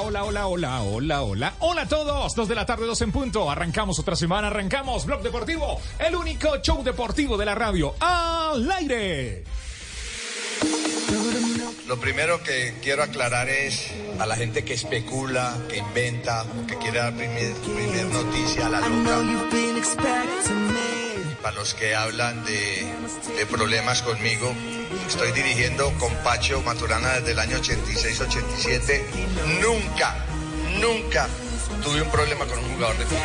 Hola, hola, hola, hola, hola, hola, hola, a todos. Dos de la tarde, dos en punto. Arrancamos otra semana, arrancamos Blog Deportivo, el único show deportivo de la radio. ¡Al aire! Lo primero que quiero aclarar es a la gente que especula, que inventa, que quiere dar primer, primer noticia a la loca. Para los que hablan de, problemas conmigo, estoy dirigiendo con Pacho Maturana desde el año 86-87. Nunca, nunca tuve un problema con un jugador de fútbol.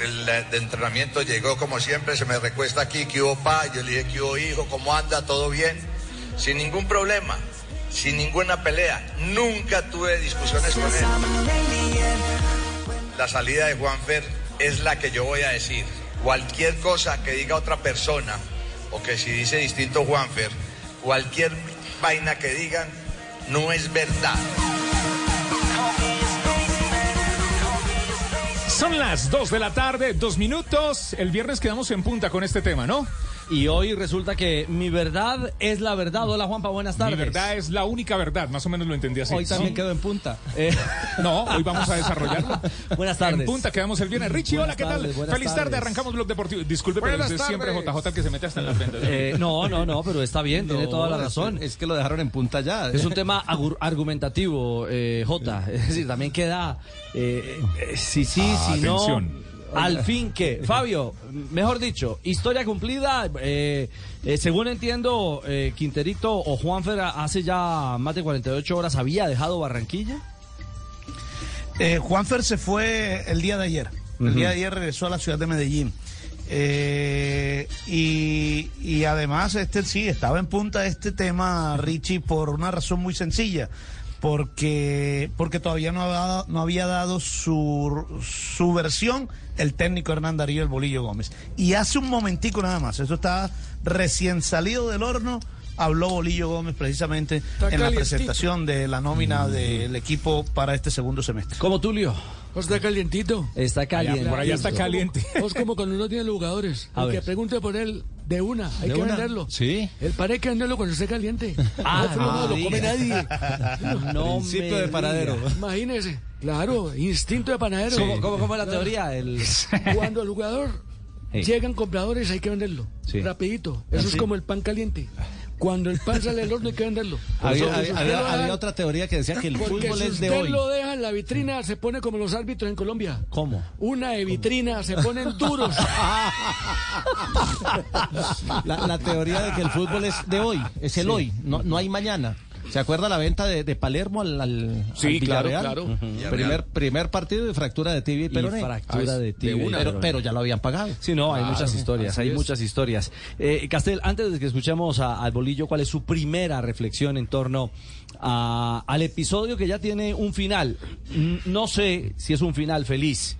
El eh, de entrenamiento llegó como siempre, se me recuesta aquí, que hubo pa, yo le dije que hubo hijo, ¿cómo anda? ¿Todo bien? Sin ningún problema, sin ninguna pelea. Nunca tuve discusiones con él. La salida de Juanfer es la que yo voy a decir. Cualquier cosa que diga otra persona, o que si dice distinto Juanfer, cualquier vaina que digan, no es verdad. Son las dos de la tarde, dos minutos. El viernes quedamos en punta con este tema, ¿no? Y hoy resulta que mi verdad es la verdad. Hola Juanpa, buenas tardes. Mi verdad es la única verdad, más o menos lo entendí así. Hoy también quedó en punta. Eh, no, hoy vamos a desarrollarlo. buenas tardes. En punta quedamos el viernes. Richie, Buenas hola, ¿qué tardes, tal? buenas Feliz tarde, tardes. arrancamos Blog Deportivo. Disculpe, pero es siempre JJ el que se mete hasta en las ventas. Eh, no, no, no, pero está bien, tiene toda la razón. Es, que lo dejaron en punta ya. Es un tema argumentativo, eh, J. Es decir, también queda eh, eh, si sí, si Atención. no. Al fin que, Fabio, mejor dicho, historia cumplida. eh, eh, según entiendo, eh, Quinterito o Juanfer hace ya más de 48 horas había dejado Barranquilla. Eh, Juanfer se fue el día de ayer. El día de ayer regresó a la ciudad de Medellín. Eh, y, y además, este sí, estaba en punta este tema, Richie, por una razón muy sencilla. Porque, porque todavía no había, no había dado su, su versión el técnico Hernán Darío el Bolillo Gómez. Y hace un momentico nada más, eso está recién salido del horno, habló Bolillo Gómez precisamente en la presentación de la nómina del equipo para este segundo semestre. Como Tulio. Está calientito. Está caliente. por allá está caliente. Es como cuando uno tiene jugadores. A El ver. que pregunte por él, de una, hay ¿De que una? venderlo. Sí. El pan hay que venderlo cuando esté caliente. Ah, no, no lo come nadie. No Principio de paradero. Imagínese. Claro, instinto de panadero. ¿Cómo, cómo, cómo es la teoría? El... Cuando el jugador Sí. llegan compradores hay que venderlo. Sí. Rapidito. Eso es como el pan caliente. Cuando el pan sale del horno hay que venderlo. Había, otra teoría que decía que el porque fútbol si es de usted hoy. lo deja en la vitrina, se pone como los árbitros en Colombia. ¿Cómo? Una de vitrina, se ponen duros. La, la teoría de que el fútbol es de hoy, es el hoy, no, no hay mañana. ¿Se acuerda la venta de, de Palermo al, al, Sí, al claro, claro. Primer, primer partido de fractura de tibia y Y peroné. fractura de tibia pero, pero ya lo habían pagado. Sí, no, hay muchas historias, hay es. muchas historias. Eh, Castel, antes de que escuchemos a- al bolillo, ¿cuál es su primera reflexión en torno a- al episodio que ya tiene un final? No sé si es un final feliz.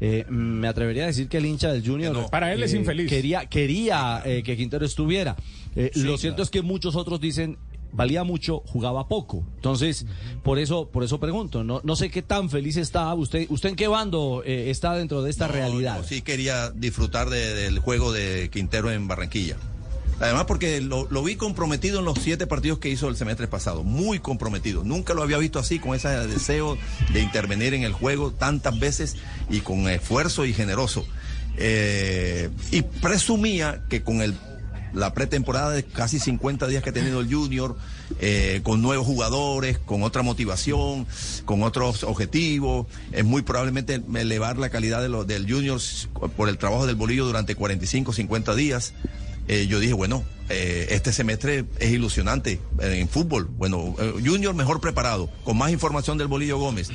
Eh, me atrevería a decir que el hincha del Junior no. Para él es infeliz. quería quería eh, que Quintero estuviera. Eh, lo cierto es que muchos otros dicen valía mucho, jugaba poco. Entonces, por eso por eso pregunto, no no sé qué tan feliz está usted usted en qué bando eh, está dentro de esta No, realidad. no, sí quería disfrutar de- del juego de Quintero en Barranquilla. Además porque lo, lo vi comprometido en los siete partidos que hizo el semestre pasado, muy comprometido. Nunca lo había visto así, con ese deseo de intervenir en el juego tantas veces y con esfuerzo y generoso. Eh, y presumía que con el, la pretemporada de casi 50 días que ha tenido el Junior, eh, con nuevos jugadores, con otra motivación, con otros objetivos, es muy probablemente elevar la calidad de lo- del Junior por el trabajo del bolillo durante 45, 50 días eh, yo dije, bueno, eh, este semestre es ilusionante en fútbol. Bueno, Junior mejor preparado, con más información del Bolillo Gómez.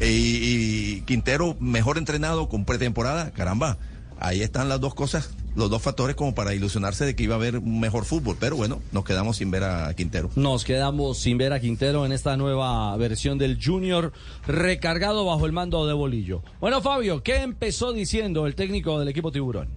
Y, y Quintero mejor entrenado con pretemporada, caramba. Ahí están las dos cosas, los dos factores como para ilusionarse de que iba a haber un mejor fútbol. Pero bueno, nos quedamos sin ver a Quintero. Nos quedamos sin ver a Quintero en esta nueva versión del Junior recargado bajo el mando de Bolillo. Bueno, Fabio, ¿qué empezó diciendo el técnico del equipo Tiburón?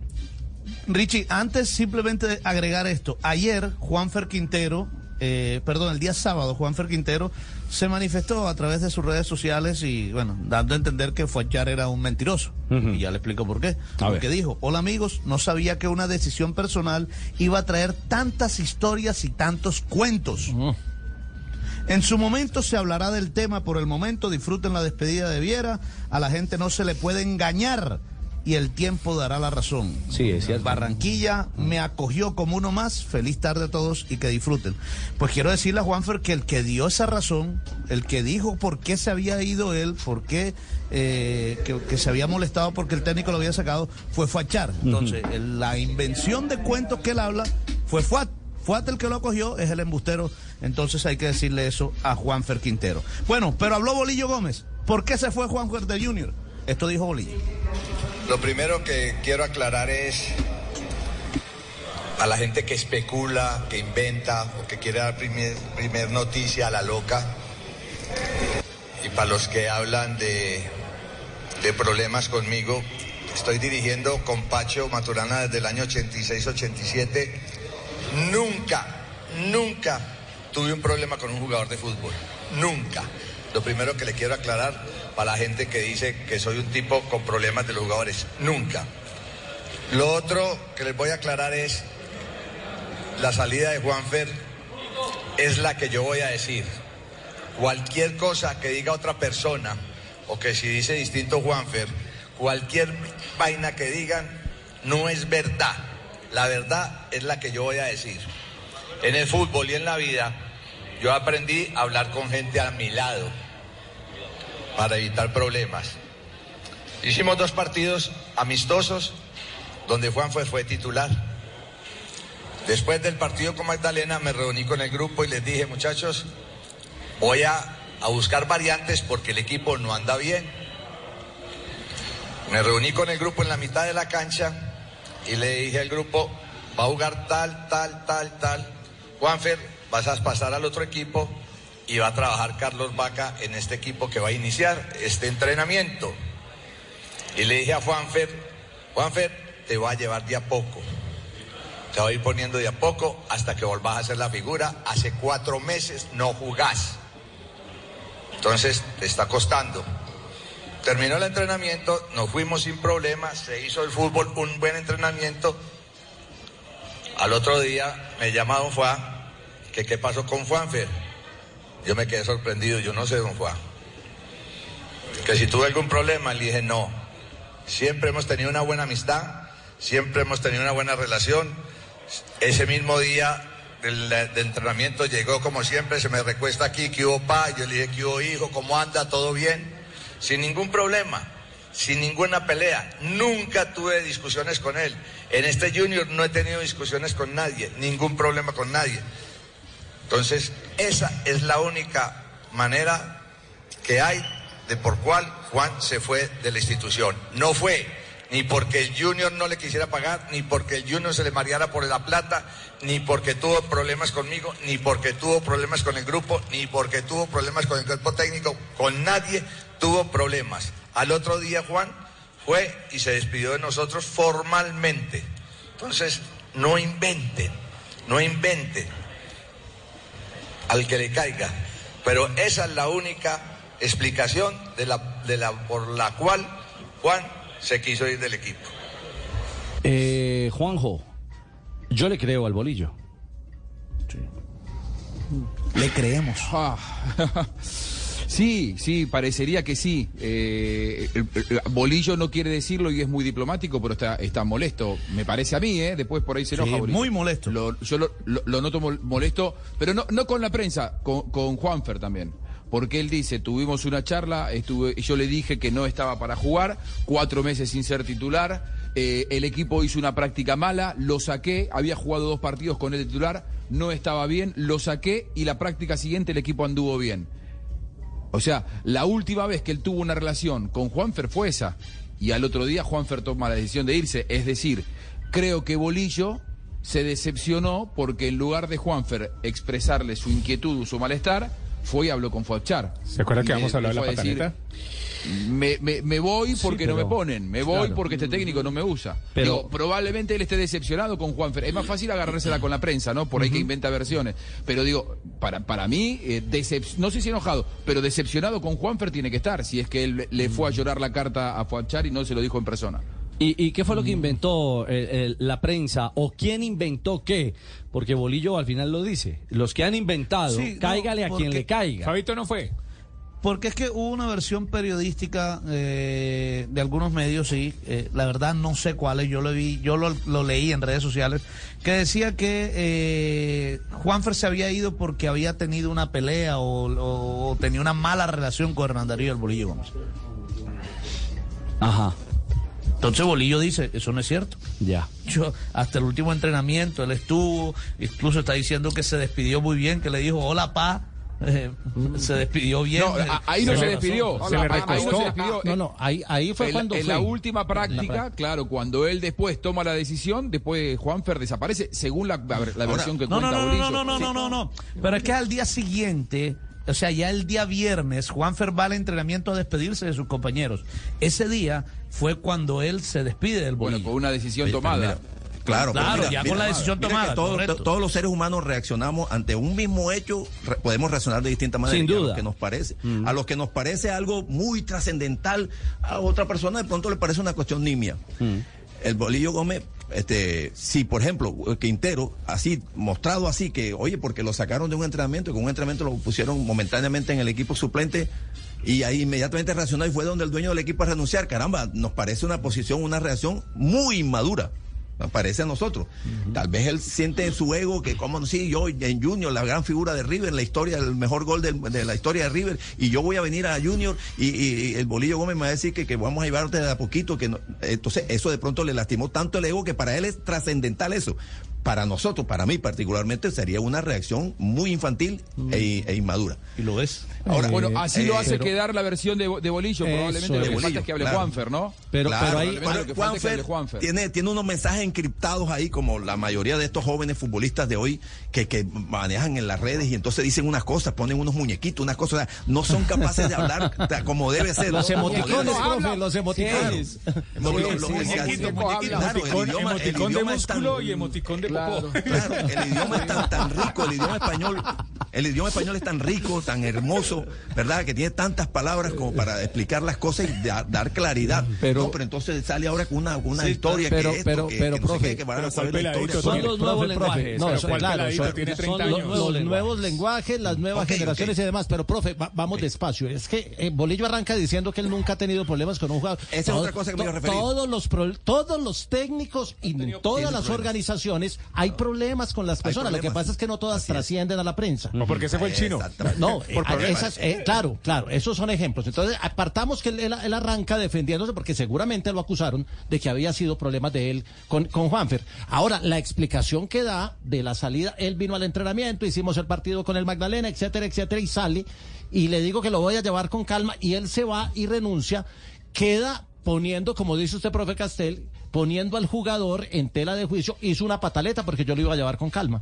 Richie, antes simplemente agregar esto, ayer Juanfer Quintero, eh, perdón, el día sábado Juanfer Quintero se manifestó a través de sus redes sociales y bueno, dando a entender que Fuachar era un mentiroso. Y ya le explico por qué. A Porque ver. dijo, hola amigos, no sabía que una decisión personal iba a traer tantas historias y tantos cuentos. En su momento se hablará del tema, por el momento disfruten la despedida de Viera, a la gente no se le puede engañar y el tiempo dará la razón. Sí, es cierto. Barranquilla me acogió como uno más, feliz tarde a todos y que disfruten. Pues quiero decirle a Juanfer que el que dio esa razón, el que dijo por qué se había ido él, por qué eh, que, que se había molestado porque el técnico lo había sacado, fue Fachar. Entonces, la invención de cuentos que él habla fue Fuat. Fuat el que lo acogió, es el embustero. Entonces hay que decirle eso a Juanfer Quintero. Bueno, pero habló Bolillo Gómez. ¿Por qué se fue Juanfer de Junior? Esto dijo Bolillo. Lo primero que quiero aclarar es a la gente que especula, que inventa o que quiere dar primer, noticia a la loca y para los que hablan de, de problemas conmigo, estoy dirigiendo con Pacho Maturana desde el año 86-87. Nunca, nunca tuve un problema con un jugador de fútbol. Nunca. Lo primero que le quiero aclarar para la gente que dice que soy un tipo con problemas de los jugadores. Nunca. Lo otro que les voy a aclarar es la salida de Juanfer es la que yo voy a decir. Cualquier cosa que diga otra persona o que si dice distinto Juanfer, cualquier vaina que digan no es verdad. La verdad es la que yo voy a decir. En el fútbol y en la vida yo aprendí a hablar con gente a mi lado para evitar problemas. Hicimos dos partidos amistosos donde Juanfer fue titular. Después del partido con Magdalena me reuní con el grupo y les dije, muchachos, voy a, a buscar variantes porque el equipo no anda bien. Me reuní con el grupo en la mitad de la cancha y le dije al grupo, va a jugar tal, tal, tal, tal. Juanfer, vas a pasar al otro equipo y va a trabajar Carlos Vaca en este equipo que va a iniciar este entrenamiento. Y le dije a Juanfer, Juanfer, te va a llevar de a poco. Te va a ir poniendo de a poco hasta que volvás a hacer la figura. Hace cuatro meses no jugás. Entonces te está costando. Terminó el entrenamiento, nos fuimos sin problemas, se hizo el fútbol, un buen entrenamiento. Al otro día me llama don Juan, que qué pasó con Juanfer. Yo me quedé sorprendido, yo no sé, don Juan. Que si tuve algún problema, le dije no. Siempre hemos tenido una buena amistad, siempre hemos tenido una buena relación. Ese mismo día del, entrenamiento llegó como siempre, se me recuesta aquí, que hubo pa, yo le dije que hubo hijo, ¿cómo anda? ¿Todo bien? Sin ningún problema, sin ninguna pelea. Nunca tuve discusiones con él. En este junior no he tenido discusiones con nadie, ningún problema con nadie. Entonces, esa es la única manera que hay de por cuál Juan se fue de la institución. No fue ni porque el Junior no le quisiera pagar, ni porque el Junior se le mareara por la plata, ni porque tuvo problemas conmigo, ni porque tuvo problemas con el grupo, ni porque tuvo problemas con el cuerpo técnico, con nadie tuvo problemas. Al otro día Juan fue y se despidió de nosotros formalmente. Entonces, no inventen, no inventen al que le caiga. Pero esa es la única explicación de la, de la, por la cual Juan se quiso ir del equipo. Eh, Juanjo, yo le creo al bolillo. Le creemos. Ah. Sí, sí, parecería que sí. Eh, Bolillo no quiere decirlo y es muy diplomático, pero está, está molesto. Me parece a mí, ¿eh? Después por ahí se enoja. Sí, muy molesto. Lo- yo lo, lo- lo noto mol- molesto, pero no, no con la prensa, con, con Juanfer también. Porque él dice, tuvimos una charla, estuve, yo le dije que no estaba para jugar, cuatro meses sin ser titular, eh, el equipo hizo una práctica mala, lo saqué, había jugado dos partidos con el titular, no estaba bien, lo saqué y la práctica siguiente el equipo anduvo bien. O sea, la última vez que él tuvo una relación con Juanfer fue esa. Y al otro día Juanfer toma la decisión de irse. Es decir, creo que Bolillo se decepcionó porque en lugar de Juanfer expresarle su inquietud o su malestar, fue y habló con Fuachar. ¿Se acuerda que vamos a hablar de la decir, pataneta? Me, me- me voy porque no pero- me ponen, me voy claro. porque este técnico no me usa. Pero- Digo, probablemente él esté decepcionado con Juanfer. Es más fácil agarrársela con la prensa, ¿no? Por ahí que inventa versiones. Pero digo, para, para mí, eh, decep- no sé si enojado, pero decepcionado con Juanfer tiene que estar, si es que él le fue a llorar la carta a Fuachar y no se lo dijo en persona. ¿Y, y qué fue lo que inventó eh, eh, la prensa? ¿O quién inventó qué? Porque Bolillo al final lo dice. Los que han inventado, Sí, no, cáigale a quien le caiga. Fabito no fue. Porque es que hubo una versión periodística eh, de algunos medios, sí, eh, la verdad no sé cuáles, yo lo vi, yo lo, lo leí en redes sociales, que decía que eh, Juanfer se había ido porque había tenido una pelea o, o- o tenía una mala relación con Hernán Darío el Bolillo Gómez. Ajá, Entonces Bolillo dice, eso no es cierto. ya. Yo, hasta el último entrenamiento él estuvo, incluso está diciendo que se despidió muy bien, que le dijo hola pa, eh, se despidió bien. No, ahí no se despidió. Se le Ahí no recostó. se despidió. No, no, ahí, ahí fue en, cuando en fue. la última práctica, La- claro, cuando él después toma la decisión, después Juanfer desaparece, según la, la versión que No, no, cuenta no, Bolillo. no, no, no, Sí. no, no, no. Pero es que al día siguiente, o sea, ya el día viernes, Juanfer va al entrenamiento a despedirse de sus compañeros. Ese día fue cuando él se despide del Bueno, bolillo. con una decisión tomada. Claro, pero Claro, ya con la decisión mira tomada, todos, los seres humanos reaccionamos ante un mismo hecho, re- podemos reaccionar de distintas maneras. Sin y A duda. lo que nos parece, a lo que nos parece algo muy trascendental, a otra persona de pronto le parece una cuestión nimia. El Bolillo Gómez, este, si por ejemplo Quintero, así, mostrado así, que oye, porque lo sacaron de un entrenamiento, y con un entrenamiento lo pusieron momentáneamente en el equipo suplente, y ahí inmediatamente reaccionó y fue donde el dueño del equipo a renunciar. Caramba, nos parece una posición, una reacción muy inmadura. Nos parece a nosotros. Tal vez él siente en su ego que, como sí, yo en Junior, la gran figura de River, la historia, el mejor gol de, la historia de River, y yo voy a venir a Junior y el Bolillo Gómez me va a decir que, que vamos a llevarte de a poquito. que no- Entonces, eso de pronto le lastimó tanto el ego que para él es trascendental eso. Para nosotros, para mí particularmente, sería una reacción muy infantil e, e inmadura. Y lo es. Ahora, bueno, así lo eh, hace pero- quedar la versión de, de Bolillo. Eso Probablemente lo que falta es que hable claro. Juanfer, ¿no? Pero, Claro, pero ahí, probablemente bueno, lo que falta es que hable Juanfer Juanfer. Tiene, tiene unos mensajes encriptados ahí, como la mayoría de estos jóvenes futbolistas de hoy que, que manejan en las redes y entonces dicen unas cosas, ponen unos muñequitos, unas cosas, o sea, no son capaces de hablar como debe ser. Los emoticones, profe, los emoticones. No, lo- Sí, lo- sí, el- claro, idioma- el emoticón de idioma es tan- músculo y emoticón de Claro, el idioma es tan, tan rico, el idioma español, el idioma español es tan rico, tan hermoso, ¿verdad? Que tiene tantas palabras como para explicar las cosas y da- dar claridad. Pero- no, pero entonces sale ahora con una, una Sí, historia pero- que esto, pero- que, pero, que no sé profe, qué, que van a pero saber ¿cuál la historia. son los nuevos lenguajes. no, Pero son- ¿cuál claro, son- tiene son 30 los, años? los Nuevos nuevos lenguajes, las nuevas generaciones y demás. Pero, profe, va- vamos despacio. Es que eh, Bolillo arranca diciendo que él nunca ha tenido problemas con un jugador. Esa es otra cosa que me iba a referir. Todos los, pro- todos los técnicos y todas las organizaciones hay problemas con las personas. Lo que pasa es que no todas trascienden a la prensa. ¿O porque se fue el chino? No, Por eh, problemas. esas, eh, claro, claro, esos son ejemplos. Entonces, apartamos que él arranca defendiéndose porque seguramente lo acusaron de que había sido problemas de él con, con Juanfer. Ahora, la explicación que da de la salida, él vino al entrenamiento, hicimos el partido con el Magdalena, etcétera, etcétera, y sale, y le digo que lo voy a llevar con calma, y él se va y renuncia, queda poniendo, como dice usted, profe Castel, poniendo al jugador en tela de juicio, hizo una pataleta porque yo lo iba a llevar con calma.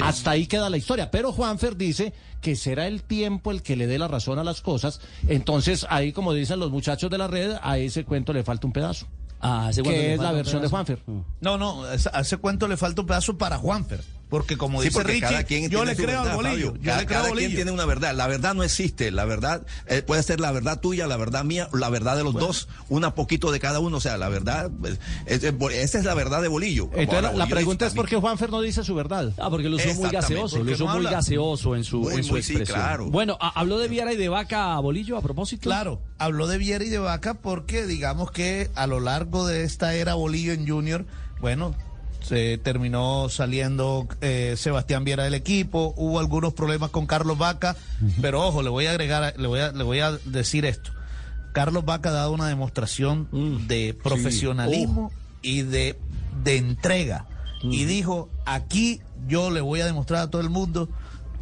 Hasta ahí queda la historia. Pero Juanfer dice que será el tiempo el que le dé la razón a las cosas. Entonces, ahí, como dicen los muchachos de la red, a ese cuento le falta un pedazo. Ah, ¿hace cuánto que es la versión de? Juanfer. No, no, a ese cuento le falta un pedazo para Juanfer. Porque como Sí, dice porque cada Richie, quien yo tiene le su creo verdad, al bolillo. Fabio. Yo Cada, le creo cada quien tiene una verdad. La verdad no existe. La verdad eh, puede ser la verdad tuya, la verdad mía, la verdad de los dos, una poquito de cada uno. O sea, la verdad, eh, es- es- esa es la verdad de Bolillo. Entonces, la, pregunta es por qué Juanfer no dice su verdad. Ah, porque lo usó muy gaseoso, lo usó no muy habla. gaseoso en su, Muy, en su muy, sí, claro. Bueno, ¿ha- ¿habló de Viera y de Vaca a Bolillo a propósito? Claro, habló de Viera y de Vaca porque digamos que a lo largo de esta era Bolillo en Junior, bueno, se terminó saliendo eh, Sebastián Viera del equipo, hubo algunos problemas con Carlos Vaca, pero ojo, le voy a agregar, le voy a, le voy a decir esto. Carlos Vaca ha dado una demostración de profesionalismo y de, de entrega. Y dijo, aquí yo le voy a demostrar a todo el mundo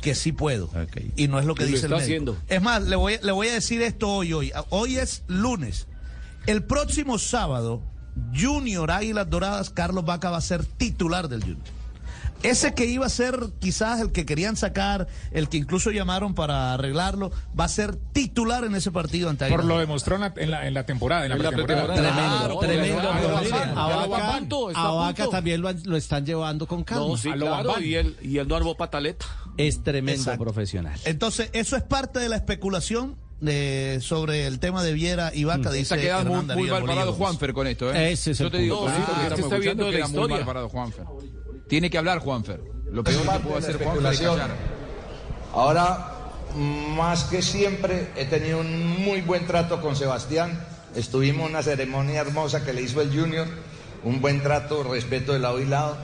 que sí puedo. Y no es lo que Y lo dice el médico. haciendo. Es más, le voy, le voy a decir esto hoy, hoy. Hoy es lunes. El próximo sábado, Junior Águilas Doradas, Carlos Vaca va a ser titular del Junior. Ese que iba a ser quizás el que querían sacar, el que incluso llamaron para arreglarlo, va a ser titular en ese partido ante Por lo demostró en la, en la, en la temporada, en la, la pretemporada. Tremendo, tremendo. claro, A Vaca- también lo, están llevando con calma. No, sí, A lo claro, y él, y él no armó pataleta. Es tremendo Exacto. profesional. Entonces, eso es parte de la especulación de, sobre el tema de Viera y Vaca. Dice Está quedando muy, muy mal parado. Juanfer con esto, ¿eh? Ese es Yo el te digo, con esto Ah, que este estamos está viendo queda muy historia. mal parado Juanfer. Tiene que hablar Juanfer. Lo peor que puede hacer Juanfer es especulación. callar. Ahora, más que siempre, he tenido un muy buen trato con Sebastián. Estuvimos en una ceremonia hermosa que le hizo el Junior. Un buen trato, respeto de lado y lado.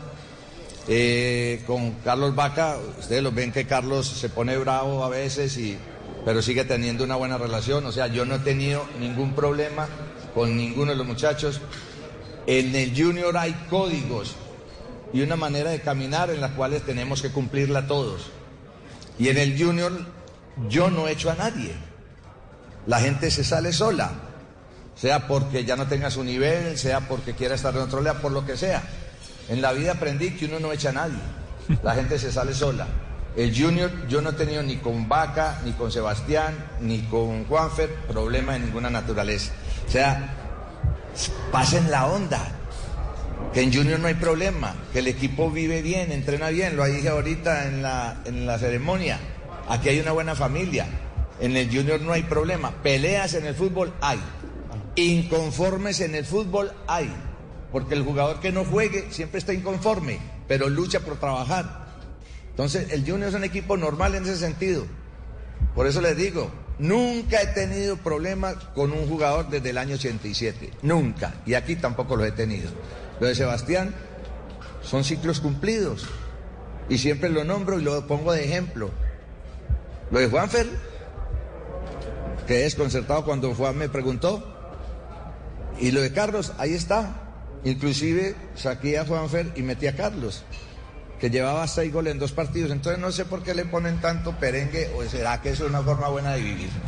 Eh, con Carlos Vaca, ustedes lo ven que Carlos se pone bravo a veces, y, pero sigue teniendo una buena relación. O sea, yo no he tenido ningún problema con ninguno de los muchachos. En el Junior hay códigos y una manera de caminar en las cuales tenemos que cumplirla todos. Y en el Junior yo no echo a nadie. La gente se sale sola, sea porque ya no tenga su nivel, sea porque quiera estar en otro lado, por lo que sea. En la vida aprendí que uno no echa a nadie. La gente se sale sola. El Junior yo no he tenido ni con Vaca, ni con Sebastián, ni con Juanfer problema de ninguna naturaleza. O sea, pasen la onda. Que en Junior no hay problema, que el equipo vive bien, entrena bien, lo dije ahorita en la, en la ceremonia. Aquí hay una buena familia. En el Junior no hay problema. Peleas en el fútbol hay. Inconformes en el fútbol hay. Porque el jugador que no juegue siempre está inconforme, pero lucha por trabajar. Entonces, el Junior es un equipo normal en ese sentido. Por eso les digo, nunca he tenido problemas con un jugador desde el año 87. Nunca. Y aquí tampoco los he tenido. Lo de Sebastián son ciclos cumplidos. Y siempre lo nombro y lo pongo de ejemplo. Lo de Juanfer, que es desconcertado cuando Juan me preguntó. Y lo de Carlos, ahí está. Inclusive saqué a Juanfer y metí a Carlos, que llevaba seis goles en dos partidos. Entonces no sé por qué le ponen tanto perengue o será que eso es una forma buena de vivir.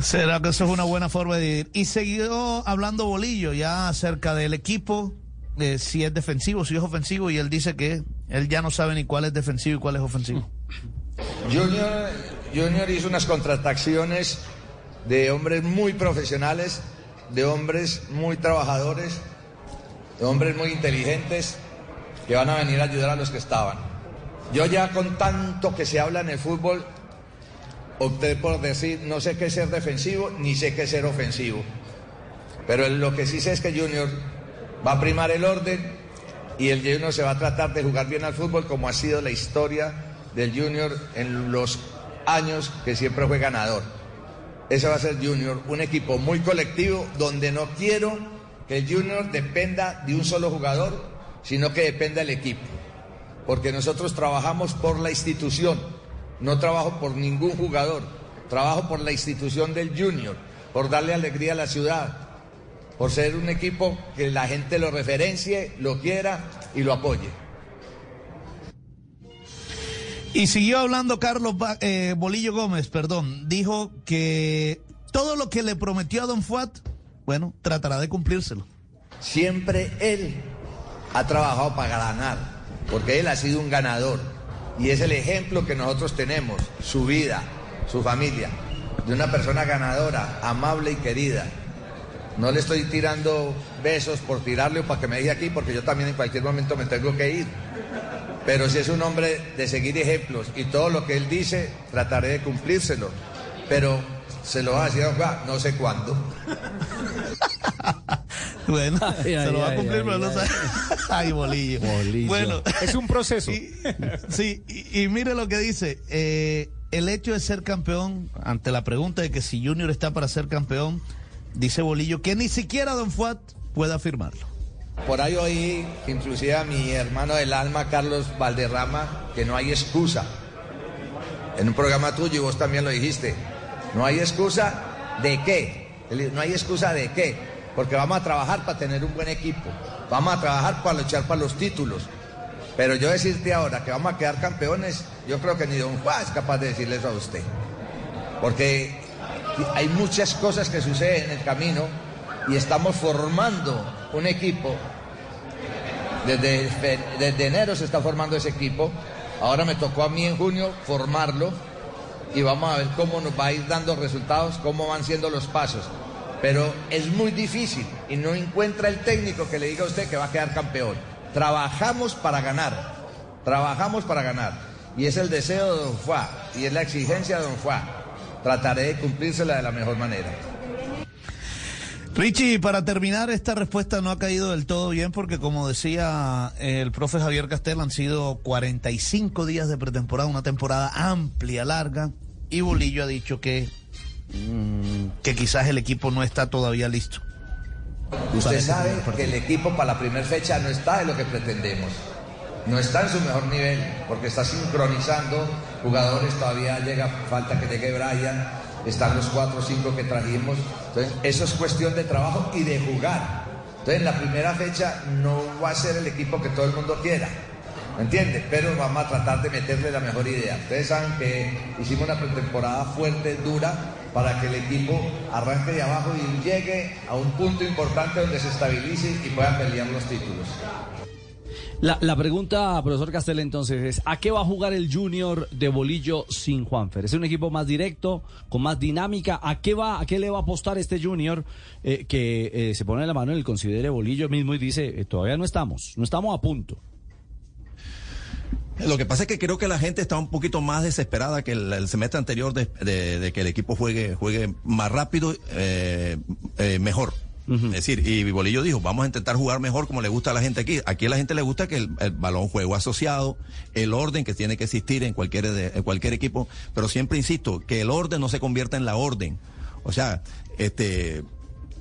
Será que eso es una buena forma de vivir. Y siguió hablando Bolillo ya acerca del equipo, de si es defensivo, si es ofensivo, y él dice que él ya no sabe ni cuál es defensivo y cuál es ofensivo. Junior, Junior hizo unas contrataciones de hombres muy profesionales, de hombres muy trabajadores, de hombres muy inteligentes que van a venir a ayudar a los que estaban. Yo ya con tanto que se habla en el fútbol, opté por decir, no sé qué ser defensivo, ni sé qué ser ofensivo. Pero lo que sí sé es que Junior va a primar el orden y el Junior se va a tratar de jugar bien al fútbol como ha sido la historia del Junior en los años que siempre fue ganador. Ese va a ser Junior, un equipo muy colectivo donde no quiero que el Junior dependa de un solo jugador, sino que dependa del equipo. Porque nosotros trabajamos por la institución, no trabajo por ningún jugador, trabajo por la institución del Junior, por darle alegría a la ciudad, por ser un equipo que la gente lo referencie, lo quiera y lo apoye. Y siguió hablando Carlos Ba- eh, Bolillo Gómez, perdón, dijo que todo lo que le prometió a Don Fuat, bueno, tratará de cumplírselo. Siempre él ha trabajado para ganar, porque él ha sido un ganador. Y es el ejemplo que nosotros tenemos, su vida, su familia, de una persona ganadora, amable y querida. No le estoy tirando besos por tirarle o para que me deje aquí, porque yo también en cualquier momento me tengo que ir. Pero si es un hombre de seguir ejemplos y todo lo que él dice, trataré de cumplírselo. Pero se lo va a decir a don Juan, no sé cuándo. Bueno, Ay, se ay, lo va a cumplir, ay, pero no ay. sabe. Ay, Bolillo. Bolillo. Bueno, Es un proceso. y- sí, y, y mire lo que dice. eh, el hecho de ser campeón, ante la pregunta de que si Junior está para ser campeón, dice Bolillo que ni siquiera Don Fuat puede afirmarlo. Por ahí oí, inclusive a mi hermano del alma, Carlos Valderrama, que no hay excusa. En un programa tuyo, y vos también lo dijiste, no hay excusa de qué. No hay excusa de qué. Porque vamos a trabajar para tener un buen equipo, vamos a trabajar para luchar para los títulos. Pero yo decirte ahora que vamos a quedar campeones, yo creo que ni Don Juan es capaz de decirle eso a usted. Porque hay muchas cosas que suceden en el camino y estamos formando un equipo. Desde, desde enero se está formando ese equipo. Ahora me tocó a mí en junio formarlo y vamos a ver cómo nos va a ir dando resultados, cómo van siendo los pasos. Pero es muy difícil y no encuentra el técnico que le diga a usted que va a quedar campeón. Trabajamos para ganar, trabajamos para ganar. Y es el deseo de Don Fuá y es la exigencia de Don Fuá. Trataré de cumplírsela de la mejor manera. Richie, para terminar, esta respuesta no ha caído del todo bien porque, como decía el profe Javier Castel, han sido 45 días de pretemporada, una temporada amplia, larga, y Bolillo ha dicho que, mm, que quizás el equipo no está todavía listo. Usted sabe que el equipo para la primera fecha no está en lo que pretendemos. No está en su mejor nivel porque está sincronizando jugadores, todavía llega, falta que llegue Brian, están los cuatro o cinco que trajimos. Entonces, eso es cuestión de trabajo y de jugar. Entonces, en la primera fecha no va a ser el equipo que todo el mundo quiera. ¿Me entiende? Pero vamos a tratar de meterle la mejor idea. Ustedes saben que hicimos una pretemporada fuerte, dura, para que el equipo arranque de abajo y llegue a un punto importante donde se estabilice y pueda pelear los títulos. La, pregunta, profesor Castel, entonces es, ¿a qué va a jugar el Junior de Bolillo sin Juanfer? ¿Es un equipo más directo, con más dinámica? ¿A qué va, a qué le va a apostar este Junior eh, que eh, se pone la mano en el considere Bolillo mismo y dice, eh, todavía no estamos, no estamos a punto? Lo que pasa es que creo que la gente está un poquito más desesperada que el, el semestre anterior de, de, de, que el equipo juegue, juegue más rápido, mejor. Es decir, y Bolillo dijo, vamos a intentar jugar mejor como le gusta a la gente aquí. Aquí a la gente le gusta que el, el balón juego asociado, el orden que tiene que existir en cualquier, de, en cualquier equipo, pero siempre insisto, que el orden no se convierta en la orden. O sea, este,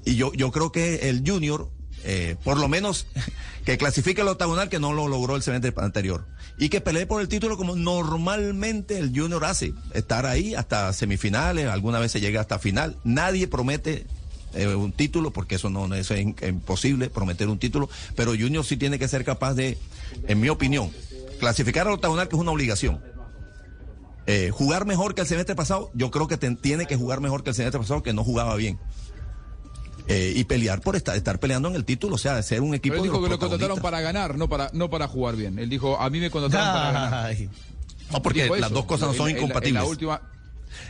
y yo, yo creo que el Junior, eh, por lo menos, que clasifique el octagonal que no lo logró el semestre anterior. Y que pelee por el título como normalmente el Junior hace. Estar ahí hasta semifinales, alguna vez se llega hasta final. Nadie promete eh, un título, porque eso no, eso es imposible, prometer un título, pero Junior sí tiene que ser capaz de, en mi opinión, clasificar al octagonal, que es una obligación. Eh, jugar mejor que el semestre pasado, yo creo que tiene que jugar mejor que el semestre pasado, que no jugaba bien. Eh, y pelear por estar, estar peleando en el título, o sea, ser un equipo. Pero él dijo que lo contrataron para ganar, no para, no para jugar bien. Él dijo, a mí me contrataron para ganar. No, porque las eso. dos cosas no son incompatibles. En la última,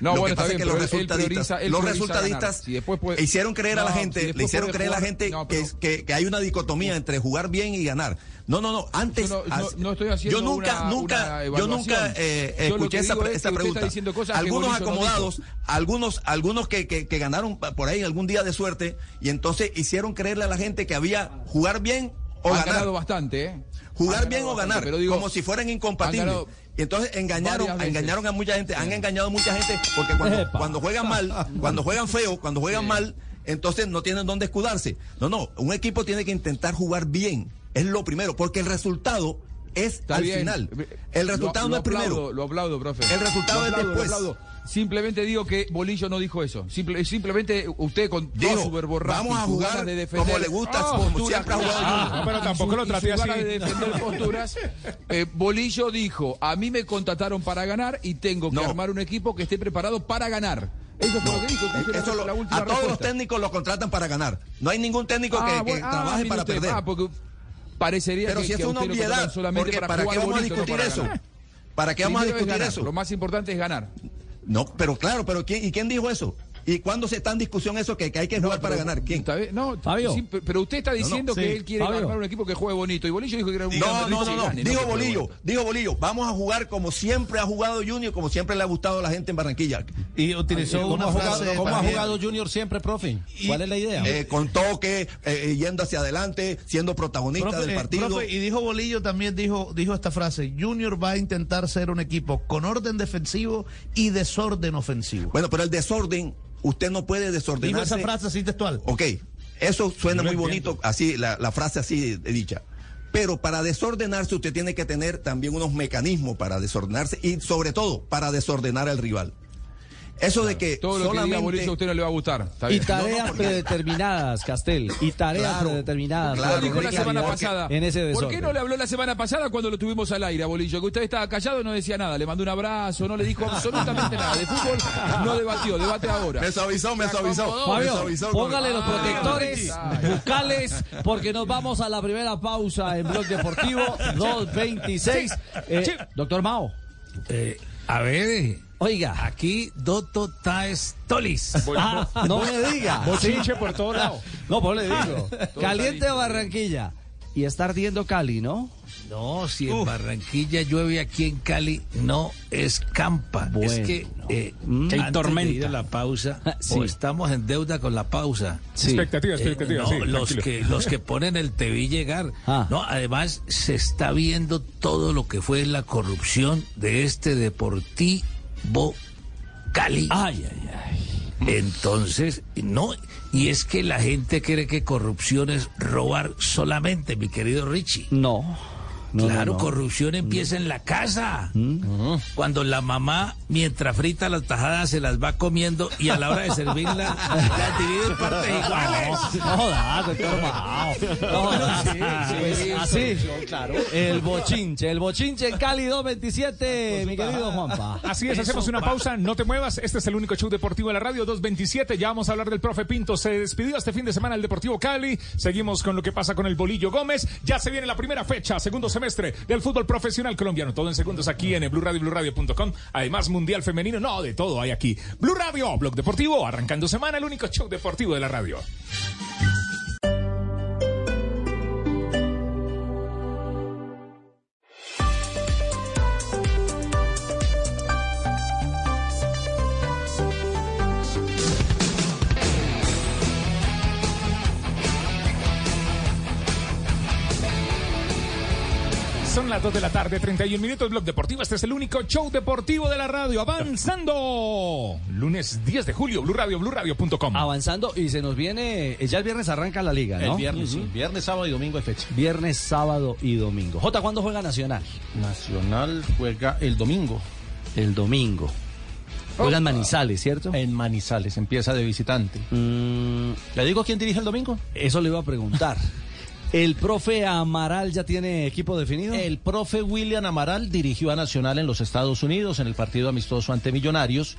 no, lo bueno, que pasa bien, es que los resultadistas, los resultadistas si puede... hicieron creer a la gente, si le hicieron creer jugar... a la gente no, pero... que, que, que, hay una dicotomía entre jugar bien y ganar. No, no, no. Antes, yo no, no, estoy haciendo yo nunca, una, nunca, una yo nunca eh, escuché esa, esa pregunta. Algunos acomodados, algunos, algunos que, que, que ganaron por ahí algún día de suerte y entonces hicieron creerle a la gente que había jugar bien o Han ganar. ganado bastante, ¿eh? Jugar bien o bastante, ganar, pero digo, como si fueran incompatibles. Y entonces engañaron, engañaron a mucha gente, han engañado a mucha gente porque cuando, cuando juegan mal, cuando juegan feo, cuando juegan mal, entonces no tienen dónde escudarse. No, no, un equipo tiene que intentar jugar bien, es lo primero, porque el resultado es Está al bien. final. El resultado lo, lo no es primero. Lo aplaudo, profe. El resultado lo es después. Lo. Simplemente digo que Bolillo no dijo eso. Simple, simplemente usted con Dijo, todo su vamos a jugar de defender como le gusta, ah, como posturas, siempre ha jugado ah, pero tampoco su- lo traté así. gana de defender posturas. eh, Bolillo dijo, a mí me contrataron para ganar y tengo que No. armar un equipo que esté preparado para ganar. Eso fue lo que dijo. Escuche la- Eso lo- la última a todos los técnicos los contratan para ganar. No hay ningún técnico que, Ah, que bueno, ah, trabaje para usted, perder. ah, porque parecería Pero que, si es que a una obviedad, solamente porque para, ¿para qué vamos a bonito, no discutir para eso? ganar. ¿Para qué vamos a Primero es discutir ganar, eso? Lo más importante es ganar. No, pero claro, pero ¿quién, ¿y quién dijo eso? ¿Y cuándo se está en discusión eso que, que hay que jugar para pero- ganar? ¿Quién? está bien, No, Fabio. sí, pero usted está diciendo que él quiere armar un equipo que juegue bonito. Y Bolillo dijo que era un No, no, no, gane, Dijo Bolillo, bonito. dijo Bolillo, vamos a jugar como siempre ha jugado Junior, como siempre le ha gustado a la gente en Barranquilla. Y utilizó ¿Cómo, una ha frase jugado, cómo ha jugado Junior siempre, profe? ¿Cuál es la idea? Eh, con toque, eh, yendo hacia adelante, siendo protagonista Profe, del eh, partido. profe, y dijo Bolillo también dijo dijo esta frase, Junior va a intentar ser un equipo con orden defensivo y desorden ofensivo. Bueno, pero el desorden, usted no puede desordenarse. esa frase así textual. Ok, eso suena muy bonito, así, la, la frase así dicha. Pero para desordenarse usted tiene que tener también unos mecanismos para desordenarse y sobre todo para desordenar al rival. Eso de que Todo lo que diga. Bolillo a usted no le va a gustar. Está Y tareas predeterminadas, Castel. Y tareas Claro, predeterminadas. claro. dijo la semana pasada. En ese ¿Por qué no le habló la semana pasada cuando lo tuvimos al aire a Bolillo? Que usted estaba callado y no decía nada. Le mandó un abrazo, no le dijo absolutamente nada. De fútbol no debatió, debate ahora. Me suavizó, me. Me Fabio, póngale los Ah, protectores bucales porque nos vamos a la primera pausa en Blog Deportivo 226. Eh, Sí. doctor Mao, Eh, a ver, oiga. aquí Doto Taes Tolis. Ah, no me diga. Bochinche por todo lado. No, pues le digo. Caliente Barranquilla. Y está ardiendo Cali, ¿no? No, si en Barranquilla llueve, aquí en Cali no escampa. Bueno. es que, eh, Mm. antes hay de tormenta. ir a la pausa, Sí. o estamos en deuda con la pausa. Sí. Expectativa, Eh, expectativa, no, sí, los que los que ponen el te vi llegar. Ah. No, además se está viendo todo lo que fue la corrupción de este Deportivo Cali. Ay, ay, ay. Entonces, no, y es que la gente cree que corrupción es robar solamente, mi querido Richie. No. No, claro, no, no. corrupción empieza en la casa. Mm. Cuando la mamá, mientras frita las tajadas, se las va comiendo y a la hora de servirla, las divide en partes iguales. No jodas, doctor Mao. No jodas. Pues así, el bochinche, el bochinche en Cali 227, mi querido Juanpa. Así es, hacemos una pausa, no te muevas. Este es el único show deportivo de la radio 227. Ya vamos a hablar del profe Pinto. Se despidió este fin de semana el Deportivo Cali. Seguimos con lo que pasa con el Bolillo Gómez. Ya se viene la primera fecha, segundo semestre del fútbol profesional colombiano. Todo en segundos aquí en Blue Radio, BlueRadio.com. Además, Mundial Femenino. No, de todo hay aquí. Blue Radio, Blog Deportivo, arrancando semana, el único show deportivo de la radio. Son las 2 de la tarde, 31 minutos, Blog Deportivo. Este es el único show deportivo de la radio. Avanzando. Lunes 10 de julio, Blue Radio, BlueRadio.com. Avanzando y se nos viene, eh, ya el viernes arranca la liga, ¿no? El viernes, sí. Viernes, sábado y domingo hay fecha. Viernes, sábado y domingo. Jota, ¿cuándo juega Nacional? Nacional juega el domingo. El domingo. Juega en Manizales, ¿cierto? En Manizales, empieza de visitante. Mm, ¿Le digo quién dirige el domingo? eso le iba a preguntar. ¿El profe Amaral ya tiene equipo definido? El profe William Amaral dirigió a Nacional en los Estados Unidos en el partido amistoso ante Millonarios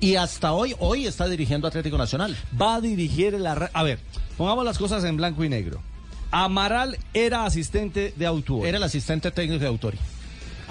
y hasta hoy, hoy está dirigiendo Atlético Nacional. Va a dirigir el arra- A ver, pongamos las cosas en blanco y negro. Amaral era asistente de Autuori. Era el asistente técnico de Autori.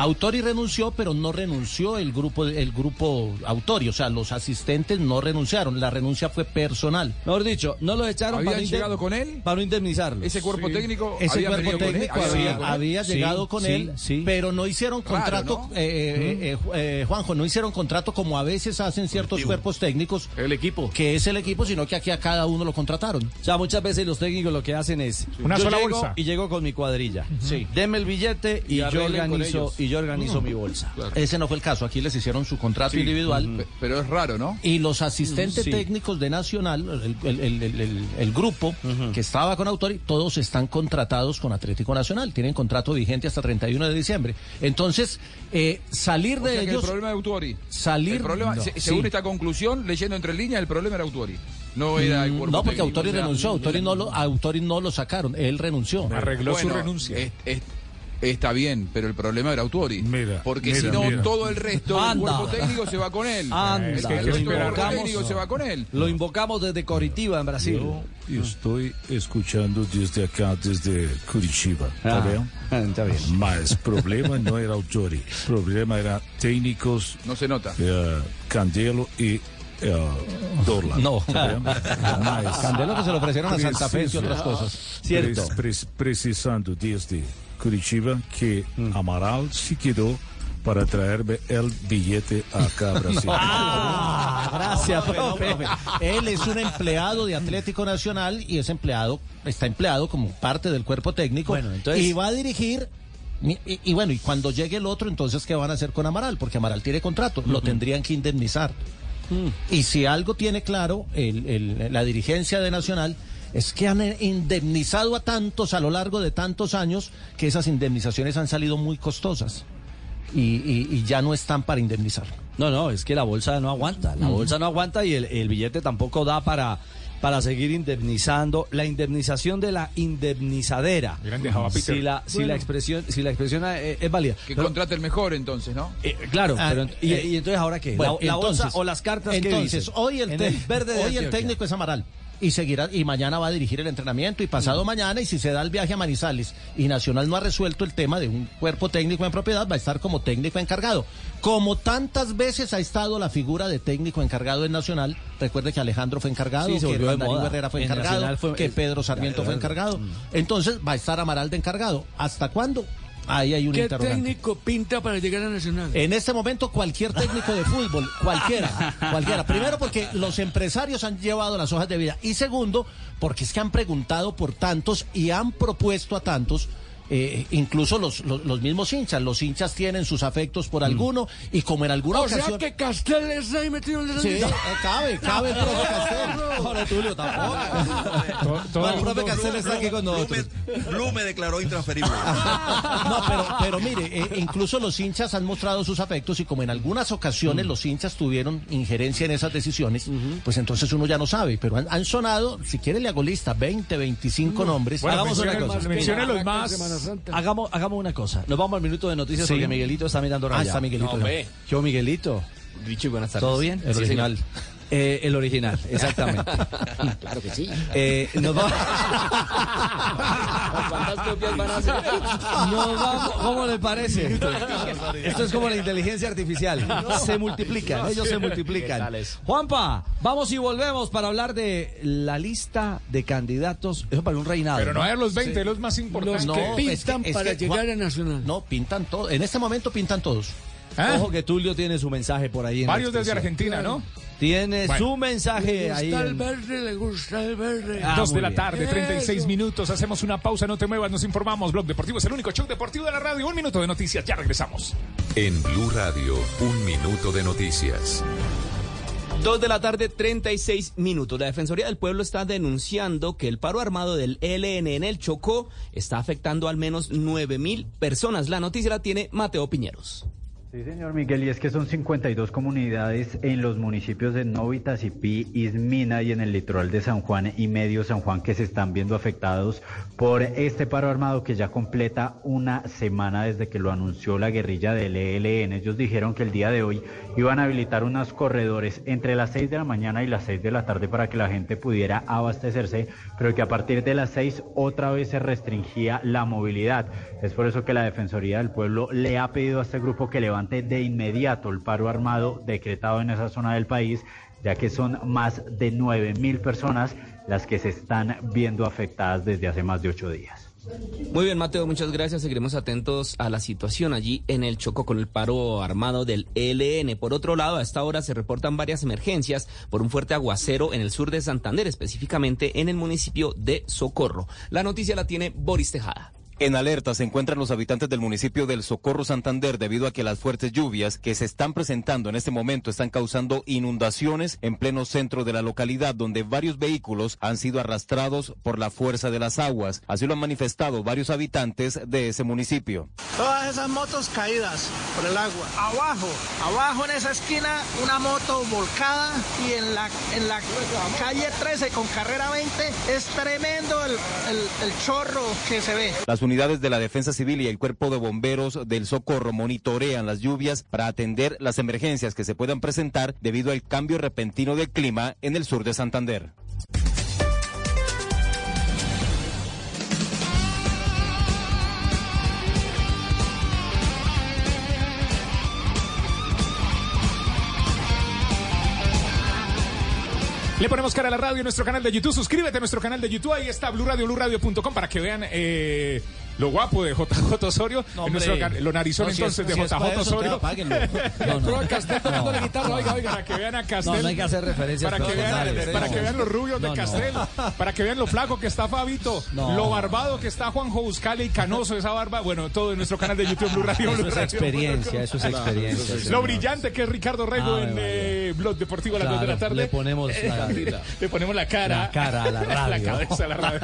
Autori renunció, pero no renunció el grupo, el grupo Autori, o sea, los asistentes no renunciaron, la renuncia fue personal. Mejor dicho, no lo echaron ¿Habían para, llegado con él? para no indemnizarlo. Ese cuerpo técnico Ese había cuerpo venido con él, técnico había había, venido con él. había Sí, llegado con sí, él, sí. pero no hicieron Raro, contrato, ¿no? eh, eh, eh, eh, Juanjo, no hicieron contrato como a veces hacen ciertos cuerpos técnicos, El equipo. que es el equipo, sino que aquí a cada uno lo contrataron. O sea, muchas veces los técnicos lo que hacen es Una yo sola llego bolsa. y llego con mi cuadrilla. Sí. Deme el billete y, Y yo organizo ellos. y yo organizo mi bolsa. Ese no fue el caso, aquí les hicieron su contrato individual. Pe- Pero es raro, ¿no? Y los asistentes Sí. técnicos de Nacional, el, el- el- el- el- el grupo que estaba con Autori, todos están contratados con Atlético Nacional, tienen contrato vigente hasta 31 de diciembre. Entonces, eh, salir O de sea que el ellos, problema de Autuori. salir... El problema, no, se- sí. según esta conclusión, leyendo entre líneas, el problema era Autuori. No era el cuerpo No, porque. Autori O sea, renunció, Autori no, lo, Autori no lo sacaron, él renunció. Arregló su Bueno, renuncia. es- es- está bien, pero el problema era Autuori. Mira, porque si no, todo el resto del Anda. cuerpo técnico se va con él. Anda, es que cuerpo Invocamos- técnico se va con él. Lo invocamos desde Coritiba, en Brasil. Yo estoy escuchando desde acá, desde Curitiba. ¿Está Ah, bien? Está bien. Mas problema no era Autori, problema era técnicos No se nota. eh, Candelo y eh, Dorlan. No. Candelo que se lo ofrecieron a Santa Fe y otras cosas. Cierto. Pres- pres- precisando desde Curitiba que Amaral se quedó para traerme el billete acá a Brasil. Ah, gracias, profe. Él es un empleado de Atlético Nacional y es empleado, está empleado como parte del cuerpo técnico Bueno, entonces- y va a dirigir. Y, y- y bueno, y cuando llegue el otro, entonces, ¿qué van a hacer con Amaral? Porque Amaral tiene contrato, lo tendrían que indemnizar. Y si algo tiene claro el- el- la dirigencia de Nacional, es que han eh, indemnizado a tantos a lo largo de tantos años que esas indemnizaciones han salido muy costosas. y, y- y ya no están para indemnizar. No, no, es que la bolsa no aguanta. La Mm. bolsa no aguanta y el, el billete tampoco da para, para seguir indemnizando. La indemnización de la indemnizadera. Hubieran dejado a Peter. Si la, si Bueno. la expresión, si la expresión eh, es válida. Que Pero- contrate el mejor entonces, ¿no? eh, claro, Ah, pero y, eh, y entonces ahora qué? Bueno, la, la bolsa o las cartas que Entonces, hoy el, En verde de hoy el técnico es Amaral. Y seguirá, y mañana va a dirigir el entrenamiento, y pasado mañana, y si se da el viaje a Manizales y Nacional no ha resuelto el tema de un cuerpo técnico en propiedad, va a estar como técnico encargado. Como tantas veces ha estado la figura de técnico encargado en Nacional, recuerde que Alejandro fue encargado, Sí, que moda. Herrera fue En encargado, fue- que Pedro Sarmiento fue encargado. Entonces va a estar Amaral de encargado. ¿Hasta cuándo? Ahí hay un ¿Qué técnico pinta para llegar a Nacional? En este momento cualquier técnico de fútbol, cualquiera, cualquiera. Primero porque los empresarios han llevado las hojas de vida y segundo porque es que han preguntado por tantos y han propuesto a tantos. Eh, incluso los, los, los mismos hinchas, los hinchas tienen sus afectos por alguno y como en alguna o sea ocasión... que Castel está ahí metido en el Sí, eh, cabe, cabe el profe Castel. No, no, Tulio, tampoco. Todo- todo No, el profe Castel está aquí con nosotros. Blue me declaró intransferible. No, pero, pero mire, eh, incluso los hinchas han mostrado sus afectos y como en algunas ocasiones los hinchas tuvieron injerencia en esas decisiones, pues entonces uno ya no sabe. Pero han, han sonado, si quiere le hago lista, 20, 25 nombres. Bueno, Hagamos una mencione- cosa. mencione los más. Santa. Hagamos, hagamos una cosa. Nos vamos al minuto de noticias Sí. porque Miguelito está mirando Ah, raya. está Miguelito. No. Yo, Miguelito. Richie, buenas tardes. ¿Todo bien? El Sí, original. Eh, el original, exactamente. Claro que sí. Eh, nos vamos. ¿Cuántas copias van a hacer? Nos vamos- ¿Cómo le parece? Esto es como la inteligencia artificial. Se multiplican, ellos se ¿Qué multiplican. Juanpa, vamos y volvemos para hablar de la lista de candidatos. Eso para un reinado. Pero no hay los 20, los más importantes. No, que es que- pintan es para que, llegar Juan- a Nacional. No, pintan todos. En este momento pintan todos. ¿Ah? Ojo que Tulio tiene su mensaje por ahí. en Varios desde. Argentina, ¿no? Tiene Bueno. su mensaje Le ahí. gusta el en- verde, le gusta el verde. Ah, Dos de la bien. tarde, 36 Eso. minutos. Hacemos una pausa, no te muevas, nos informamos. Blog Deportivo es el único show deportivo de la radio. Un minuto de noticias, ya regresamos. En Blue Radio, un minuto de noticias. Dos de la tarde, 36 minutos. La Defensoría del Pueblo está denunciando que el paro armado del ELN en el Chocó está afectando al menos 9 mil personas. La noticia la tiene Mateo Piñeros. Sí, señor Miguel, y es que son 52 comunidades en los municipios de Novita, Cipí, Ismina y en el litoral de San Juan y Medio San Juan que se están viendo afectados por este paro armado que ya completa una semana desde que lo anunció la guerrilla del ELN. Ellos dijeron que el día de hoy iban a habilitar unos corredores entre las 6 de la mañana y las 6 de la tarde para que la gente pudiera abastecerse, pero que a partir de las 6 otra vez se restringía la movilidad. Es por eso que la Defensoría del Pueblo le ha pedido a este grupo que de inmediato el paro armado decretado en esa zona del país, ya que son más de 9 mil personas las que se están viendo afectadas desde hace más de ocho días. Muy bien, Mateo, muchas gracias. Seguiremos atentos a la situación allí en el Chocó con el paro armado del ELN. Por otro lado, a esta hora se reportan varias emergencias por un fuerte aguacero en el sur de Santander, específicamente en el municipio de Socorro. La noticia la tiene Boris Tejada. En alerta se encuentran los habitantes del municipio del Socorro Santander debido a que las fuertes lluvias que se están presentando en este momento están causando inundaciones en pleno centro de la localidad donde varios vehículos han sido arrastrados por la fuerza de las aguas. Así lo han manifestado varios habitantes de ese municipio. Todas esas motos caídas por el agua. Abajo, abajo en esa esquina, una moto volcada y en la, en la calle 13 con carrera 20 es tremendo el, el- el chorro que se ve. Las unidades de la Defensa Civil y el Cuerpo de Bomberos del Socorro monitorean las lluvias para atender las emergencias que se puedan presentar debido al cambio repentino del clima en el sur de Santander. Le ponemos cara a la radio en nuestro canal de YouTube. Suscríbete a nuestro canal de YouTube. Ahí está Blue Radio, BlueRadio.com para que vean eh, lo guapo de JJ Osorio. No, en nuestro lo narizón No, si entonces es- de si JJ Osorio. apáguenlo. No, no. Tocando la guitarra. Oiga, oiga, para que vean a Castel. No, no hay que hacer referencias Para que vean, para que vean los rubios de. Castel. Para que vean lo flaco que está Fabito. Lo barbado que está Juanjo Buscale y canoso esa barba. Bueno, todo en nuestro canal de YouTube Blue Radio. Eso Blue es Radio. experiencia, eso es experiencia. Lo brillante que es Ricardo Rego en eh, Blog Deportivo a las 2 de la tarde. le ponemos la- le ponemos la cara. La cara a la radio. la cabeza a la radio.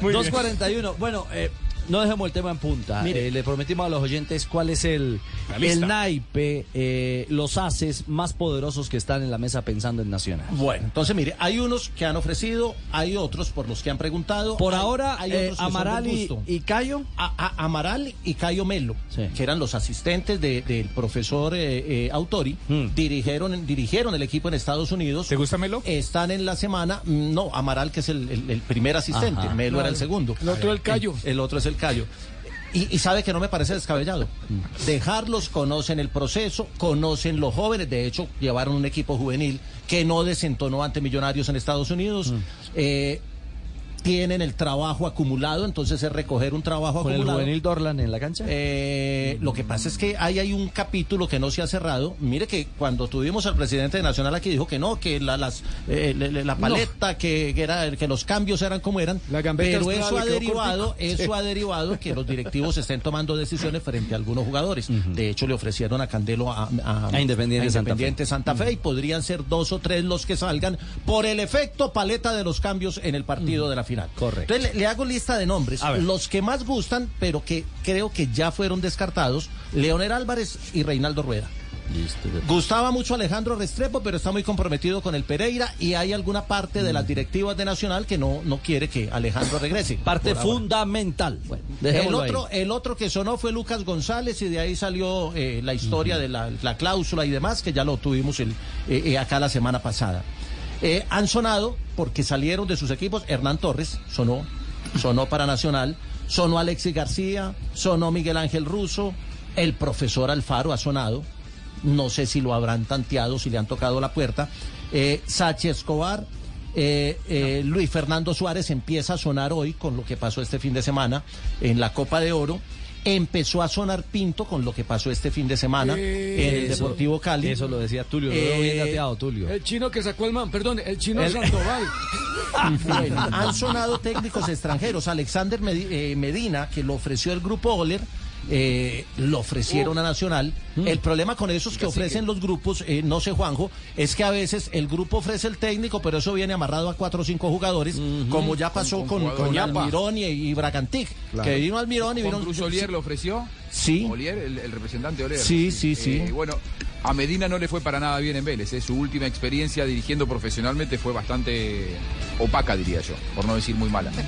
Muy bien. 2.41. Bueno, eh, no dejemos el tema en punta. Mire. Eh, le prometimos a los oyentes cuál es el, el naipe, eh, los haces más poderosos que están en la mesa pensando en Nacional. Bueno, entonces mire, hay unos que han ofrecido, hay otros por los que han preguntado. Por hay- ahora, hay eh, Amaral y, Cayo. A- a- Amaral y Cayo Melo, que eran los asistentes de- del profesor eh, eh, Autori, dirigieron, dirigieron el equipo en Estados Unidos. ¿Te gusta Melo? Están en la semana, mm, no, Amaral que es el, el- el primer asistente, Ajá. Melo era el segundo. El otro el Cayo. El, el otro es el Cayo. Y, y sabe que no me parece descabellado. Dejarlos, conocen el proceso, conocen los jóvenes. De hecho, llevaron un equipo juvenil que no desentonó ante Millonarios en Estados Unidos. Eh, tienen el trabajo acumulado, entonces es recoger un trabajo ¿Con el acumulado. juvenil Dorlan en la cancha? Eh, lo que pasa es que ahí hay un capítulo que no se ha cerrado. Mire que cuando tuvimos al presidente de Nacional aquí dijo que no, que la, las, eh, la paleta, que, que era, que los cambios eran como eran. gambeta pero eso ha derivado, eso Sí. ha derivado que los directivos estén tomando decisiones frente a algunos jugadores. De hecho, le ofrecieron a Candelo a, a- A Independiente a Santa Fe. Independiente Santa Fe y podrían ser dos o tres los que salgan por el efecto paleta de los cambios en el partido de la final. Correcto. Entonces le, le hago lista de nombres. Los que más gustan, pero que creo que ya fueron descartados, Leonel Álvarez y Reinaldo Rueda. Gustaba mucho Alejandro Restrepo, pero está muy comprometido con el Pereira y hay alguna parte de las directivas de Nacional que no, no quiere que Alejandro regrese. Parte fundamental. Bueno, El ahí. otro, el otro que sonó fue Lucas González y de ahí salió eh, la historia de la, la cláusula y demás, que ya lo tuvimos el, eh, eh, acá la semana pasada. Eh, han sonado porque salieron de sus equipos. Hernán Torres sonó, sonó para Nacional, sonó Alexis García, sonó Miguel Ángel Russo, el profesor Alfaro ha sonado. No sé si lo habrán tanteado, si le han tocado la puerta. Eh, Sachi Escobar, eh, eh, Luis Fernando Suárez empieza a sonar hoy con lo que pasó este fin de semana en la Copa de Oro. Empezó a sonar Pinto con lo que pasó este fin de semana en el Eso- Deportivo Cali. Eso lo decía Tulio, lo veo bien Eh, dateado, Tulio. El chino que sacó el man, perdón, el chino El- Sandoval. Bueno, han sonado técnicos extranjeros. Alexander eh, Medina, que lo ofreció el grupo Oler, eh, lo ofrecieron a Nacional. El problema con esos que ofrecen los grupos, eh, no sé, Juanjo, es que a veces el grupo ofrece el técnico, pero eso viene amarrado a cuatro o cinco jugadores, como ya pasó Con- con, con con jugadores. Almirón y, y Bragantic, Claro. que vino Almirón y vino... Lo ofreció. Sí. Olier, el, el representante Olier. Sí, sí, sí. Eh, bueno, a Medina no le fue para nada bien en Vélez. eh. Su última experiencia dirigiendo profesionalmente fue bastante opaca, diría yo, por no decir muy mala.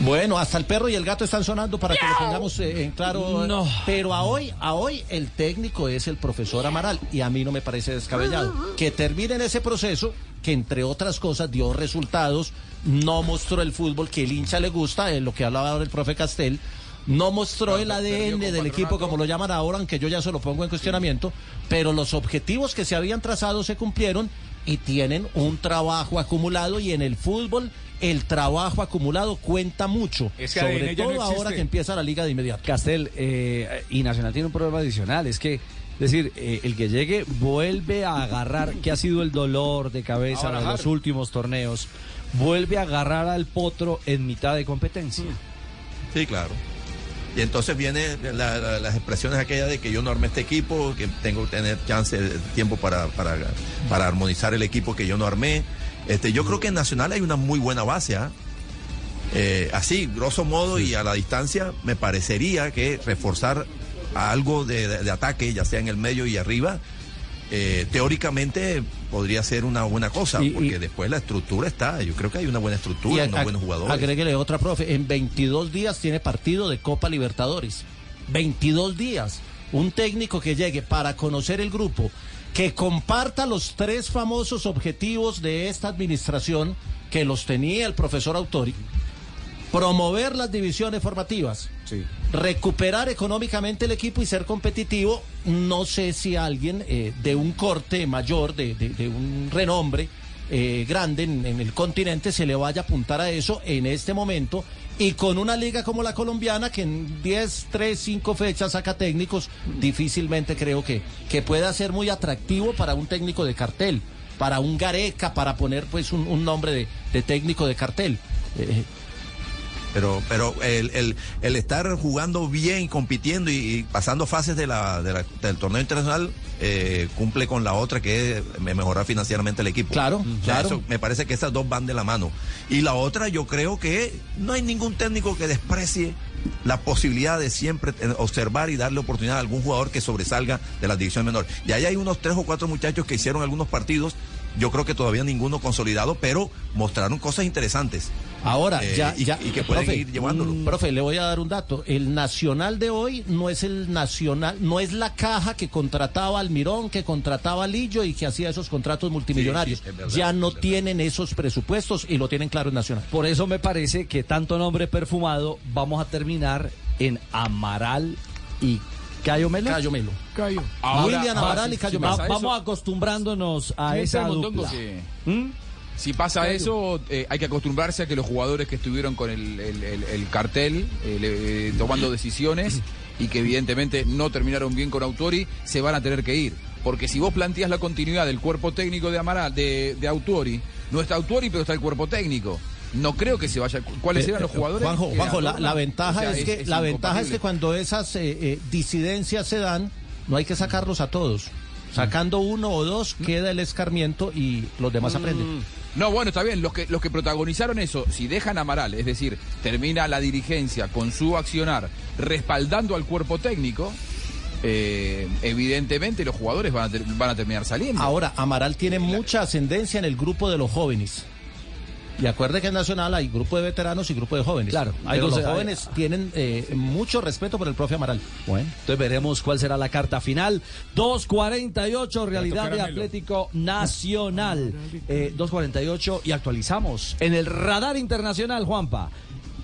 Bueno, hasta el perro y el gato están sonando para que lo pongamos eh, en claro. No. Pero a hoy, a hoy el técnico es el profesor Amaral y a mí no me parece descabellado que termine en ese proceso que entre otras cosas dio resultados, no mostró el fútbol que el hincha le gusta, en lo que hablaba ahora el profe Castel. No mostró el ADN del equipo como lo llaman ahora, aunque yo ya se lo pongo en cuestionamiento, pero los objetivos que se habían trazado se cumplieron y tienen un trabajo acumulado y en el fútbol el trabajo acumulado cuenta mucho, sobre ADN ya no todo ahora que empieza la liga de inmediato. Castel, eh, y Nacional tiene un problema adicional, es que, es decir, eh, el que llegue vuelve a agarrar, que ha sido el dolor de cabeza A de los últimos torneos, vuelve a agarrar al potro en mitad de competencia. Sí, claro. Y entonces viene la- la- las expresiones aquellas de que yo no armé este equipo, que tengo que tener chance de tiempo para, para, para armonizar el equipo que yo no armé. Este, yo creo que en Nacional hay una muy buena base. ¿ah? Eh, así, grosso modo y a la distancia, me parecería que reforzar algo de ataque, ya sea en el medio y arriba, eh, teóricamente podría ser una buena cosa, Y- porque y- después la estructura está. Yo creo que hay una buena estructura, unos buenos jugadores. Agréguele otra, profe. En 22 días tiene partido de Copa Libertadores. 22 días. Un técnico que llegue para conocer el grupo, que comparta los tres famosos objetivos de esta administración, que los tenía el profesor Autori. Promover las divisiones formativas. Recuperar económicamente el equipo y ser competitivo. No sé si alguien eh, de un corte mayor, de, un renombre eh, grande en, el continente, se le vaya a apuntar a eso en este momento. Y con una liga como la colombiana, que en 10, 3, 5 fechas saca técnicos, difícilmente creo que, que pueda ser muy atractivo para un técnico de cartel, para un Gareca, para poner pues un, nombre de, de técnico de cartel. Eh, Pero, pero el, el, el estar jugando bien, compitiendo y, y pasando fases de la, de la- del torneo internacional eh, cumple con la otra que es me- mejorar financieramente el equipo. Claro, O sea, claro. eso me parece que esas dos van de la mano. Y la otra, yo creo que no hay ningún técnico que desprecie la posibilidad de siempre observar y darle oportunidad a algún jugador que sobresalga de las divisiones menores. Y ahí hay unos tres o cuatro muchachos que hicieron algunos partidos, yo creo que todavía ninguno consolidado, pero mostraron cosas interesantes. Ahora, Eh, ya, y, ya, y que pueden profe, ir llevándolo. mm, Profe, le voy a dar un dato. El nacional de hoy no es el nacional, no es la caja que contrataba al Mirón, que contrataba a Lillo y que hacía esos contratos multimillonarios. sí, es verdad, ya no tienen esos presupuestos y lo tienen claro en Nacional. Por eso me parece que tanto nombre perfumado vamos a terminar en Amaral y Cayo Melo. Cayo Melo. Cayo. William Amaral y Cayo Melo. Va- Vamos acostumbrándonos a esa dupla. sí. ¿Mm? Si pasa eso, eh, hay que acostumbrarse a que los jugadores que estuvieron con el, el- el- el cartel, eh, le- eh, tomando decisiones y que evidentemente no terminaron bien con Autori, se van a tener que ir. Porque si vos planteas la continuidad del cuerpo técnico de Amaral, de, de Autori, no está Autori, pero está el cuerpo técnico. No creo que se vaya. ¿Cuáles Eh, eran los eh, jugadores? Juanjo, Juanjo, la, ventaja O sea, es que la ventaja es que cuando esas eh, eh, disidencias se dan, no hay que sacarlos a todos. Sacando uno o dos queda el escarmiento y los demás aprenden. No, bueno, está bien. Los que, los que protagonizaron eso, si dejan a Amaral, es decir, termina la dirigencia con su accionar respaldando al cuerpo técnico, eh, evidentemente los jugadores van a, ter- van a terminar saliendo. Ahora, Amaral tiene mucha ascendencia en el grupo de los jóvenes. Y acuerde que en Nacional hay grupo de veteranos y grupo de jóvenes. Claro, hay los hay- jóvenes tienen eh, mucho respeto por el profe Amaral. Bueno, entonces veremos cuál será la carta final. 2.48, realidad de. Atlético Nacional. Eh, 2.48 y actualizamos en el radar internacional, Juanpa.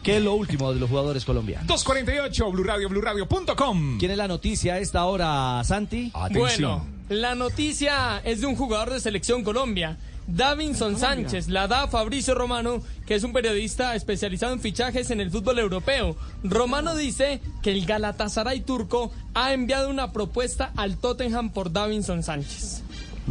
¿Qué es lo último de los jugadores colombianos? 248, Blue Radio, BlueRadio.com. ¿Quién es la noticia a esta hora, Santi? Bueno, la noticia es de un jugador de Selección Colombia. Davinson Sánchez la da Fabricio Romano, que es un periodista especializado en fichajes en el fútbol europeo. Romano dice que el Galatasaray turco ha enviado una propuesta al Tottenham por Davinson Sánchez.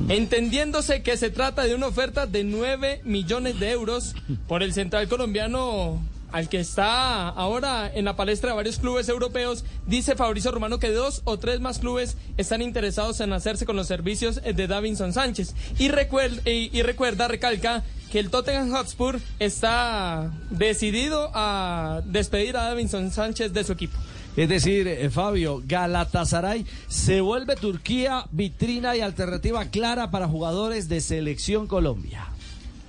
Entendiéndose que se trata de una oferta de 9 millones de euros por el central colombiano al que está ahora en la palestra de varios clubes europeos, dice Fabricio Romano que dos o tres más clubes están interesados en hacerse con los servicios de Davinson Sánchez. Y, recuer- y- y recuerda, recalca, que el Tottenham Hotspur está decidido a despedir a Davinson Sánchez de su equipo. Es decir, eh, Fabio, Galatasaray se vuelve Turquía vitrina y alternativa clara para jugadores de selección Colombia.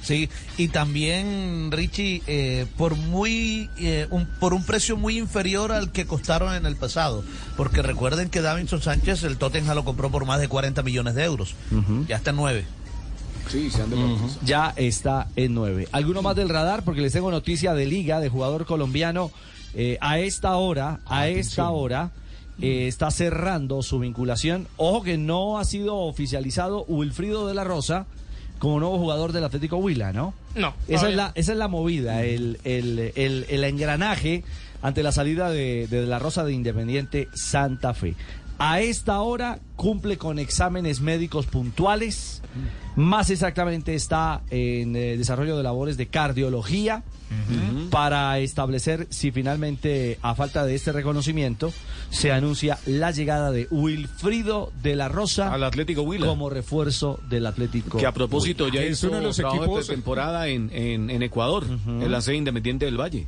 Sí, y también, Richie, eh, por muy eh, un, por un precio muy inferior al que costaron en el pasado. Porque recuerden que Davinson Sánchez, el Tottenham lo compró por más de 40 millones de euros. Ya está en 9. Sí, se han Ya está en nueve. ¿Alguno más del radar? Porque les tengo noticia de liga, de jugador colombiano. Eh, a esta hora, a esta hora, eh, está cerrando su vinculación. Ojo que no ha sido oficializado Wilfrido de la Rosa como nuevo jugador del Atlético Huila, ¿no? No. Esa es la, esa es la movida, el, el, el, el engranaje ante la salida de, de la Rosa de Independiente Santa Fe. A esta hora cumple con exámenes médicos puntuales, más exactamente está en eh, desarrollo de labores de cardiología para establecer si finalmente, a falta de este reconocimiento, se anuncia la llegada de Wilfrido de la Rosa Al Atlético Huila. como refuerzo del Atlético. Que a propósito Huila. ya Es uno de los equipos- de temporada en, en, en Ecuador, en la sede Independiente del Valle.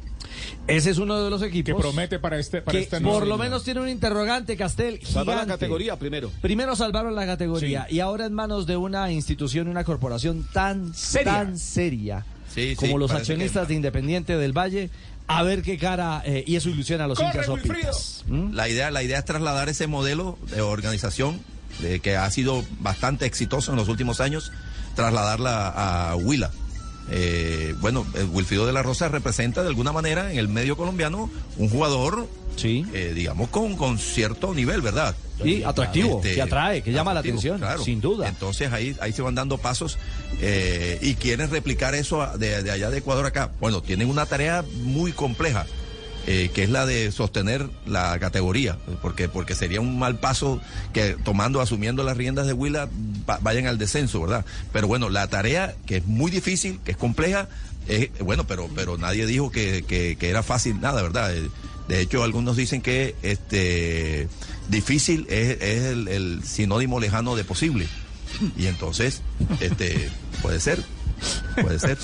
Ese es uno de los Que equipos promete para este para que esta por lo menos tiene un interrogante, Castel. Salva la categoría primero. Primero salvaron la categoría y ahora en manos de una institución, una corporación tan Seria. tan seria Sí, sí, como los accionistas que- de Independiente del Valle, a ver qué cara eh, y eso ilusiona a los ¡Corre, hinchas. ¿Mm? La idea, la idea es trasladar ese modelo de organización de que ha sido bastante exitoso en los últimos años, trasladarla a Huila. Eh, bueno, eh, Wilfrido de la Rosa representa de alguna manera en el medio colombiano un jugador, Sí. eh, digamos, con, con cierto nivel, ¿verdad? Y atractivo, Este, que atrae, que llama la atención, sin duda. Entonces ahí, ahí se van dando pasos eh, y quieren replicar eso de, de allá de Ecuador acá. Bueno, tienen una tarea muy compleja eh, que es la de sostener la categoría, porque, porque sería un mal paso que tomando, asumiendo las riendas de Huila, va- vayan al descenso, ¿verdad? Pero bueno, la tarea, que es muy difícil, que es compleja, es, bueno, pero, pero nadie dijo que, que- que era fácil nada, ¿verdad? Eh, De hecho, algunos dicen que este difícil es, es el, el sinónimo lejano de posible. Y entonces, este, puede ser. Puede ser.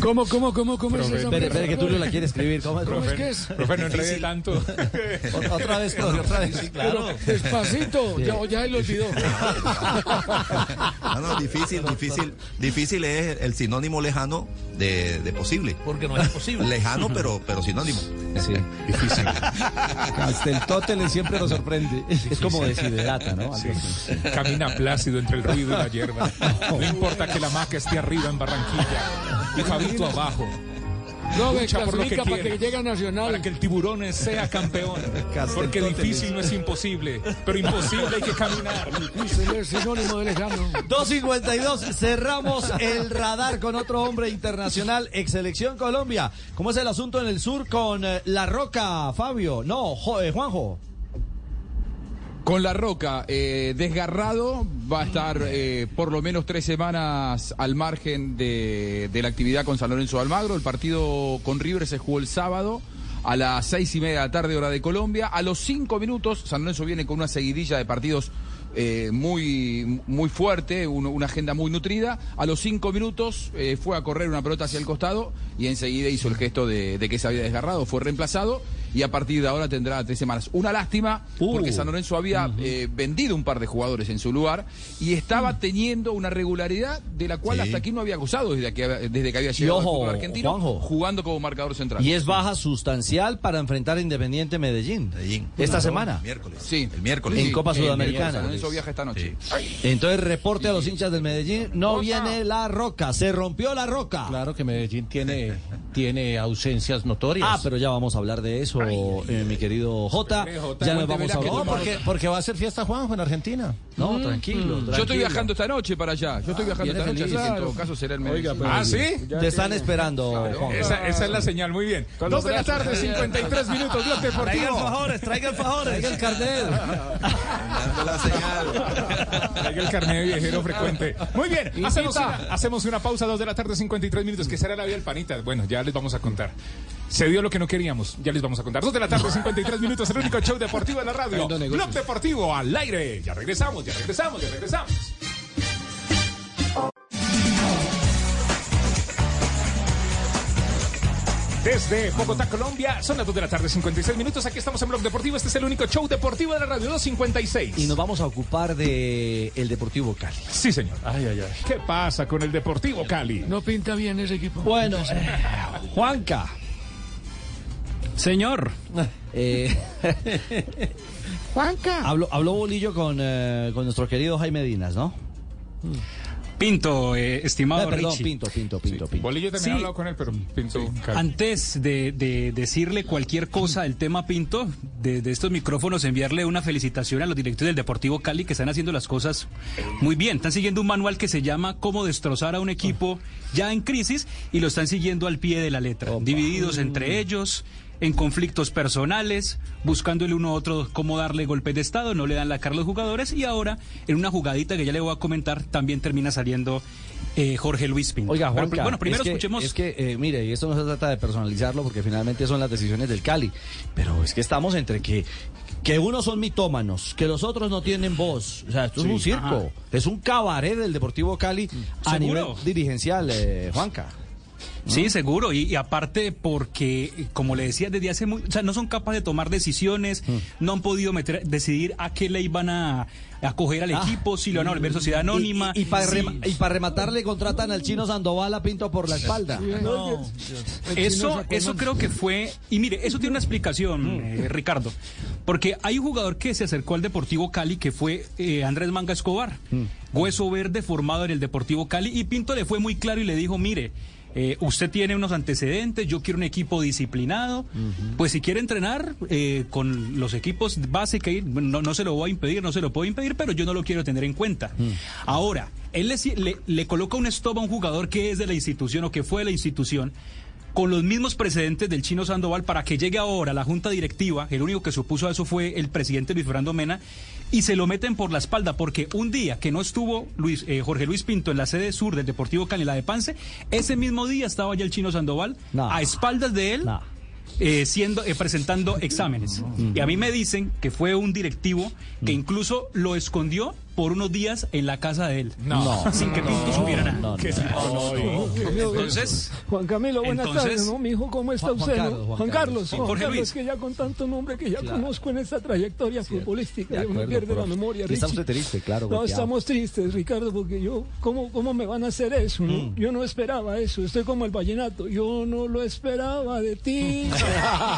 ¿Cómo, cómo, cómo, cómo es Profe, eso? espere, espere, que Tulio la quiere escribir. ¿Cómo es? ¿Cómo es que es? Profe, no enrede tanto. Otra- vez, profe, otra vez. Sí, claro. Pero despacito, Sí. ya, ya lo olvidó. No, no, difícil, difícil. Difícil es el sinónimo lejano de, de posible. Porque no es posible. Lejano, pero, pero sinónimo. Sí. Difícil. Casteltóteles siempre nos sorprende. Es como desiderata, ¿no? Sí. así. Camina plácido entre el ruido y la hierba. No importa que la maca esté arriba en Barranquilla y Fabito abajo. No, Lucha por lo que para quiere. que llegue a Nacional. Para que el tiburón sea campeón. Porque difícil no es imposible, pero imposible hay que caminar. Difícil es sinónimo de lejano. 252, cerramos el radar con otro hombre internacional, ex selección Colombia. ¿Cómo es el asunto en el sur con eh, La Roca, Fabio? No, Jo- eh, Juanjo. Con La Roca, eh, desgarrado, va a estar eh, por lo menos tres semanas al margen de, la actividad con San Lorenzo Almagro. El partido con River se jugó el sábado a las seis y media de la tarde, hora de Colombia. A los cinco minutos, San Lorenzo viene con una seguidilla de partidos eh, muy, muy fuerte, un- una agenda muy nutrida. A los cinco minutos fue a correr una pelota hacia el costado y enseguida hizo el gesto de que se había desgarrado, fue reemplazado y a partir de ahora tendrá tres semanas. Una lástima porque San Lorenzo había eh, vendido un par de jugadores en su lugar y estaba teniendo una regularidad de la cual Sí. hasta aquí no había gozado desde que, desde que había llegado ojo, al fútbol argentino Juanjo. jugando como marcador central. Y es baja sustancial para enfrentar a Independiente Medellín. Esta semana. Miércoles. Sí. El miércoles. En Sí. Copa El Sudamericana. San Lorenzo viaja esta noche. Entonces reporte a los hinchas del Medellín, no viene La Roca, se rompió La Roca. Claro que Medellín tiene, tiene ausencias notorias. Ah, pero ya vamos a hablar de eso, eh, mi querido Jota. Ya nos vamos a No, hablar. porque, porque va a ser fiesta Juanjo en Argentina. No, tranquilo, Yo estoy viajando esta noche para allá. Yo estoy viajando esta noche, así feliz. que en Claro. todo caso será el pero- ¿Ah, sí? Te están esperando, Juanjo. Esa, esa es la señal, muy bien. Con Dos de la tarde, así. 53 minutos, Blog Traigan Deportivo. fajores, traigan fajores. Traiga el carnet. La señal. Traiga el carnet de viajero frecuente. Muy bien, hacemos una, hacemos una pausa, dos de la tarde, 53 minutos, que será la vía del panita. Bueno, ya les vamos a contar. Se dio lo que no queríamos, ya les vamos a contar. Dos de la tarde, 53 minutos, el único show deportivo de la radio. Blog Deportivo al aire. Ya regresamos, ya regresamos, ya regresamos. Desde Bogotá, Colombia, son las 2 de la tarde, 56 minutos. Aquí estamos en Blog Deportivo. Este es el único show deportivo de la radio, 256. Y nos vamos a ocupar de el Deportivo Cali. Sí, señor. Ay, ay, ay. ¿Qué pasa con el Deportivo Cali? No pinta bien ese equipo. Bueno, eh, Juanca. Señor. eh, Juanca. habló, habló Bolillo con, eh, con nuestro querido Jaime Dinas, ¿no? Pinto, eh, estimado Eh, perdón, Richie. Pinto, Pinto, Pinto, Pinto. Bolillo también Sí. ha hablado con él, pero Pinto. Antes de, de decirle cualquier cosa del tema Pinto, de, de estos micrófonos, enviarle una felicitación a los directores del Deportivo Cali que están haciendo las cosas muy bien. Están siguiendo un manual que se llama Cómo destrozar a un equipo ya en crisis y lo están siguiendo al pie de la letra, divididos entre ellos. En conflictos personales, buscando el uno a otro cómo darle golpes de estado, no le dan la cara a los jugadores y ahora en una jugadita que ya le voy a comentar también termina saliendo eh, Jorge Luis Pinto. Oiga, Pero, Juanca, bueno, primero es que, escuchemos. Es que, eh, mire, y esto no se trata de personalizarlo porque finalmente son las decisiones del Cali. Pero es que estamos entre que, que unos son mitómanos, que los otros no tienen voz. O sea, esto Sí, es un circo. ajá. Es un cabaret del Deportivo Cali a Seguro. nivel dirigencial, eh, Juanca. Sí, seguro. Y, y aparte porque, como le decía, desde hace muy... O sea, no son capaces de tomar decisiones, no han podido meter, decidir a qué le iban a acoger al Ah. equipo, si lo van a volver sociedad anónima. Y, para Sí. rematar le contratan al chino Sandoval a Pinto por la espalda. No. Eso, eso creo que fue, y mire, eso tiene una explicación, eh, Ricardo, porque hay un jugador que se acercó al Deportivo Cali que fue eh, Andrés Manga Escobar, hueso verde formado en el Deportivo Cali, y Pinto le fue muy claro y le dijo, mire, eh, usted tiene unos antecedentes, yo quiero un equipo disciplinado, pues si quiere entrenar eh, con los equipos base que no, no se lo voy a impedir, no se lo puedo impedir, pero yo no lo quiero tener en cuenta. Ahora, él le, le- le coloca un stop a un jugador que es de la institución o que fue de la institución, con los mismos precedentes del chino Sandoval para que llegue ahora la junta directiva, el único que supuso a eso fue el presidente Luis Fernando Mena, y se lo meten por la espalda, porque un día que no estuvo Luis, eh, Jorge Luis Pinto en la sede sur del Deportivo Cali, la de Pance, ese mismo día estaba ya el chino Sandoval a espaldas de él. eh, siendo eh, presentando exámenes. Y a mí me dicen que fue un directivo que incluso lo escondió por unos días en la casa de él No. sin que Pinto supiera nada no, no, ¿Qué- no, no. entonces Juan Camilo, buenas Entonces- tardes, ¿no? Mi hijo, ¿cómo está Juan- usted? no? Carlos, Juan Juan Carlos. Juan Jorge Carlos, Luis. que ya con tanto nombre que ya Claro. conozco en esta trayectoria futbolística, De yo me acuerdo, pierde la memoria, Y está Richie. usted triste, claro, No, estamos tristes, Ricardo, porque yo, ¿cómo, cómo me van a hacer eso? no? Mm. Yo no esperaba eso, estoy como el vallenato, yo no lo esperaba de ti.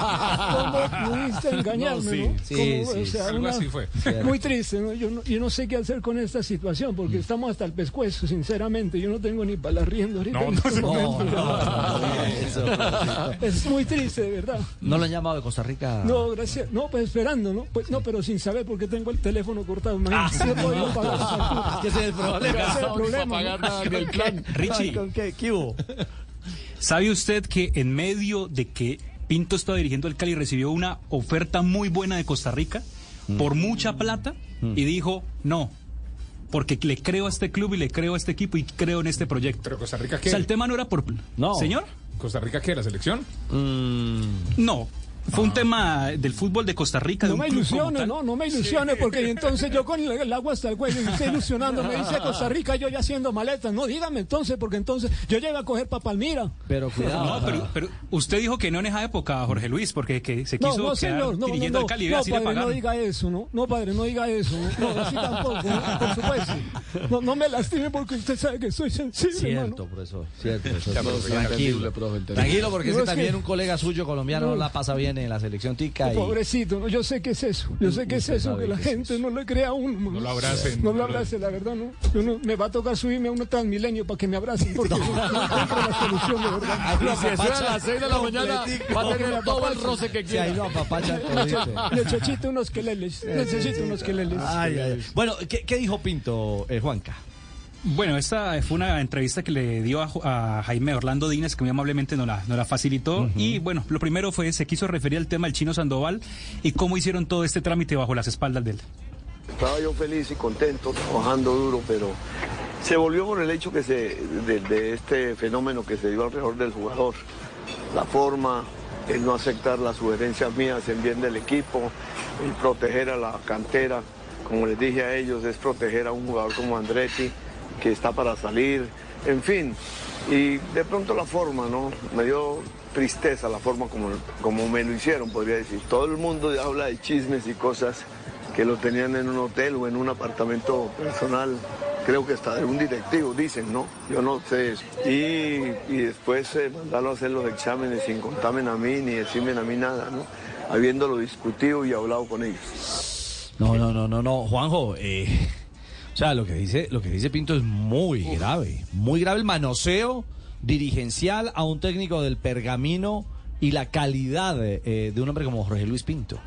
¿Cómo pudiste engañarme, No, sí. no? Sí, sí, O sea, algo una- así fue. Muy triste, ¿no? Yo, no, yo no sé qué hacer con esta situación, porque estamos hasta el pescuezo, sinceramente. Yo no tengo ni para la rienda ahorita No, en no, este no, momento. no, no, eso, profesor. Es muy triste, de verdad. ¿No lo han llamado de Costa Rica? No, gracias. No, pues esperando, ¿no? Pues no, pero sin saber por qué tengo el teléfono cortado. Imagínate, he podido pagar. Es el problema. El No, problema, para pagar ¿no? nada del plan. Richie. ¿Con qué? ¿Qué hubo? ¿Sabe usted que en medio de que Pinto estaba dirigiendo el Cali recibió una oferta muy buena de Costa Rica por mucha plata y dijo no? Porque le creo a este club y le creo a este equipo y creo en este proyecto. ¿Pero Costa Rica O qué? sea, el tema no era por... No. ¿Señor? ¿Costa Rica qué? ¿La selección? No. Fue un tema del fútbol de Costa Rica. de No un me club como ilusione, tal. no, no me ilusione, porque entonces yo con el, agua hasta el cuello y usted ilusionando, me dice Costa Rica, yo ya haciendo maletas. No, dígame entonces, porque entonces yo llego a coger para Palmira. Pero cuidado. No, pero, pero usted dijo que no en esa época, Jorge Luis, porque que se quiso No, no, quedar señor, no, no, dirigiendo no, al no, así le padre, no pagaron. diga eso, ¿no? No, padre, no diga eso, no, no, así tampoco, ¿no? por supuesto. No, no me lastime porque usted sabe que soy sensible, hermano. Cierto, profesor. Cierto, profesor. Tranquilo. profe. Tranquilo, porque es No, que es que- también un colega suyo colombiano no No. la pasa bien en la selección tica. Y... Pobrecito, ¿no? yo sé que es eso, yo sé que es eso, que la que es gente no le crea a uno. No lo abracen. No lo abrace, la verdad, ¿no? Yo no- me va a tocar subirme a un transmilenio para que me abracen, porque no, no encuentro la solución, de verdad. Lo eso es a las seis de la mañana, va a tener todo el roce que Sí, ahí lo apapachan todito. Necesito unos queleles, necesito unos queleles. Ay, ay, ay. Bueno, ¿qué, qué dijo Pinto, eh, Juanca? Bueno, esta fue una entrevista que le dio a, Jaime Orlando Dínez, que muy amablemente nos la, nos la facilitó. Y bueno, lo primero fue, se quiso referir al tema del chino Sandoval y cómo hicieron todo este trámite bajo las espaldas de él. Estaba yo feliz y contento, trabajando duro, pero se volvió por el hecho que se, de, de este fenómeno que se dio alrededor del jugador. La forma, el no aceptar las sugerencias mías en bien del equipo, el proteger a la cantera, como les dije a ellos, es proteger a un jugador como Andretti, que está para salir, en fin. Y de pronto la forma, ¿no? Me dio tristeza la forma como, como me lo hicieron, podría decir. Todo el mundo habla de chismes y cosas que lo tenían en un hotel o en un apartamento personal, creo que hasta de un directivo, dicen, ¿no? Yo no sé eso. Y, y después eh, mandarlo a hacer los exámenes sin contarme a mí ni decirme a mí nada, ¿no? Habiéndolo discutido y hablado con ellos. No, no, no, no, no, Juanjo. eh, o sea, lo que dice, lo que dice Pinto es muy grave, muy grave el manoseo dirigencial a un técnico del pergamino y la calidad de, eh, de un hombre como Jorge Luis Pinto.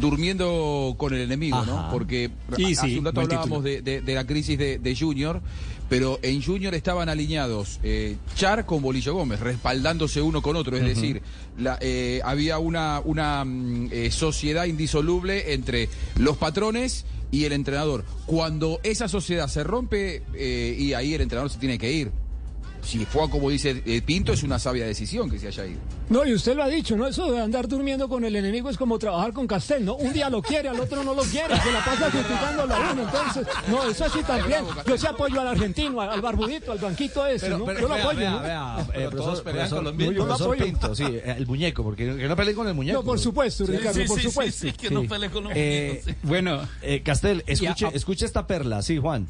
durmiendo con el enemigo, ¿no? Porque Y hace sí, un rato hablábamos de, de- de la crisis de, de Junior, pero en Junior estaban alineados eh, Char con Bolillo Gómez, respaldándose uno con otro, es decir, la- eh, había una, una mm, eh, sociedad indisoluble entre los patrones y el entrenador. Cuando esa sociedad se rompe eh, y ahí el entrenador se tiene que ir. Si fue como dice eh, Pinto, es una sabia decisión que se haya ido. No, y usted lo ha dicho, ¿no? Eso de andar durmiendo con el enemigo es como trabajar con Castel, ¿no? Un día lo quiere, al otro no lo quiere, se la pasa criticándolo a uno, entonces, no, eso sí también. Yo sí apoyo al argentino, al, al barbudito, al banquito ese, ¿no? pero Yo lo apoyo, vea, ¿no? vea, eh, Pero profesor, todos pelean profesor- con los mismos. Yo lo apoyo. Pinto, sí, el muñeco, porque que no peleen con el muñeco. No, por supuesto, Ricardo, por supuesto. Sí. Eh, Bueno, eh, Castel, escuche, escuche esta perla, sí, Juan.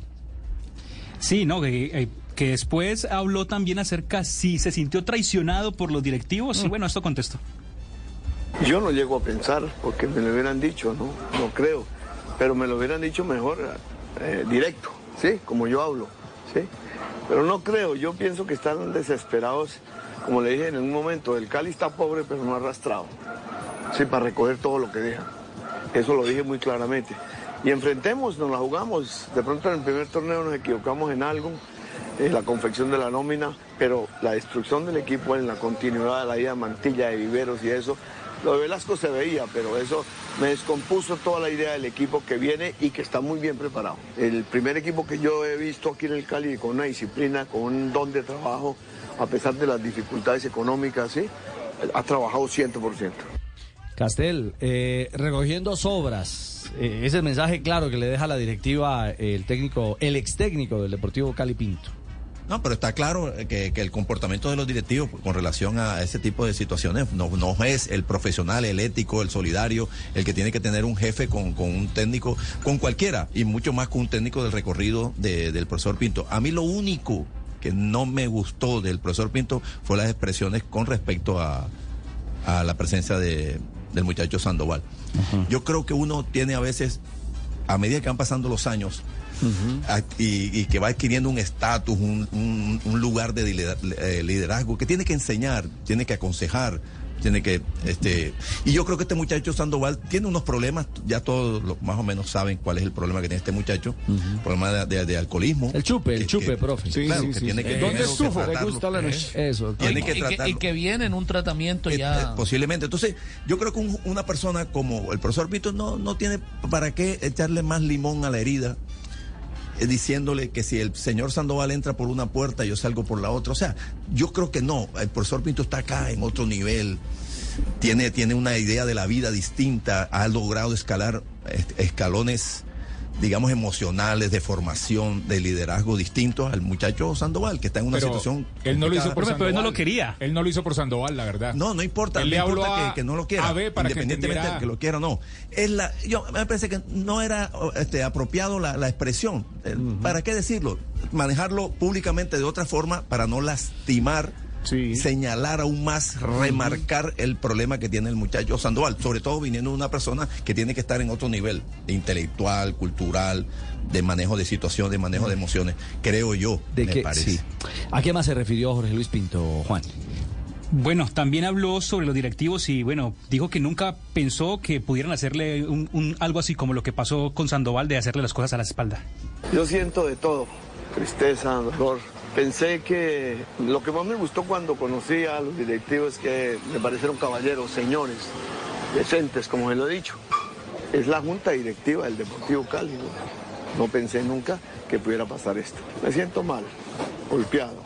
Sí, no, que, eh, que después habló también acerca si se sintió traicionado por los directivos. Y bueno, esto contestó. Yo no llego a pensar, porque me lo hubieran dicho, ¿no? No creo. Pero me lo hubieran dicho mejor, eh, directo, ¿sí? Como yo hablo, ¿sí? Pero no creo, yo pienso que están desesperados, como le dije en un momento, el Cali está pobre pero no arrastrado, ¿sí? Para recoger todo lo que deja. Eso lo dije muy claramente. Y enfrentemos, nos la jugamos. De pronto en el primer torneo nos equivocamos en algo, la confección de la nómina, pero la destrucción del equipo en la continuidad de la idea de Mantilla, de Viveros y eso. Lo de Velasco se veía, pero eso me descompuso toda la idea del equipo que viene y que está muy bien preparado. El primer equipo que yo he visto aquí en el Cali con una disciplina, con un don de trabajo, a pesar de las dificultades económicas, ¿sí? ha trabajado 100%. Castel, eh, recogiendo sobras, eh, ese mensaje claro que le deja la directiva eh, el técnico, el ex técnico del Deportivo Cali Pinto. No, pero está claro que, que el comportamiento de los directivos con relación a ese tipo de situaciones no, no es el profesional, el ético, el solidario, el que tiene que tener un jefe con, con un técnico, con cualquiera, y mucho más con un técnico del recorrido de- del profesor Pinto. A mí lo único que no me gustó del profesor Pinto fue las expresiones con respecto a, a la presencia de, del muchacho Sandoval. Yo creo que uno tiene a veces, a medida que van pasando los años, y, y que va adquiriendo un estatus, un, un- un lugar de eh, liderazgo, que tiene que enseñar, tiene que aconsejar, tiene que, este, y yo creo que este muchacho Sandoval tiene unos problemas, ya todos lo- más o menos saben cuál es el problema que tiene este muchacho, problema de, de- de alcoholismo. El chupe, el chupe, que- profe. claro, que tiene que, ¿Dónde tiene que estuvo? Le gusta la noche. Eso. Tiene Y que tratarlo. y que viene en un tratamiento Eh, ya. eh, posiblemente. Entonces, yo creo que un- una persona como el profesor Vito no, no tiene para qué echarle más limón a la herida, eh, diciéndole que si el señor Sandoval entra por una puerta, yo salgo por la otra. O sea, yo creo que no. El profesor Pinto está acá en otro nivel. Tiene, tiene una idea de la vida distinta, ha logrado escalar escalones, digamos, emocionales, de formación, de liderazgo distintos al muchacho Sandoval, que está en una Pero situación. él no lo hizo por. Sandoval. él no lo quería. Él no lo hizo por Sandoval, la verdad. No, no importa. Él le habló importa a- que, que no lo quiera. a B para que independientemente entendiera. de que lo quiera o no. Es la, yo me parece que no era este, apropiado la, la expresión. Eh, ¿Para qué decirlo? Manejarlo públicamente de otra forma para no lastimar. Señalar aún más, remarcar el problema que tiene el muchacho Sandoval, sobre todo viniendo de una persona que tiene que estar en otro nivel, intelectual, cultural, de manejo de situación, de manejo de emociones, creo yo, ¿De me qué? parece. Sí. ¿A qué más se refirió Jorge Luis Pinto, Juan? Bueno, también habló sobre los directivos y bueno, dijo que nunca pensó que pudieran hacerle un, un- algo así como lo que pasó con Sandoval de hacerle las cosas a la espalda. Yo siento de todo, tristeza, dolor. Pensé que lo que más me gustó cuando conocí a los directivos es que me parecieron caballeros, señores, decentes, como se lo he dicho. Es la junta directiva del Deportivo Cali. No, No pensé nunca que pudiera pasar esto. Me siento mal, golpeado,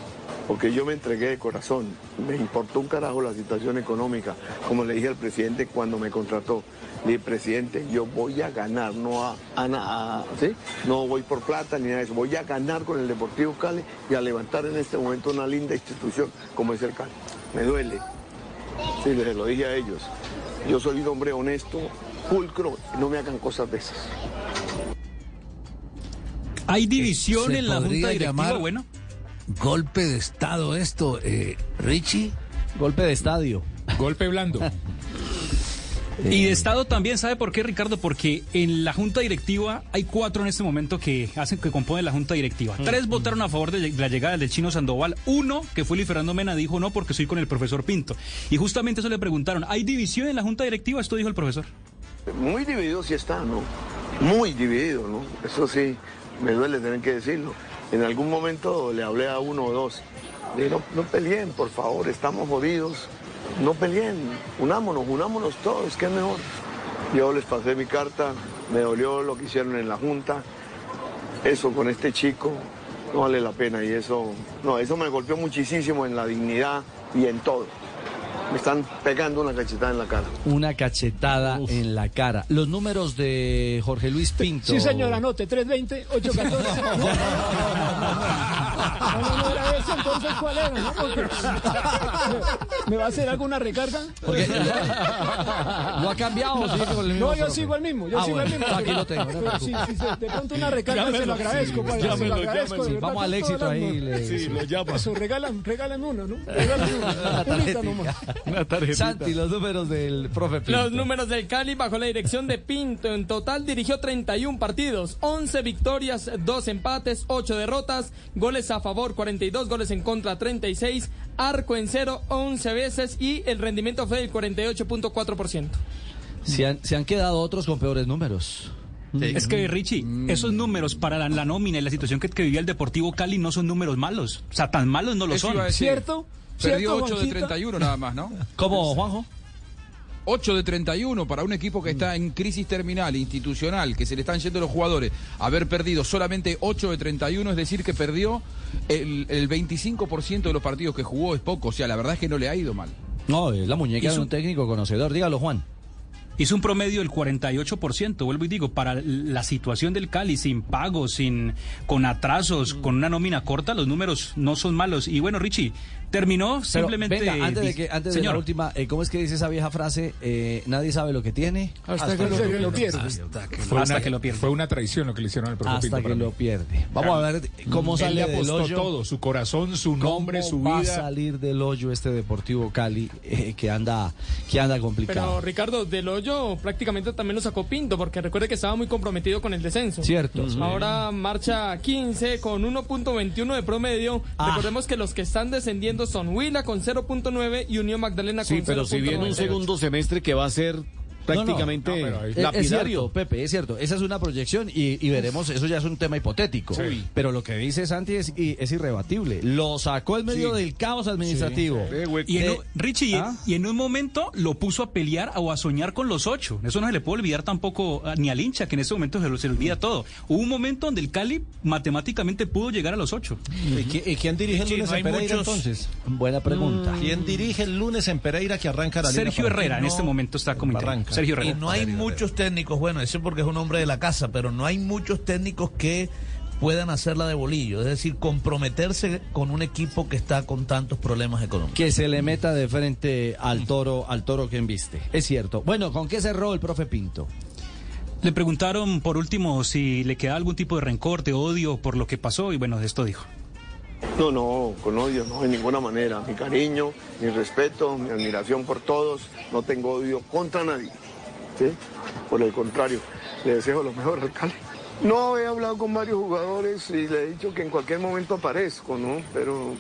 porque yo me entregué de corazón. Me importó un carajo la situación económica, como le dije al presidente cuando me contrató. Le dije, presidente, yo voy a ganar, no a, a ¿sí? No voy por plata ni nada de eso. Voy a ganar con el Deportivo Cali y a levantar en este momento una linda institución como es el Cali. Me duele. Sí, les lo dije a ellos. Yo soy un hombre honesto, pulcro, y no me hagan cosas de esas. Hay división en la junta directiva, llamar bueno. Golpe de Estado esto, eh, Richie. Golpe de estadio. Golpe blando. Y de Estado también, ¿sabe por qué, Ricardo? Porque en la Junta Directiva hay cuatro en este momento que hacen que componen la Junta Directiva. Tres votaron a favor de la llegada del chino Sandoval. Uno, que fue Luis Fernando Mena, dijo no porque soy con el profesor Pinto. Y justamente eso le preguntaron, ¿hay división en la Junta Directiva? Esto dijo el profesor. Muy dividido sí está, ¿no? Muy dividido, ¿no? Eso sí, me duele tener que decirlo. En algún momento le hablé a uno o dos. Le dije, no, no peleen, por favor, estamos jodidos. No peleen, unámonos, unámonos todos, que es mejor. Yo les pasé mi carta, me dolió lo que hicieron en la Junta. Eso con este chico no vale la pena y eso, no, eso me golpeó muchísimo en la dignidad y en todo. Me están pegando una cachetada en la cara. Una cachetada en la cara. Los números de Jorge Luis Pinto. Sí, señor, anote, 320, 814. No, no, no, no era ese, entonces, ¿cuál era? no? Porque- ¿Me va a hacer alguna recarga? ¿Lo ha cambiado? ¿Sigue con el mismo No, yo sigo el mismo, yo Ah, sigo el bueno, mismo. aquí lo tengo, Pero sí, sí, sí, de pronto una recarga se lo agradezco, padre, se lo llámelo, agradezco. llámelo. Vamos al éxito ahí, le- Sí, lo llama. Eso, regalan, regalan uno, ¿no? Regalan uno. Unita nomás. Santi, los números del profe Pinto. Los números del Cali bajo la dirección de Pinto. En total dirigió 31 partidos, 11 victorias, 2 empates, 8 derrotas, goles a favor 42, goles en contra 36, arco en cero 11 veces y el rendimiento fue del 48.4%. Se han, se han quedado otros con peores números. Es que, Richie, Mm. esos números para la, la nómina y la situación que, que vivía el Deportivo Cali no son números malos. O sea, tan malos no lo Eso son. ¿Cierto? Perdió ¿Cierto, 8 de Juanquito? 31 nada más, ¿no? ¿Cómo, Juanjo? 8 de 31 para un equipo que está en crisis terminal, institucional, que se le están yendo los jugadores. Haber perdido solamente 8 de 31, es decir, que perdió el, el 25% de los partidos que jugó, es poco. O sea, la verdad es que no le ha ido mal. No, es la muñeca de Hizo- un técnico conocedor. Dígalo, Juan. Hizo un promedio del 48%, vuelvo y digo, para la situación del Cali, sin pagos, sin, con atrasos, con una nómina corta, los números no son malos. Y bueno, Richie, terminó Pero, simplemente... venga, antes de, que, antes de la Señor. última, eh, ¿cómo es que dice esa vieja frase? Eh, nadie sabe lo que tiene. Hasta, que, lo, lo pierde. Fue Hasta una, que lo pierde. Fue una traición lo que le hicieron al profe Hasta Pinto que lo pierde. Vamos a ver cómo Él sale le del hoyo. todo, su corazón, su nombre, ¿Cómo su va a vida. salir del hoyo este Deportivo Cali eh, que anda que anda complicado? Pero Ricardo, del hoyo prácticamente también lo sacó Pinto, porque recuerde que estaba muy comprometido con el descenso. Cierto. Ahora marcha 15 con 1.21 de promedio. Ah. Recordemos que los que están descendiendo son Huila con 0.9 y Unión Magdalena Sí, con pero si viene un 0.98. segundo semestre que va a ser prácticamente no, Es- Es cierto, Pepe, es cierto. Esa es una proyección y, y veremos, eso ya es un tema hipotético. Sí. Pero lo que dice Santi es, y- es irrebatible. Lo sacó en medio Sí. del caos administrativo. Y en, Eh, un- Richie, y- ¿ah? y en un momento lo puso a pelear o a soñar con los ocho. Eso no se le puede olvidar tampoco a- ni al hincha, que en ese momento se, lo- se le olvida todo. Hubo un momento donde el Cali matemáticamente pudo llegar a los ocho. ¿Y, qui- y quién dirige el lunes en Pereira muchos- entonces? Buena pregunta. ¿Quién dirige el lunes en Pereira que arranca la Liga Sergio Herrera en este momento está como Y no hay muchos técnicos, bueno, eso porque es un hombre de la casa, pero no hay muchos técnicos que puedan hacerla de bolillo, es decir, comprometerse con un equipo que está con tantos problemas económicos. Que se le meta de frente al toro, al toro que embiste. Es cierto. Bueno, ¿con qué cerró el profe Pinto? Le preguntaron por último si le queda algún tipo de rencor, de odio por lo que pasó y bueno, esto dijo. No, no, con odio, no, de ninguna manera. Mi cariño, mi respeto, mi admiración por todos. No tengo odio contra nadie. ¿Sí? Por el contrario, le deseo lo mejor al Cali. No, he hablado con varios jugadores y le he dicho que en cualquier momento aparezco, ¿no? Pero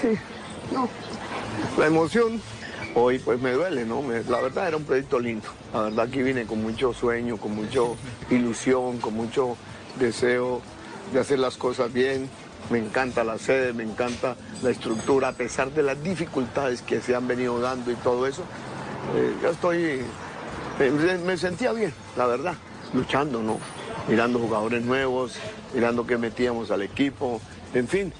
sí, no. La emoción hoy pues me duele, ¿no? La verdad era un proyecto lindo. La verdad aquí vine con mucho sueño, con mucha ilusión, con mucho deseo de hacer las cosas bien. Me encanta la sede, me encanta la estructura, a pesar de las dificultades que se han venido dando y todo eso. eh, yo estoy, me, sentía bien, la verdad, luchando, ¿no? Mirando jugadores nuevos, mirando qué metíamos al equipo, en fin,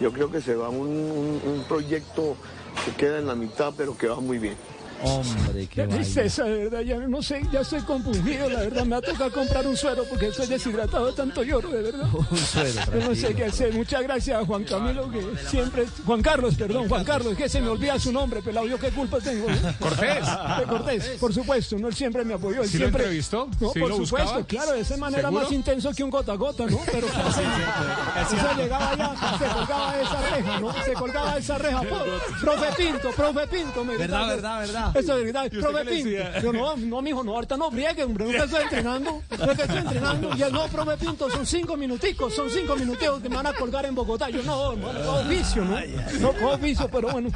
yo creo que se va un- un proyecto que queda en la mitad, pero que va muy bien. Hombre, qué tristeza, de verdad, ya no sé, ya estoy compungido, la verdad, me ha tocado comprar un suero porque estoy deshidratado de tanto lloro, de verdad. Un suero, Yo no sé qué hacer, muchas gracias a Juan Camilo, que siempre, Juan Carlos, perdón, Juan Carlos, que se me olvida su nombre, pelado, yo qué culpa tengo. eh? Cortés. De Cortés, por supuesto, no, él siempre me apoyó. Él ¿Sí lo siempre... entrevistó? No, ¿Sí por lo supuesto, buscaba? claro, de esa manera ¿Seguro? más intenso que un gota a gota, ¿no? Pero se llegaba allá, se colgaba de esa reja, ¿no? Se colgaba de esa reja. Profe Pinto, profe Pinto, me Verdad, verdad, verdad. Eso es verdad, ¿Y usted profe Pinto. Yo no, no, mijo, no, ahorita no friegue, hombre, no que estoy entrenando, que estoy entrenando. Y él, no, profe Pinto, son cinco minuticos, son cinco minuticos que me van a colgar en Bogotá. Yo no, no, no, oficio, ¿no? No, cojo oficio, pero bueno,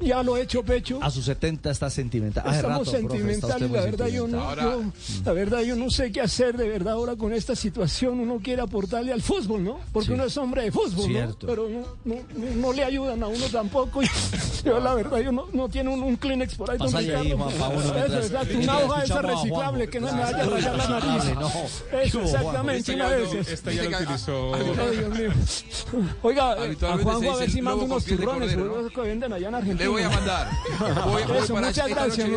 ya lo he hecho pecho. A sus 70 está sentimental. Hace Estamos rato, profe, está muy la verdad yo no, sentimental. yo- la verdad yo no sé qué hacer de verdad ahora con esta situación. Uno quiere aportarle al fútbol, ¿no? Porque Sí. uno es hombre de fútbol, Cierto. ¿no? Pero no, no, no- no le ayudan a uno tampoco. Y yo la verdad yo no, no tiene un, un Kleenex por ahí Pásale ahí, Eso, mientras- exacto, mientras una hoja de esa reciclable que no me vaya a rayar la nariz. Eso exactamente, una de esas. ya utilizó. Oiga, eh, a Juanjo a ver si manda unos turrones, que venden allá en Argentina. Le voy a mandar. Voy, voy Eso, para, muchas gracias,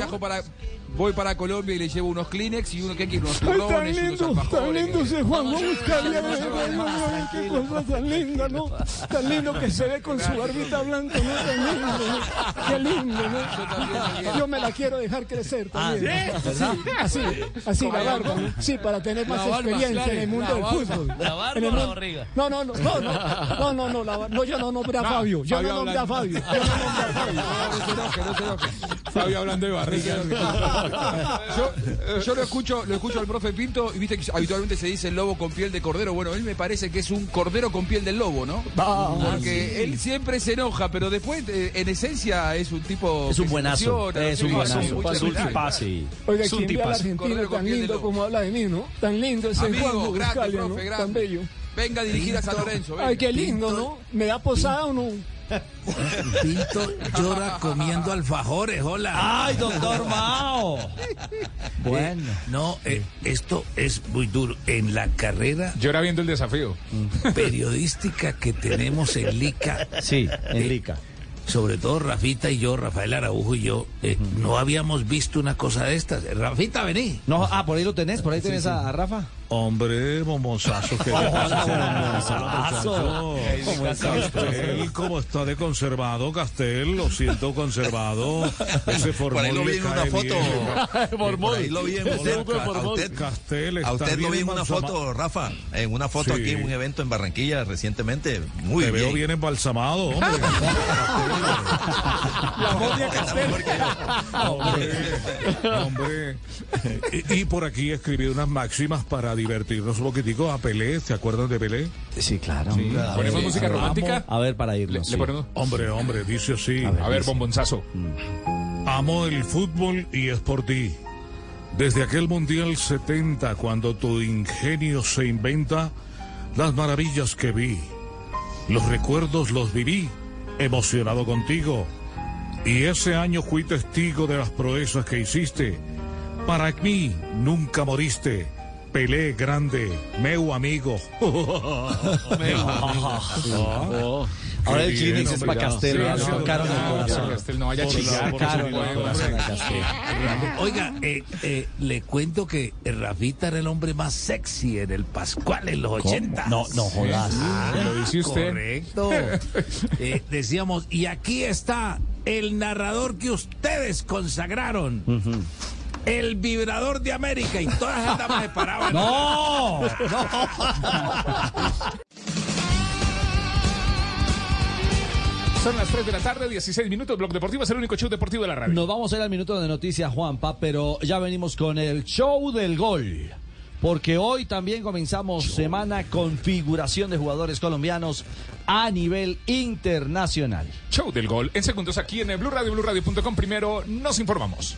voy para Colombia y le llevo unos Kleenex y uno que quiere, unos Ay, tan turrones, unos lindo, tan lindo ese Juan, vamos a buscarle, ay, ay, ay, qué cosa tan linda, ¿no? Tan lindo que se ve con su barbita blanca, ¿no? Tan lindo, ¿no? Qué lindo, ¿no? Yo me la quiero dejar crecer también. ¿verdad? Así, así la barba, ¿no? Sí, para tener más experiencia en el mundo del fútbol. ¿La barba o la barriga? No, no, no, no, no, no, no, no, no, yo no nombré a Fabio, yo no nombré a. Fabio, yo no nombré a Fabio. No, no se enoje, no se enoje. Fabio hablando de barriga. yo, yo lo escucho, lo escucho al profe Pinto y viste que habitualmente se dice el lobo con piel de cordero. Bueno, él me parece que es un cordero con piel del lobo, ¿no? Ah, Porque sí. él siempre se enoja, pero después eh, en esencia es un tipo Es un buenazo, es un buenazo, es un humildad. tipazo. Sí. Oiga, Es un ¿quién ve a la tipazo. Argentina Cordero con tan lindo como habla de mí, no? Tan lindo ese Amigo, Juan grande, Buscalia, profe, ¿no? grande. Tan bello. Venga a dirigir a San Lorenzo. venga. Ay, qué lindo, ¿no? ¿Me da posada o no? Pinto llora comiendo alfajores, hola. ¡Ay, doctor Mao! Bueno. no, eh, esto es muy duro. En la carrera Llora viendo el desafío. periodística que tenemos en Lica. Sí, en eh, Lica. Sobre todo Rafita y yo, Rafael Araujo y yo, eh, no habíamos visto una cosa de estas. Rafita, vení. No, ah, por ahí lo tenés, por ahí tenés A, a Rafa. Hombre, bombonzazo, que. ¿Cómo está Castel? ¿Cómo está de conservado, Castel? Lo siento conservado. Ese Por ahí lo vi en una foto. Por ahí lo vi en Usted, a usted, Castel a usted lo vi en una foto, Rafa, en una foto Sí. aquí en un evento en Barranquilla recientemente. Muy Te bien. veo bien embalsamado, hombre. La modia Castel. Hombre, hombre. Y, y por aquí escribí unas máximas para divertirnos un poquitico a Pelé. ¿Se acuerdan de Pelé? Sí, claro. ¿Ponemos música romántica? A ver, para irnos. le sí. ponemos- Hombre, hombre, dice así. A ver, bombonzazo. Amo el fútbol y es por ti. Desde aquel Mundial 70, cuando tu ingenio se inventa, las maravillas que vi, los recuerdos los viví, emocionado contigo. Y ese año fui testigo de las proezas que hiciste. Para mí nunca moriste. Pelé grande, meu amigo. Oh. Ahora el Kleenex es para Castel. Corazón. No vaya a. Oiga, eh, eh, le cuento que Rafita era el hombre más sexy en el Pascual en los 80. No, no jodas. Lo dice usted. Correcto. Eh, decíamos, y aquí está el narrador que ustedes consagraron. El vibrador de América y todas las damas se paraban. ¡No! Son las 3 de la tarde, 16 minutos. Blog Deportivo es el único show deportivo de la radio. Nos vamos a ir al minuto de noticias, Juanpa, pero ya venimos con el show del gol. Porque hoy también comenzamos semana con figuración de jugadores colombianos a nivel internacional. Show del gol. En segundos aquí en el Blue Radio, BlueRadio.com. Primero nos informamos.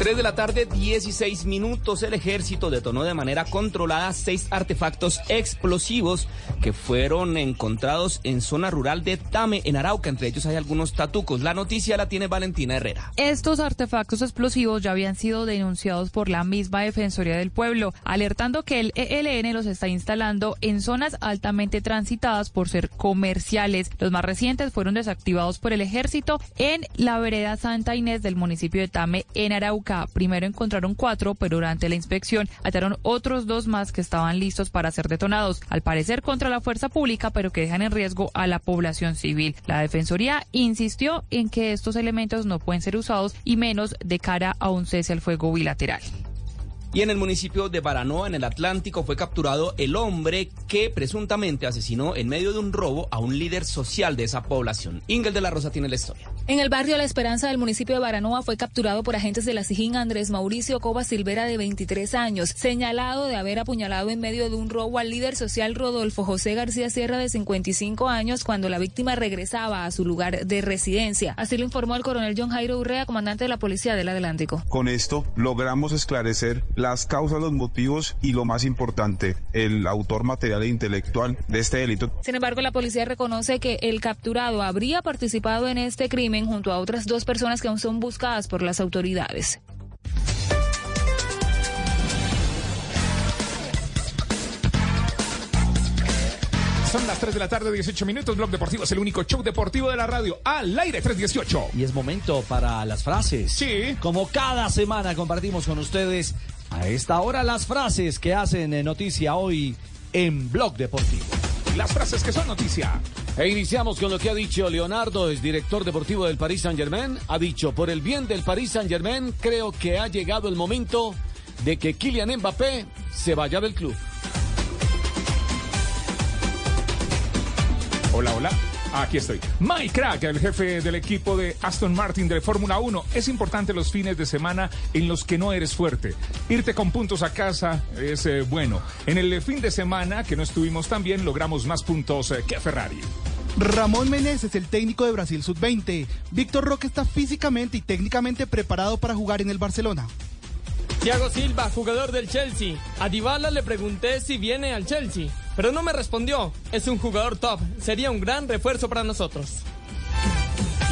3 de la tarde, 16 minutos. El ejército detonó de manera controlada seis artefactos explosivos que fueron encontrados en zona rural de Tame, en Arauca. Entre ellos hay algunos tatucos. La noticia la tiene Valentina Herrera. Estos artefactos explosivos ya habían sido denunciados por la misma Defensoría del Pueblo, alertando que el ELN los está instalando en zonas altamente transitadas por ser comerciales. Los más recientes fueron desactivados por el ejército en la vereda Santa Inés del municipio de Tame, en Arauca. Primero encontraron cuatro, pero durante la inspección hallaron otros dos más que estaban listos para ser detonados, al parecer contra la fuerza pública, pero que dejan en riesgo a la población civil. La Defensoría insistió en que estos elementos no pueden ser usados y menos de cara a un cese al fuego bilateral. Y en el municipio de Baranoa, en el Atlántico, fue capturado el hombre que presuntamente asesinó en medio de un robo a un líder social de esa población. Ingel de la Rosa tiene la historia. En el barrio La Esperanza del municipio de Baranoa fue capturado por agentes de la SIJIN Andrés Mauricio Cova Silvera de 23 años, señalado de haber apuñalado en medio de un robo al líder social Rodolfo José García Sierra de 55 años cuando la víctima regresaba a su lugar de residencia. Así lo informó el coronel John Jairo Urrea, comandante de la Policía del Atlántico. Con esto logramos esclarecer las causas, los motivos y lo más importante, el autor material e intelectual de este delito. Sin embargo, la policía reconoce que el capturado habría participado en este crimen junto a otras dos personas que aún son buscadas por las autoridades. Son las 3 de la tarde, 18 minutos. Blog Deportivo es el único show deportivo de la radio. Al aire 318. Y es momento para las frases. Sí. Como cada semana compartimos con ustedes a esta hora las frases que hacen noticia hoy en Blog Deportivo. Las frases que son noticia. E iniciamos con lo que ha dicho Leonardo, es director deportivo del Paris Saint-Germain. Ha dicho, por el bien del Paris Saint-Germain, creo que ha llegado el momento de que Kylian Mbappé se vaya del club. Hola, hola. Aquí estoy. Mike Crack, el jefe del equipo de Aston Martin de Fórmula 1. Es importante los fines de semana en los que no eres fuerte. Irte con puntos a casa es eh, bueno. En el fin de semana que no estuvimos tan bien, logramos más puntos eh, que Ferrari. Ramón Meneses, el técnico de Brasil Sub-20. Víctor Roque está físicamente y técnicamente preparado para jugar en el Barcelona. Thiago Silva, jugador del Chelsea. A Dybala le pregunté si viene al Chelsea, pero no me respondió. Es un jugador top, sería un gran refuerzo para nosotros.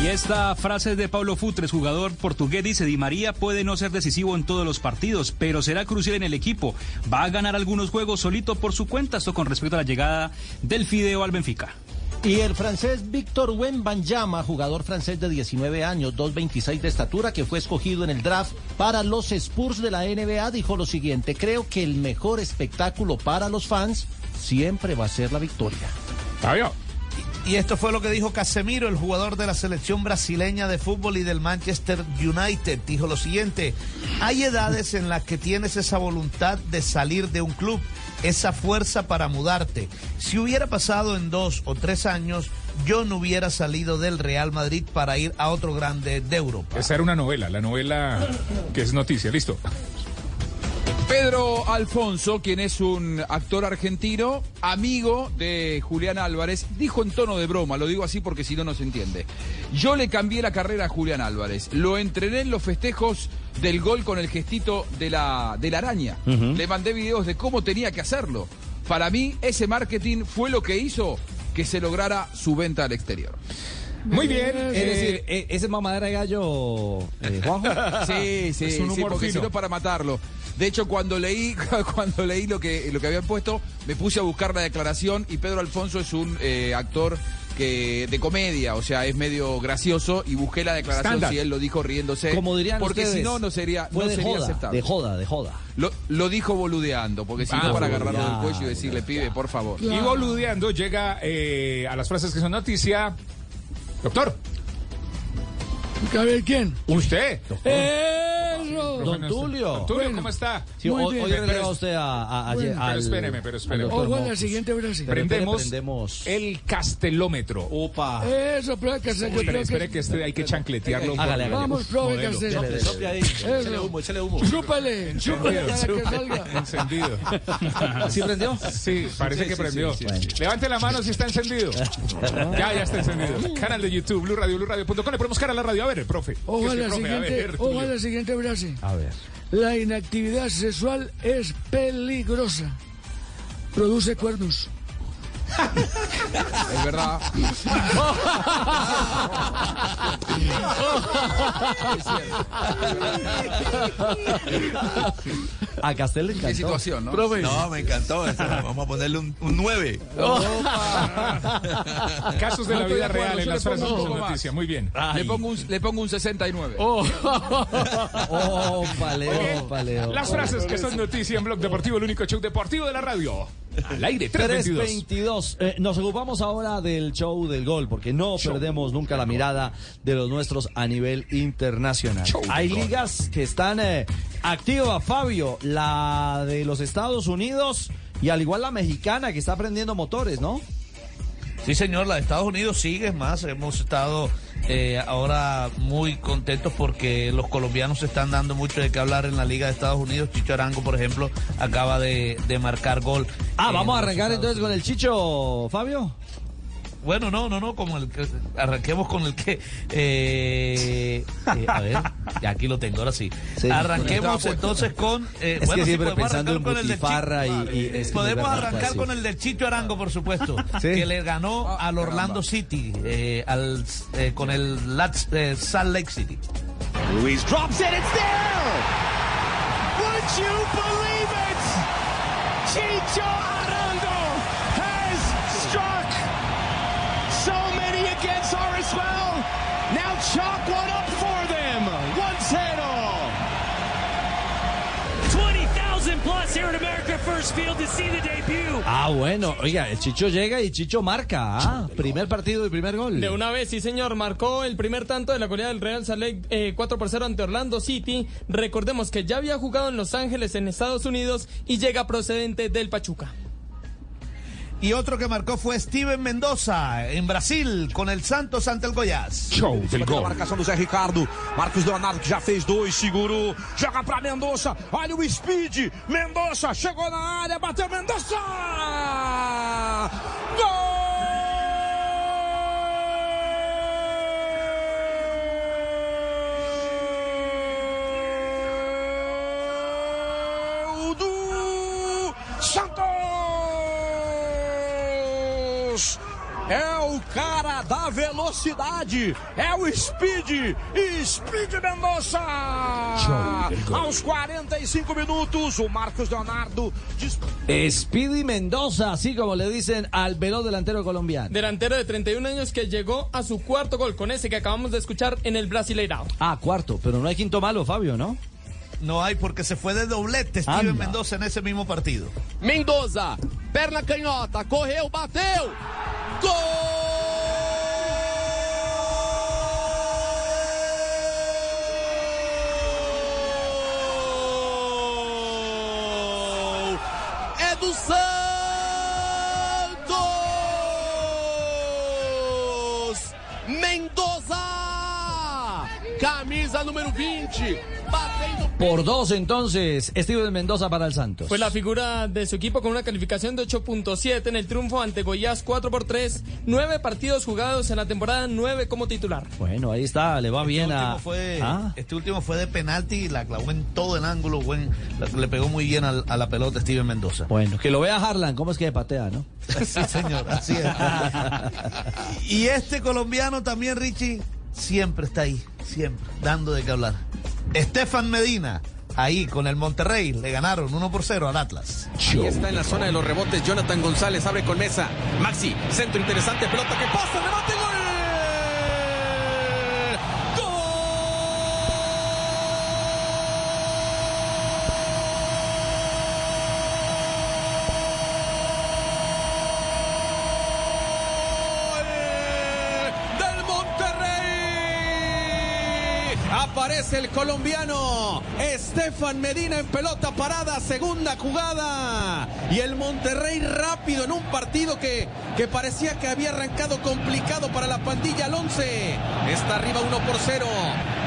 Y esta frase es de Pablo Futres, jugador portugués, dice, Di María puede no ser decisivo en todos los partidos, pero será crucial en el equipo. Va a ganar algunos juegos solito por su cuenta, esto con respecto a la llegada del Fideo al Benfica. Y el francés Víctor Wembanyama, jugador francés de 19 años, 2.26 de estatura, que fue escogido en el draft para los Spurs de la NBA, dijo lo siguiente, creo que el mejor espectáculo para los fans siempre va a ser la victoria. Y esto fue lo que dijo Casemiro, el jugador de la selección brasileña de fútbol y del Manchester United. Dijo lo siguiente, hay edades en las que tienes esa voluntad de salir de un club, esa fuerza para mudarte. Si hubiera pasado en dos o tres años, yo no hubiera salido del Real Madrid para ir a otro grande de Europa. Esa era una novela, la novela que es noticia. Listo. Pedro Alfonso, quien es un actor argentino, amigo de Julián Álvarez, dijo en tono de broma, lo digo así porque si no, no se entiende. Yo le cambié la carrera a Julián Álvarez, lo entrené en los festejos del gol con el gestito de la, de la araña. Le mandé videos de cómo tenía que hacerlo. Para mí, ese marketing fue lo que hizo que se lograra su venta al exterior. Muy bien. Es decir, eh, ese mamadera de gallo, eh, Juanjo. Sí, sí, Es un sí, humor porque fino. si no para matarlo. De hecho, cuando leí, cuando leí lo que, lo que habían puesto, me puse a buscar la declaración y Pedro Alfonso es un eh, actor que de comedia, o sea, es medio gracioso y busqué la declaración Estándar. si él lo dijo riéndose. Como dirían porque ustedes, si no, no sería, fue no de sería joda, aceptable. de joda, de joda. Lo, lo dijo boludeando, porque si Ah, no para agarrarlo del cuello y decirle, pibe, por favor. Y boludeando llega eh, a las frases que son noticia. Doctor. A ver, ¿quién? Usted. ¡Eso! Don Tulio. Don Tulio, Bueno. ¿cómo está? Sí, Muy hoy, bien. hoy usted a, a- a- Bueno. al- Pero espéreme, pero espéreme. Ojo a la siguiente frase. Prendemos, prendemos. el castelómetro. Opa. Eso, profe Castel, yo Espere, creo espere que que... este hay que chancletearlo. Hágale, hágale. Vamos, profe. Castel. Sople, ahí. Échale humo, échale humo. Chúpale, chúpale para que salga. Encendido. ¿Sí prendió? Sí, parece Sí, que sí, prendió. sí, sí. Levante la mano si está encendido. Ya, ya está encendido. Canal de YouTube, Blue Radio, BlueRadio.com. Le ponemos cara a la radio. A ver, profe. Ojo ¿Qué a es que, la profe? A siguiente, ver, ojo a Tulio. la siguiente frase. A ver. La inactividad sexual es peligrosa. Produce cuernos. Es verdad. A Castel le Qué encantó. situación, ¿no? No, me encantó. eso. Vamos a ponerle un, un 9. Casos de la No de vida real en las frases más. noticia. Muy bien. Le pongo, un, le pongo un 69. Ópale, ópale, ópale. Las frases que son noticia en Blog Deportivo, el único show deportivo de la radio. Al aire, 322. 322. Eh, nos ocupamos ahora del show del gol, porque no perdemos nunca la mirada de los nuestros a nivel internacional. Show Hay gol. ligas que están eh, activas, Fabio, la de los Estados Unidos y al igual la mexicana que está prendiendo motores, ¿no? Sí, señor, la de Estados Unidos sigue más. Hemos estado eh, ahora muy contentos porque los colombianos se están dando mucho de qué hablar en la Liga de Estados Unidos. Chicho Arango, por ejemplo, acaba de, de marcar gol. Ah, vamos a arrancar entonces con el Chicho, Fabio. Bueno, no, no, no, como el que arranquemos con el que eh, eh, a ver, ya aquí lo tengo, ahora sí. Sí. arranquemos entonces con eh, Es que bueno, sí, siempre podemos pensando arrancar en con el del y, Chicho. y es que Podemos arrancar sí. con el del Chicho Arango, por supuesto, Sí. que le ganó al Orlando City, eh, al, eh, con el Lats- eh, Salt Lake City. Luis drops it, it's there! Would you believe it? Chicho Arango Ah, bueno, oiga, el Chicho llega y Chicho marca. Ah, primer partido y primer gol. De una vez, sí señor, marcó el primer tanto de la goleada del Real Salt Lake eh, 4 por 0 ante Orlando City. Recordemos que ya había jugado en Los Ángeles, en Estados Unidos, y llega procedente del Pachuca. Y otro que marcou foi Steven Mendoza em Brasil com el Santos ante el Goiás. Show del A gol. marcação do Zé Ricardo. Marcos Leonardo que já fez dois, segurou. Joga pra Mendonça. Olha o speed. Mendonça chegou na área, bateu Mendonça! Da velocidade, é o Speed, Speed Mendonça! Aos 45 minutos, o Marcos Leonardo Speedy Mendoza, así como le dicen al veloz delantero colombiano. Delantero de 31 años que llegó a su cuarto gol con ese que acabamos de escuchar en el Brasileirao. Ah, cuarto, pero no hay quinto malo, Fabio, ¿no? No hay porque se fue de doblete Steven Anda. Mendoza en ese mismo partido. Mendoza, perna canhota, correu, bateu. Gol! 20, batendo Por dos entonces, Steven Mendoza para el Santos. Fue la figura de su equipo con una calificación de 8.7 en el triunfo ante Goiás 4 por 3. Nueve partidos jugados en la temporada, nueve como titular. Bueno, ahí está, le va bien a... fue, Ah, Este último fue de penalti y la clavó en todo el ángulo. Buen, la- le pegó muy bien al- a, la pelota Steven Mendoza. Bueno, que lo vea Harlan, ¿cómo es que patea, no? Sí, señor, así es. y este colombiano también, Richie, siempre está ahí, siempre, dando de qué hablar. Estefan Medina, ahí con el Monterrey, le ganaron 1 por 0 al Atlas. Ahí está en la zona de los rebotes. Jonathan González abre con mesa. Maxi, centro interesante, pelota que pasa, remate, Aparece el colombiano Estefan Medina en pelota parada, segunda jugada. Y el Monterrey rápido en un partido que, que parecía que había arrancado complicado para la pandilla al 11. Está arriba 1 por 0.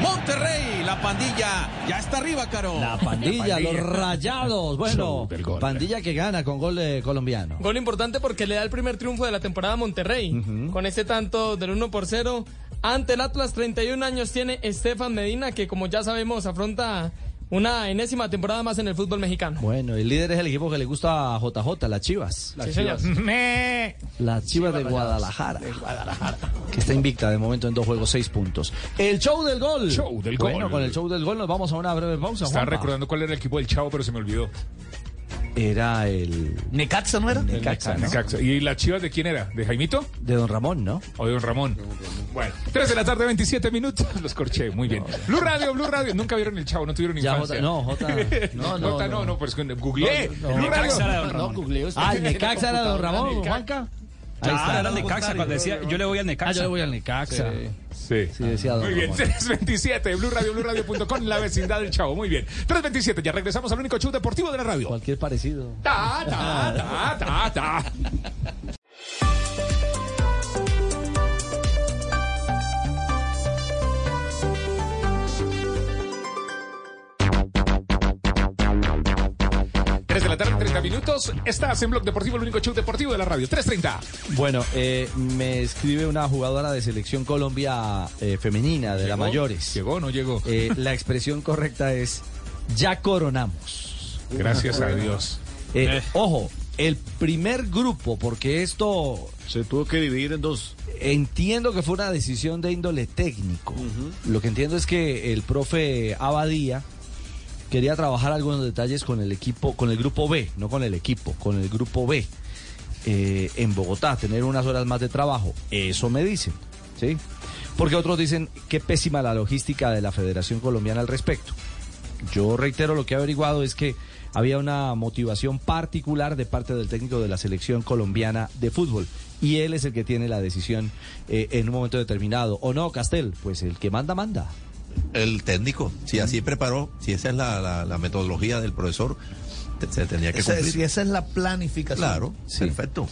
Monterrey, la pandilla ya está arriba, Caro. La pandilla, los rayados. Bueno, gol. pandilla que gana con gol de colombiano. Gol importante porque le da el primer triunfo de la temporada a Monterrey. Con ese tanto del 1 por 0. Ante el Atlas, 31 años tiene Estefan Medina, que como ya sabemos afronta una enésima temporada más en el fútbol mexicano. Bueno, el líder es el equipo que le gusta a JJ, las Chivas. Sí, señor. Las Chivas de Guadalajara. Que está invicta de momento en dos juegos, seis puntos. El show del gol. Show del Bueno, gol. con el show del gol nos vamos a una breve pausa. Estaba recordando cuál era el equipo del Chavo, pero se me olvidó. Era el. ¿Necaxa no era? Necaxa, ¿no? Necaxa. ¿Y las chivas de quién era? ¿De Jaimito? De Don Ramón, ¿no? O de Don Ramón. Bueno, 3 de la tarde, 27 minutos. Los corché, muy bien. Blue Radio, Blue Radio. Nunca vieron el Chavo, no tuvieron Ya, infancia. Jota- no, Jota- no, no, Jota, no, no. no, pero es que googleé. No, no. Blue Radio. No, usted. Ah, Necaxa era Don Ramón. Juanca. Está. era el Necaxa cuando decía yo le voy al Necaxa. Ah, yo le voy al Necaxa. Sí. Sí, decía Don Muy bien, Ramón. 327, Blue Radio, Blue Radio.com, la vecindad del Chavo. Muy bien. 327, ya regresamos al único show deportivo de la radio. Cualquier parecido. Ta, ta, ta, ta, ta. Minutos. Estás en Blog Deportivo, el único show deportivo de la radio. 330. Bueno, eh, me escribe una jugadora de selección Colombia eh, femenina, de la mayores. ¿Llegó o no llegó? Eh, la expresión correcta es ya coronamos. Gracias a Dios. Eh, Ojo, el primer grupo, porque esto Se tuvo que dividir en dos. entiendo que fue una decisión de índole técnico. Lo que entiendo es que el profe Abadía quería trabajar algunos detalles con el equipo, con el grupo B, no con el equipo, con el grupo B eh, en Bogotá, tener unas horas más de trabajo. Eso me dicen, ¿sí? Porque otros dicen qué pésima la logística de la Federación Colombiana al respecto. Yo reitero lo que he averiguado es que había una motivación particular de parte del técnico de la selección colombiana de fútbol y él es el que tiene la decisión eh, en un momento determinado. ¿O no, Castel? Pues el que manda, manda. El técnico, si así preparó, si esa es la, la- la metodología del profesor, se tendría que Esa, cumplir. si esa es la planificación. Claro, perfecto.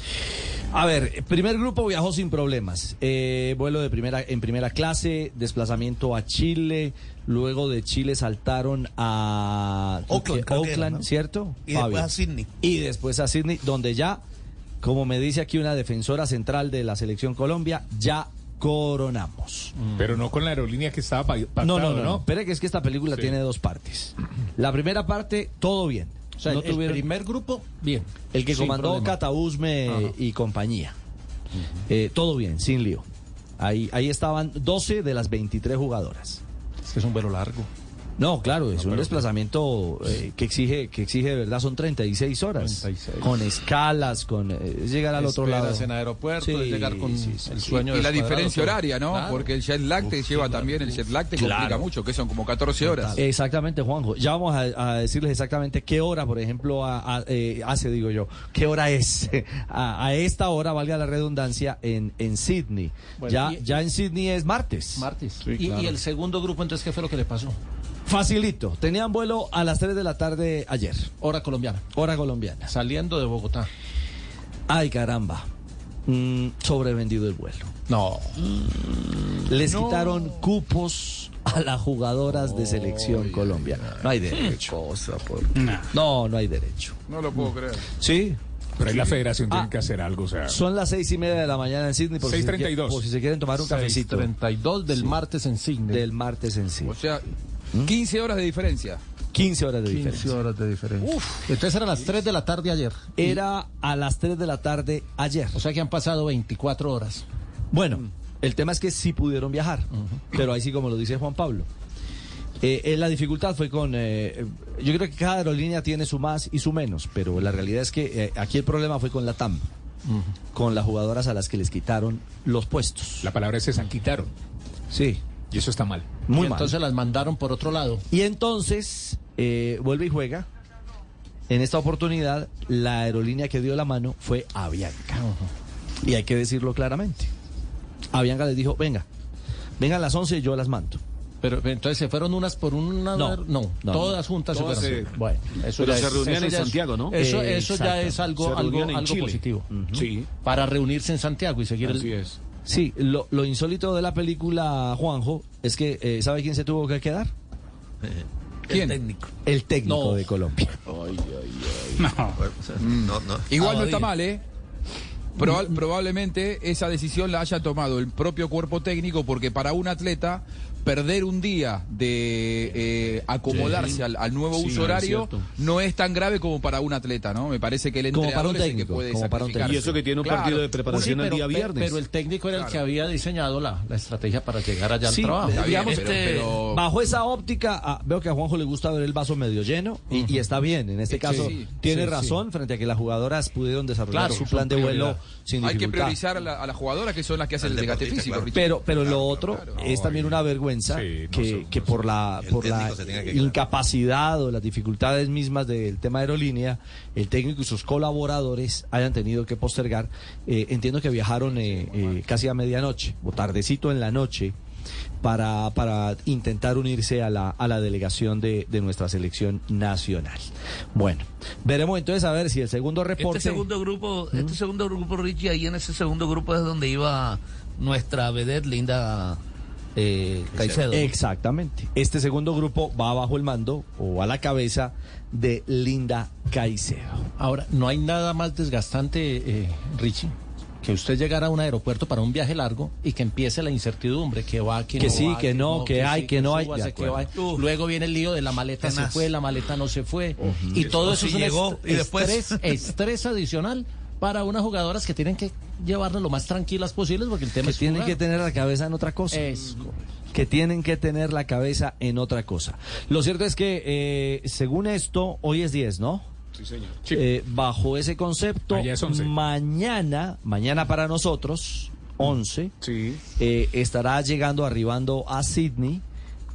A ver, primer grupo viajó sin problemas. Eh, vuelo de primera en primera clase, desplazamiento a Chile. Luego de Chile saltaron a Oakland. ¿cierto? Y después a Sydney. Y después a Sydney, donde ya, como me dice aquí una defensora central de la selección Colombia, ya coronamos. Pero no con la aerolínea que estaba pa- pactado, No, ¿no? no, no, no. Espere que es que esta película Sí. tiene dos partes. La primera parte, todo bien. O sea, No el, tuvieron- primer grupo, bien. el que Sin comandó. Catausme y compañía. Eh, todo bien, sin lío. Ahí, ahí estaban 12 de las 23 jugadoras. Es que es un vuelo largo. No, claro, es un desplazamiento eh, que exige que exige de verdad son 36 horas 36. con escalas, con eh, es llegar al otro lado. En aeropuerto, Sí, es llegar con sí, sí, el sueño Y la descuadrado, diferencia horaria, ¿no? Claro. Porque el jet lag te lleva también, el jet lag te complica Claro. mucho, que son como 14 horas. Exactamente, Juanjo. Ya vamos a, a decirles exactamente qué hora, por ejemplo, a- a- eh, hace, digo yo, qué hora es. A, a esta hora, valga la redundancia, en, en Sydney. Bueno, ya, y- ya en Sydney es martes. Martes. y, y el segundo grupo, entonces, ¿qué fue lo que le pasó? Facilito. Tenían vuelo a las 3 de la tarde ayer. Hora colombiana. Hora colombiana. Saliendo de Bogotá. Ay, caramba. Mm, sobrevendido el vuelo. No. Les quitaron cupos a las jugadoras de selección Colombia. No hay derecho. No, no hay derecho. No lo puedo creer. Sí. Pero ahí la federación Ah. tiene que hacer algo, o sea. Son las seis y media de la mañana en Sydney. Por si se 6:32. quieren- por si se quieren tomar un cafecito. 32 del Sí. martes en Sydney. Del martes en sí. O sea, 15 horas de diferencia. 15 horas de 15 diferencia. horas de diferencia. Entonces eran las 3 de la tarde ayer. Era a las 3 de la tarde ayer. O sea que han pasado 24 horas. Bueno, el tema es que sí pudieron viajar, pero ahí sí como lo dice Juan Pablo. Eh, eh, la dificultad fue con... eh, yo creo que cada aerolínea tiene su más y su menos, pero la realidad es que eh, aquí el problema fue con la TAM, con las jugadoras a las que les quitaron los puestos. La palabra es se quitaron. Sí. Y eso está mal. Muy y mal. entonces las mandaron por otro lado. Y entonces eh, vuelve y juega. En esta oportunidad, la aerolínea que dio la mano fue Avianca. Y hay que decirlo claramente. Avianca les dijo, venga, vengan a las 11 y yo las mando. Pero entonces se fueron unas por una. No, no, no, todas juntas Todas se fueron. se- Bueno, eso Pero ya se es- reunían eso en ya es- Santiago, ¿no? Eso, Eh, eso ya es algo, algo, algo positivo. Sí. Para reunirse en Santiago y seguir Así el. es. Sí, lo, lo insólito de la película, Juanjo, es que, eh, ¿sabe quién se tuvo que quedar? ¿Quién? técnico. El técnico No. de Colombia. No, no. Igual no está mal, ¿eh? Proba- probablemente esa decisión la haya tomado el propio cuerpo técnico porque para un atleta perder un día de eh, acomodarse Sí. al, al nuevo Sí, uso horario no es tan grave como para un atleta, ¿no? Me parece que el Como para un entrenador es el que técnico, puede como para un sacrificarse. Y eso que tiene un Claro. partido de preparación Sí, el día viernes. pero el técnico era el que había diseñado la, la estrategia para llegar allá Sí, al trabajo. Bien, digamos pero- que pero- bajo esa óptica, ah, veo que a Juanjo le gusta ver el vaso medio lleno y, y está bien. En este Sí, caso, sí, tiene sí, razón frente a que las jugadoras pudieron desarrollar Claro, su plan de vuelo sin Hay que dificultad. priorizar a, la- a las jugadoras que son las que hacen el desgaste físico. Pero, pero lo Claro, otro claro. es también una vergüenza Sí, no que, sé, que no por la, por la quedar. incapacidad o las dificultades mismas del tema aerolínea, el técnico y sus colaboradores hayan tenido que postergar. Eh, entiendo que viajaron eh, eh, casi a medianoche o tardecito en la noche para, para intentar unirse a la, a la delegación de, de nuestra selección nacional. Bueno, veremos entonces a ver si el segundo reporte... Este segundo grupo, este segundo grupo, Richie, ahí en ese segundo grupo es donde iba nuestra vedette Linda eh, Caicedo. Exactamente. Este segundo grupo va bajo el mando o a la cabeza de Linda Caicedo. Ahora, no hay nada más desgastante, eh, Richie, que usted llegar a un aeropuerto para un viaje largo y que empiece la incertidumbre, que va, que, Que no sí, va, que no, que hay, sí, que no hay. súbase, que va. Luego viene el lío de la maleta se fue, la maleta no se fue. Y todo O eso si es un llegó est- y después- estrés, estrés adicional para unas jugadoras que tienen que llevarlas lo más tranquilas posibles porque el tema Que es tienen jugar. que tener la cabeza en otra cosa. Es que tienen que tener la cabeza en otra cosa. Lo cierto es que, eh, según esto, hoy es 10, ¿no? Sí, señor. Eh, bajo ese concepto, Allá es 11. mañana, mañana para nosotros, 11, Sí. eh, estará llegando, arribando a Sydney,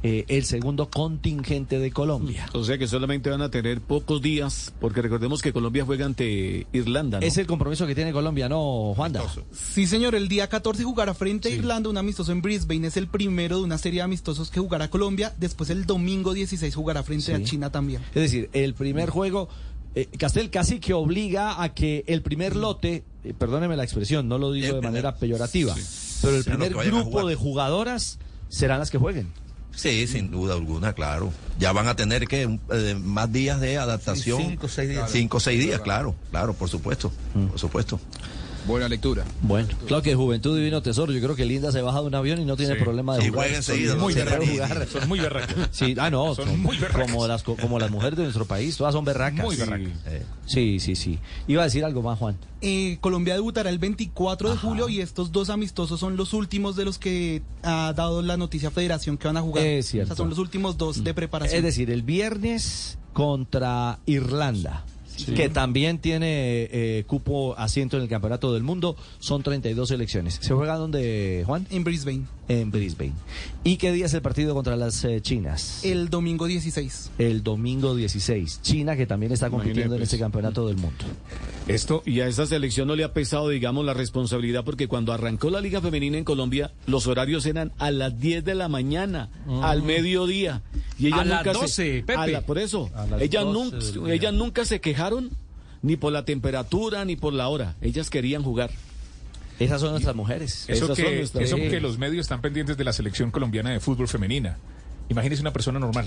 eh, el segundo contingente de Colombia. O sea que solamente van a tener pocos días, porque recordemos que Colombia juega ante Irlanda, ¿no? Es el compromiso que tiene Colombia, ¿no, Juanda? Sí, señor, el día 14 jugará frente a Irlanda un amistoso en Brisbane. Es el primero de una serie de amistosos que jugará Colombia. Después el domingo 16 jugará frente Sí. a China también. Es decir, el primer juego eh, Castel casi que obliga a que el primer lote, eh, perdóneme la expresión, no lo digo de manera peyorativa, pero el primer grupo de jugadoras serán las que jueguen. Sí, sin duda alguna, claro. Ya van a tener que eh, más días de adaptación. Sí, cinco o seis días. Cinco o seis días, claro, claro, por supuesto, por supuesto. Buena lectura. Bueno, claro que Juventud Divino Tesoro, yo creo que Linda se baja de un avión y no tiene Sí. problema de Y jugar. juega enseguida, Son no muy retira. jugar. Son muy berracas. Sí, ah, no, Son son muy berracas. como las, co- como las mujeres de nuestro país, todas son berracas. Muy Sí. berracas. Eh, Sí, sí, sí. Iba a decir algo más, Juan. Eh, Colombia debutará el 24 de julio y estos dos amistosos son los últimos de los que ha dado la noticia Federación que van a jugar. Es cierto. O sea, son los últimos dos de preparación. Es decir, el viernes contra Irlanda. Que también tiene eh, cupo asiento en el Campeonato del Mundo, son 32 selecciones. ¿Se juega dónde, Juan? En Brisbane. En Brisbane. ¿Y qué día es el partido contra las eh, chinas? El domingo 16. El domingo 16. China que también está compitiendo en Imagínate. este Campeonato del Mundo. Esto, Y a esta selección no le ha pesado, digamos, la responsabilidad porque cuando arrancó la Liga Femenina en Colombia, los horarios eran a las 10 de la mañana, al mediodía. Y ellas A las nunca 12, se, Pepe. a la- por eso, A las ellas, 12 nunca, ellas nunca se ni por la temperatura ni por la hora. Ellas querían jugar. Esas son nuestras mujeres. eso, Esas son que, nuestras- eso Sí. que los medios están pendientes de la selección colombiana de fútbol femenina. Imagínese una persona normal.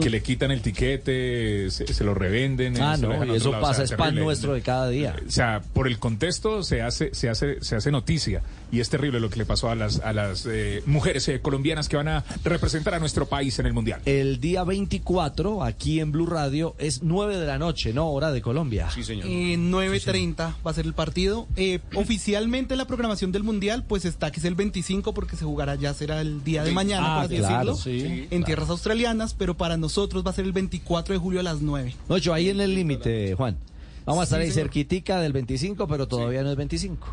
Que le quitan el tiquete, se, se lo revenden. Ah, lo no, y eso lado, o pasa, sea, es pan nuestro de cada día. O sea, por el contexto se hace, se hace, se hace noticia y es terrible lo que le pasó a las, a las eh, mujeres eh, colombianas que van a representar a nuestro país en el mundial. El día 24, aquí en Blue Radio, es 9 de la noche, ¿no? Hora de Colombia. Sí, señor. Eh, 9.30 va a ser el partido. Eh, oficialmente la programación del Mundial pues está que es el 25 porque se jugará ya será el día de mañana, Ah, por así claro, decirlo, sí, en tierras australianas, pero para nosotros va a ser el 24 de julio a las 9. No, yo ahí en el límite, Juan. Vamos a estar Sí, ahí señor. cerquitica del 25, pero todavía no es 25.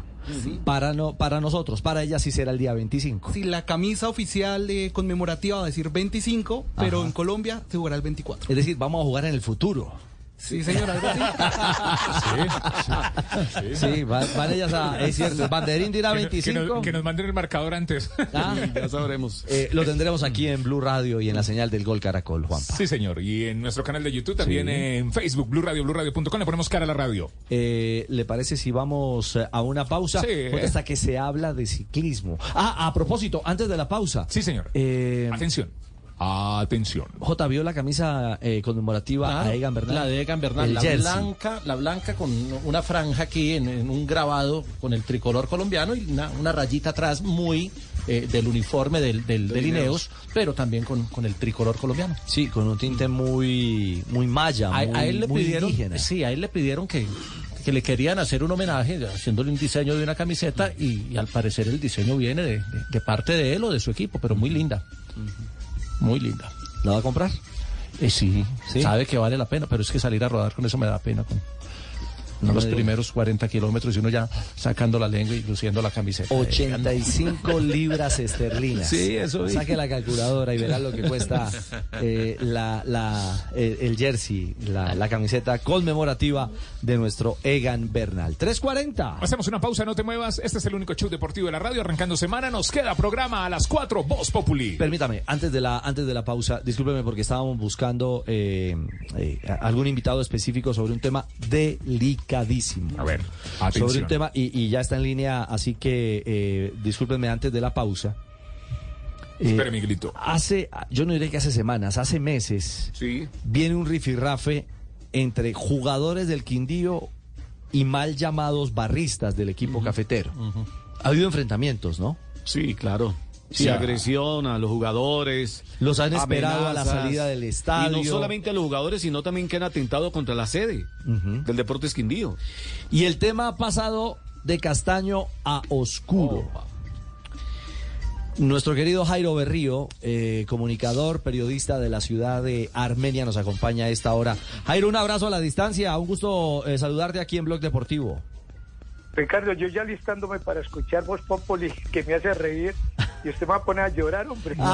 Para no para nosotros, para ella sí será el día 25. Si la camisa oficial eh, conmemorativa va a decir 25, pero Ajá. en Colombia se jugará el 24. Es decir, vamos a jugar en el futuro. Sí, señor, algo así. Sí, van, van ellas a, es cierto, el banderín dirá Que, no- que 25. nos, que nos manden el marcador antes. Ah, Ya sabremos. eh, lo tendremos aquí en Blue Radio y en la señal del Gol Caracol, Juanpa. Sí, señor. Y en nuestro canal de YouTube, también Sí. en Facebook, Blue Radio, BlueRadio.com, le ponemos cara a la radio. Eh, ¿Le parece si vamos eh, a una pausa? Sí. Porque hasta que se habla de ciclismo. Ah, a propósito, antes de la pausa. Sí, señor. Eh, Atención. Atención. J vio la camisa eh, conmemorativa Claro, a Egan Bernal. La de Egan Bernal, El la jersey. blanca, la blanca con una franja aquí en, en un grabado con el tricolor colombiano y una, una rayita atrás muy eh, del uniforme del, del, del Ineos, pero también con, con el tricolor colombiano. Sí, con un tinte muy muy maya, A, muy, a él le muy pidieron, indígena. sí, a él le pidieron que, que le querían hacer un homenaje haciéndole un diseño de una camiseta y, y al parecer el diseño viene de, de- de parte de él o de su equipo, pero muy linda. Muy linda. ¿La va a comprar? Eh, sí, ¿Sí? sabe que vale la pena, pero es que salir a rodar con eso me da pena. Con, No los primeros 40 kilómetros y uno ya sacando la lengua y luciendo la camiseta. 85 libras esterlinas. Sí, eso vi. Saque la calculadora y verá lo que cuesta eh, la, la- el, el jersey, la, la camiseta conmemorativa de nuestro Egan Bernal. 340. Hacemos una pausa, no te muevas. Este es el único show deportivo de la radio. Arrancando semana, nos queda programa a las 4, Voz Populi. Permítame, antes de la antes de la pausa, discúlpeme porque estábamos buscando eh, eh, algún invitado específico sobre un tema delicadísimo. A ver, atención. Sobre un tema, y, y ya está en línea, así que eh, discúlpenme antes de la pausa. Eh, Espere, Miguelito. Hace, yo no diré que hace semanas, hace meses, Sí. viene un rifirrafe entre jugadores del Quindío y mal llamados barristas del equipo cafetero. Ha habido enfrentamientos, ¿no? Sí, claro. Sí, Sí. agresión a los jugadores. Los han esperado a la salida del Y estadio. no solamente a los jugadores, sino también que han atentado contra la sede del Deportes Quindío. Y el tema ha pasado de castaño a oscuro. Nuestro querido Jairo Berrío, eh, comunicador, periodista de la ciudad de Armenia, nos acompaña a esta hora. Jairo, un abrazo a la distancia, un gusto eh, saludarte aquí en Blog Deportivo. Ricardo, yo ya listándome para escuchar Voz Populi, que me hace reír, y usted me va a poner a llorar, hombre.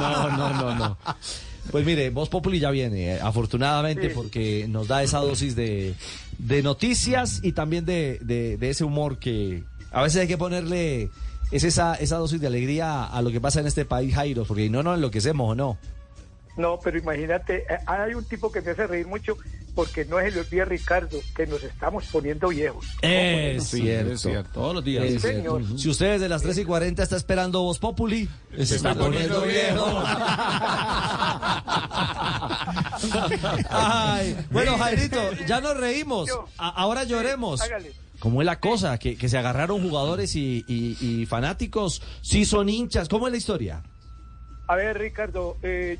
No, no, no, no. Pues mire, Voz Populi ya viene, eh, afortunadamente, Sí. porque nos da esa dosis de, de noticias y también de, de- de ese humor que a veces hay que ponerle, es esa, esa dosis de alegría a lo que pasa en este país, Jairo, porque no nos enloquecemos, ¿o no? No, pero imagínate, eh, hay un tipo que me hace reír mucho porque no es el día Ricardo, que nos estamos poniendo viejos. Es cierto. es cierto. Todos los días. Sí, Es cierto. señor. Si usted desde las 3 y 40 está esperando Voz Populi, se está poniendo viejo. Ay, bueno, Jairito, ya nos reímos. A- ahora lloremos. hágale. ¿Cómo es la cosa? Que, que se agarraron jugadores y, y- y fanáticos. Sí son hinchas. ¿Cómo es la historia? A ver, Ricardo, eh,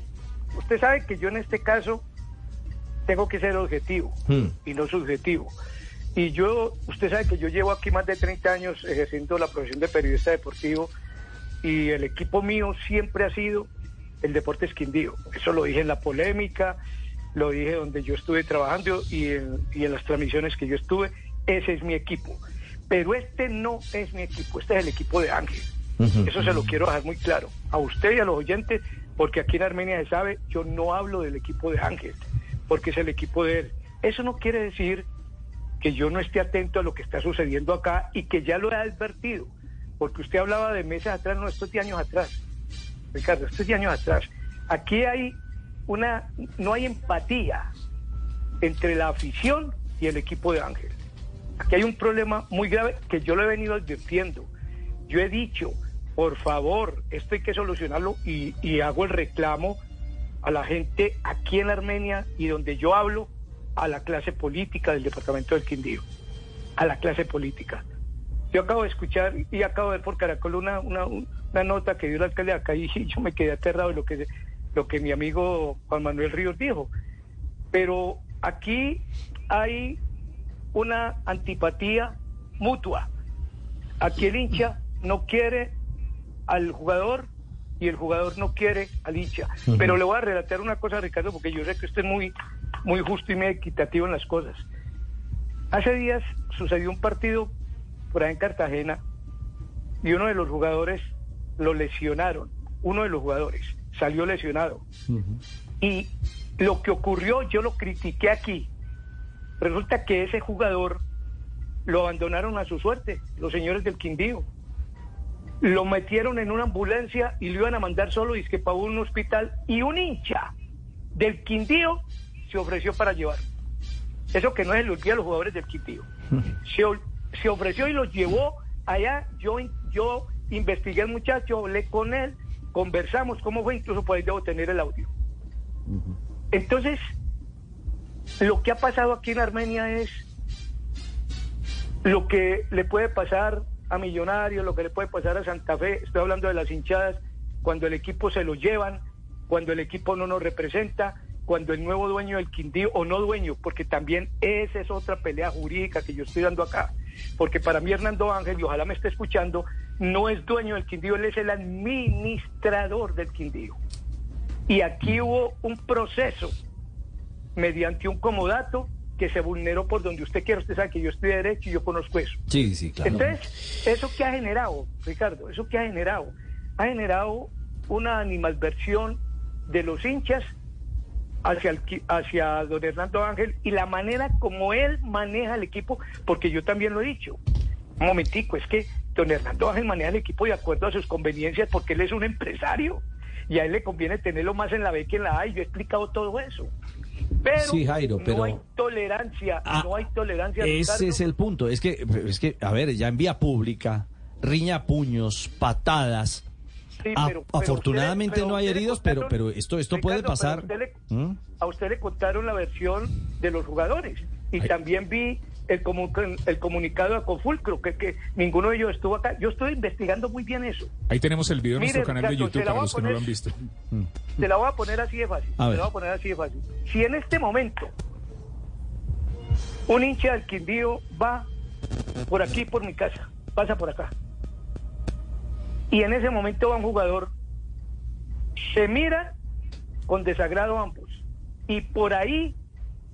usted sabe que yo en este caso tengo que ser objetivo Hmm. y no subjetivo. Y yo, usted sabe que yo llevo aquí más de 30 años ejerciendo la profesión de periodista deportivo y el equipo mío siempre ha sido el Deportes Quindío. Eso lo dije en la polémica, lo dije donde yo estuve trabajando y en, y en las transmisiones que yo estuve. Ese es mi equipo. Pero este no es mi equipo, este es el equipo de Ángel. Eso se lo quiero dejar muy claro a usted y a los oyentes, porque aquí en Armenia se sabe, yo no hablo del equipo de Ángel, porque es el equipo de él. Eso no quiere decir que yo no esté atento a lo que está sucediendo acá y que ya lo he advertido, porque usted hablaba de meses atrás, no, esto es de años atrás. Ricardo, esto es de años atrás. Aquí hay una, no hay empatía entre la afición y el equipo de Ángel. Aquí hay un problema muy grave que yo lo he venido advirtiendo. Yo he dicho, por favor, esto hay que solucionarlo y hago el reclamo a la gente aquí en Armenia y donde yo hablo, a la clase política del departamento del Quindío, a la clase política. Yo acabo de escuchar y acabo de ver por Caracol una, una, una nota que dio el alcalde de acá y yo me quedé aterrado de lo que, lo que mi amigo Juan Manuel Ríos dijo. Pero aquí hay una antipatía mutua. Aquí el hincha no quiere al jugador y el jugador no quiere al hincha. Ujú. Pero le voy a relatar una cosa, Ricardo, porque yo sé que usted es muy, muy justo y muy equitativo en las cosas. Hace días sucedió un partido por ahí en Cartagena y uno de los jugadores lo lesionaron. Uno de los jugadores salió lesionado. Y lo que ocurrió, yo lo critiqué aquí. Resulta que ese jugador lo abandonaron a su suerte, los señores del Quindío. Lo metieron en una ambulancia y lo iban a mandar solo y es que para un hospital y un hincha del Quindío se ofreció para llevar. Eso que no es el olvido a los jugadores del Quindío. Se, se ofreció y los llevó allá. Yo, yo investigué al muchacho, hablé con él, conversamos cómo fue, incluso por ahí debo tener el audio. Entonces, lo que ha pasado aquí en Armenia es lo que le puede pasar a Millonarios, lo que le puede pasar a Santa Fe, estoy hablando de las hinchadas, cuando el equipo se lo llevan, cuando el equipo no nos representa, cuando el nuevo dueño del Quindío, o no dueño, porque también esa es otra pelea jurídica que yo estoy dando acá, porque para mí Hernando Ángel, y ojalá me esté escuchando, no es dueño del Quindío, él es el administrador del Quindío. Y aquí hubo un proceso mediante un comodato que se vulneró por donde usted quiera. Usted sabe que yo estoy de derecho y yo conozco eso. Sí, sí, claro. Entonces, ¿eso qué ha generado, Ricardo? ¿Eso qué ha generado? Ha generado una animalversión de los hinchas hacia, el, hacia don Hernando Ángel y la manera como él maneja el equipo, porque yo también lo he dicho. Un momentico, es que don Hernando Ángel maneja el equipo de acuerdo a sus conveniencias porque él es un empresario y a él le conviene tenerlo más en la B que en la A y yo he explicado todo eso. Pero, Sí, Jairo, pero- no hay tolerancia, Ah, no hay tolerancia. Ese Ricardo. es el punto. Es que, es que, a ver, ya en vía pública, riña puños, patadas. Sí, pero- afortunadamente no hay heridos, pero, contaron- pero esto, esto puede pasar. pero usted le- ¿Mm? a usted le contaron la versión de los jugadores y también vi el, comu- el comunicado a Confulcro, que, que ninguno de ellos estuvo acá. Yo estoy investigando muy bien eso. Ahí tenemos el video en Mire, nuestro canal de YouTube para los que no lo han visto. Se la voy a poner así de fácil. A ver. la voy a poner así de fácil. Si en este momento un hincha del Quindío va por aquí, por mi casa, pasa por acá, y en ese momento va un jugador, se mira con desagrado ambos, y por ahí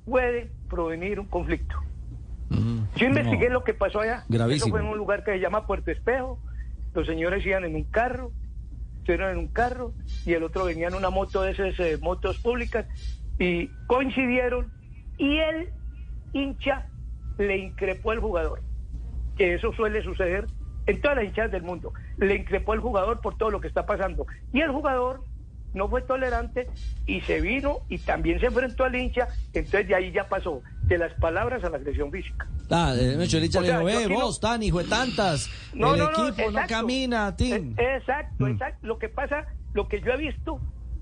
puede provenir un conflicto. Yo investigué lo que pasó allá. Gravísimo. Eso fue en un lugar que se llama Puerto Espejo. Los señores iban en un carro, estuvieron en un carro y el otro venía en una moto de esas eh, motos públicas y coincidieron y el hincha le increpó al jugador. Que eso suele suceder en todas las hinchas del mundo. Le increpó al jugador por todo lo que está pasando. Y el jugador no fue tolerante y se vino y también se enfrentó al hincha, entonces de ahí ya pasó de las palabras a la agresión física. Ah, eh, Mecho, el hincha O le sea, yo ve, aquí no- vos, tan hijo de tantas, No, el no, no, equipo no, exacto. camina, Tim. Eh, Exacto, Mm. exacto. Lo que pasa, lo que yo he visto,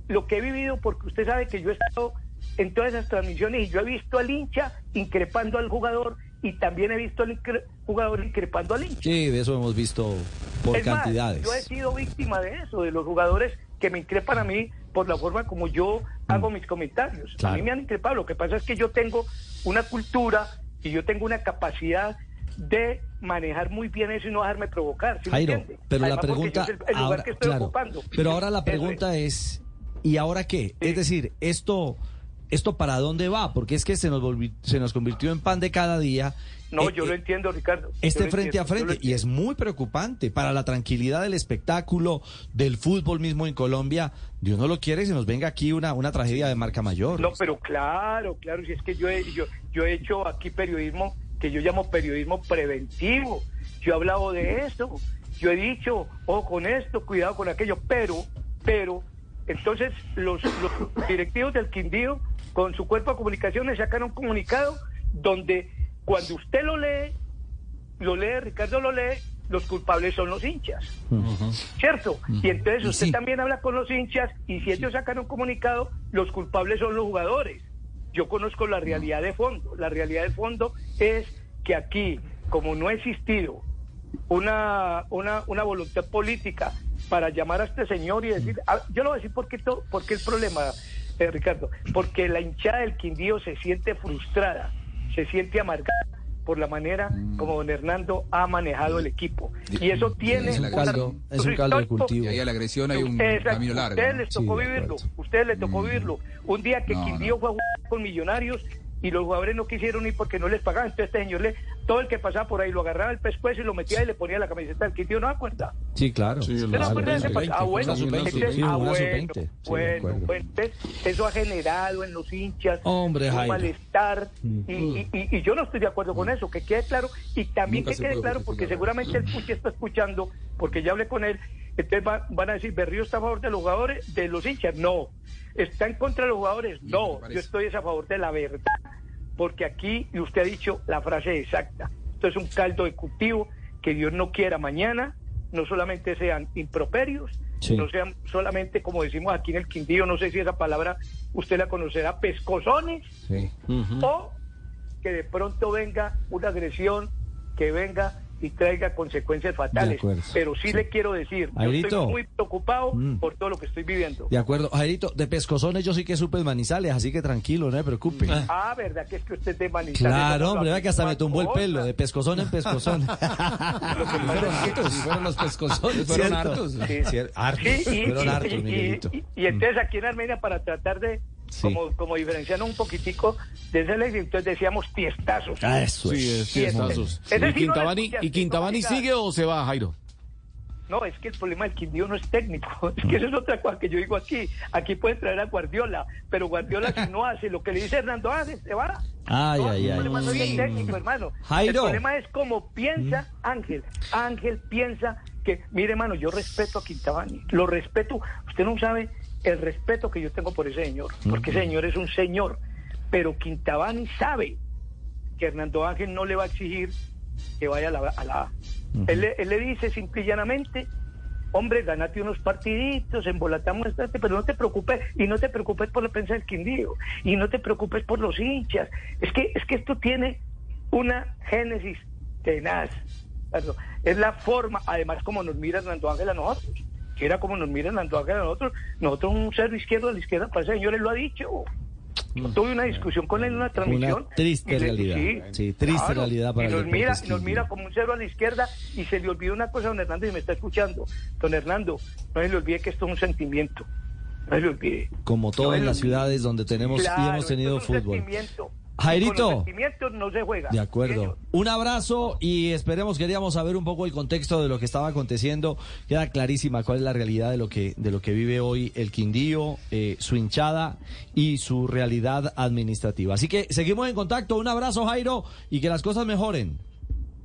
lo que he vivido, porque usted sabe que yo he estado en todas esas transmisiones y yo he visto al hincha increpando al jugador y también he visto al incre- jugador increpando al hincha. Sí, de eso hemos visto por Es más, cantidades. yo he sido víctima de eso, de los jugadores que me increpan a mí por la forma como yo hago mis comentarios. A Mm. Mí me han increpado. Lo que pasa es que yo tengo una cultura y yo tengo una capacidad de manejar muy bien eso y no dejarme provocar. ¿sí Jairo, pero la Además, pregunta es el, ahora, que estoy claro, ocupando. pero ahora la pregunta es, ¿y ahora qué? Es decir, esto esto para dónde va? Porque es que se nos se nos convirtió en pan de cada día. No, Eh, yo lo eh, entiendo, Ricardo. Este frente a entiendo, frente y es muy preocupante para la tranquilidad del espectáculo, del fútbol mismo en Colombia. Dios no lo quiere si nos venga aquí una, una tragedia de marca mayor. No, pero claro, claro, si es que yo he, yo, yo he hecho aquí periodismo que yo llamo periodismo preventivo. Yo he hablado de eso, yo he dicho, ojo con esto, cuidado con aquello, pero, pero, entonces los, los directivos del Quindío con su cuerpo de comunicaciones sacaron un comunicado donde cuando usted lo lee, lo lee, Ricardo lo lee, los culpables son los hinchas. ¿Cierto? Y entonces usted también habla con los hinchas y si ellos sacan un comunicado, los culpables son los jugadores. Yo conozco la realidad de fondo. La realidad de fondo es que aquí, como no ha existido una, una, una voluntad política para llamar a este señor y decir, yo lo voy a decir porque, to- porque el problema, eh, Ricardo, porque la hinchada del Quindío se siente frustrada, se siente amargada por la manera como don Hernando ha manejado el equipo. Y eso tiene Es un una- caldo- es un caldo de cultivo. Y ahí a la agresión hay un Exacto. camino largo. Ustedes les tocó vivirlo, ustedes les tocó vivirlo. Un día que No, Quindío fue a jugar con Millonarios y los jugadores no quisieron ir porque no les pagaban. Entonces este señor, le, todo el que pasaba por ahí lo agarraba el pescuezo y lo metía y le ponía la camiseta del Quindío. ¿No acuerda? Sí, claro. ¿Usted no se acuerda de ese pas- Ah, bueno, Sí, sí, ah, bueno, sub-20. Sí, de bueno, eso ha generado en los hinchas Hombre, un malestar y, y- y- y yo no estoy de acuerdo con eso, que quede claro y también Nunca que quede claro porque seguramente el Puchi está escuchando, porque ya hablé con él, entonces va- van a decir, Berrío está a favor de los jugadores, de los hinchas, no, está en contra de los jugadores, no, yo estoy a favor de la verdad, porque aquí, y usted ha dicho la frase exacta, esto es un caldo de cultivo que Dios no quiera mañana, no solamente sean improperios, Sí. no sean solamente, como decimos aquí en el Quindío, no sé si esa palabra usted la conocerá, pescozones, o que de pronto venga una agresión, que venga y traiga consecuencias fatales. Pero sí, le quiero decir, yo estoy muy preocupado Mm. por todo lo que estoy viviendo. De acuerdo, Jairito, de pescozones yo sí que supe Manizales, así que tranquilo, no se preocupe. Ah, ¿verdad que es que usted es de Manizales? Claro, hombre, no vea que hasta me tumbó el pelo, de pescozón en pescozón. Fueron hartos, fueron los pescozones, fueron hartos. Sí. Hartos, Sí, y, fueron y- hartos, y- y entonces aquí en Armenia para tratar de Sí. como, como diferenciarnos un poquitico de ley, entonces decíamos tiestazos. Ah, eso es. Sí, es Tiestazos. ¿Y Quintabani, ¿Y Quintabani sigue o se va, Jairo? No, es que el problema del Quindío no es técnico. Es que eso es otra cosa que yo digo aquí. Aquí pueden traer a Guardiola, pero Guardiola si no hace lo que le dice Hernando Ángel, se va. Ay, No, ay, el ay. problema no es el técnico, hermano. Jairo. El problema es como piensa Ángel. Ángel piensa que, mire, hermano, yo respeto a Quintabani. Lo respeto. Usted no sabe el respeto que yo tengo por ese señor. Porque ese señor es un señor. Pero Quintabani sabe que Hernando Ángel no le va a exigir que vaya a la, a la A. él, le- él le dice simple y llanamente, hombre, ganate unos partiditos, embolatamos pero no te preocupes, y no te preocupes por la prensa del Quindío, y no te preocupes por los hinchas. Es que, es que esto tiene una génesis tenaz. Es la forma, además, como nos mira Hernando Ángel a nosotros. Que era como nos mira Hernando Ángel a nosotros. Nosotros un cero izquierdo a la izquierda, para ese señor él lo ha dicho. Yo tuve una discusión con él en una transmisión. Una triste y le- realidad. Sí, triste realidad para y nos mira, esquinero. nos mira como un cero a la izquierda y se le olvidó una cosa, don Hernando, y me está escuchando. Don Hernando, no se le olvide que esto es un sentimiento. No se le olvide. Como No, el- las ciudades donde tenemos y hemos tenido esto es un fútbol. sentimiento. Jairito. Con los no se juega. De acuerdo. Un abrazo y esperemos, queríamos saber un poco el contexto de lo que estaba aconteciendo. Queda clarísima cuál es la realidad de lo que, de lo que vive hoy el Quindío, eh, su hinchada y su realidad administrativa. Así que seguimos en contacto. Un abrazo, Jairo, y que las cosas mejoren.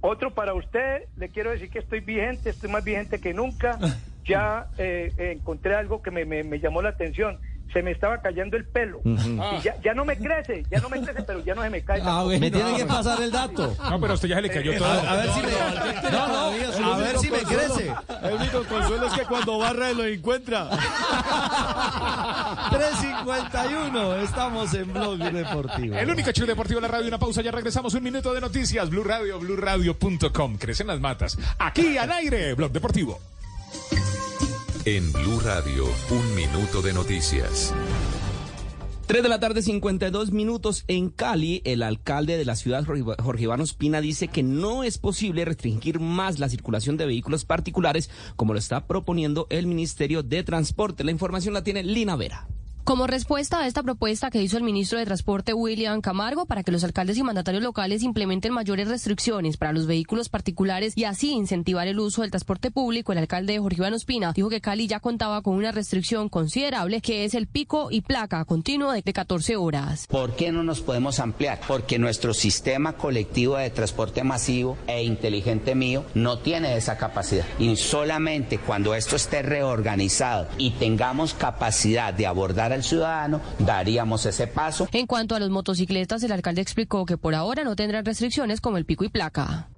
Otro para usted, le quiero decir que estoy vigente, estoy más vigente que nunca. ya eh, eh, encontré algo que me, me- me llamó la atención. Se me estaba cayendo el pelo. Y ya, ya no me crece, ya no me crece, pero ya no se me cae. Ah. Me tiene que pasar el dato. No, pero a usted ya se le cayó Eh, todo. a- a ver si me- No, no, a ver si me crece. El único consuelo es que cuando barra lo encuentra. 351, estamos en Blog Deportivo. El único show deportivo de la radio, una pausa, ya regresamos, un minuto de noticias, Blue Radio, BlueRadio.com, crecen las matas, aquí al aire, Blog Deportivo. En Blue Radio, un minuto de noticias. 3 de la tarde, 52 minutos en Cali. El alcalde de la ciudad, Jorge Iván Ospina, dice que no es posible restringir más la circulación de vehículos particulares como lo está proponiendo el Ministerio de Transporte. La información la tiene Lina Vera. Como respuesta a esta propuesta que hizo el ministro de Transporte William Camargo para que los alcaldes y mandatarios locales implementen mayores restricciones para los vehículos particulares y así incentivar el uso del transporte público, el alcalde Jorge Iván Ospina dijo que Cali ya contaba con una restricción considerable que es el pico y placa continuo de 14 horas. ¿Por qué no nos podemos ampliar? Porque nuestro sistema colectivo de transporte masivo e inteligente mío no tiene esa capacidad. Y solamente cuando esto esté reorganizado y tengamos capacidad de abordar al ciudadano, daríamos ese paso. En cuanto a los motocicletas, el alcalde explicó que por ahora no tendrán restricciones como el pico y placa.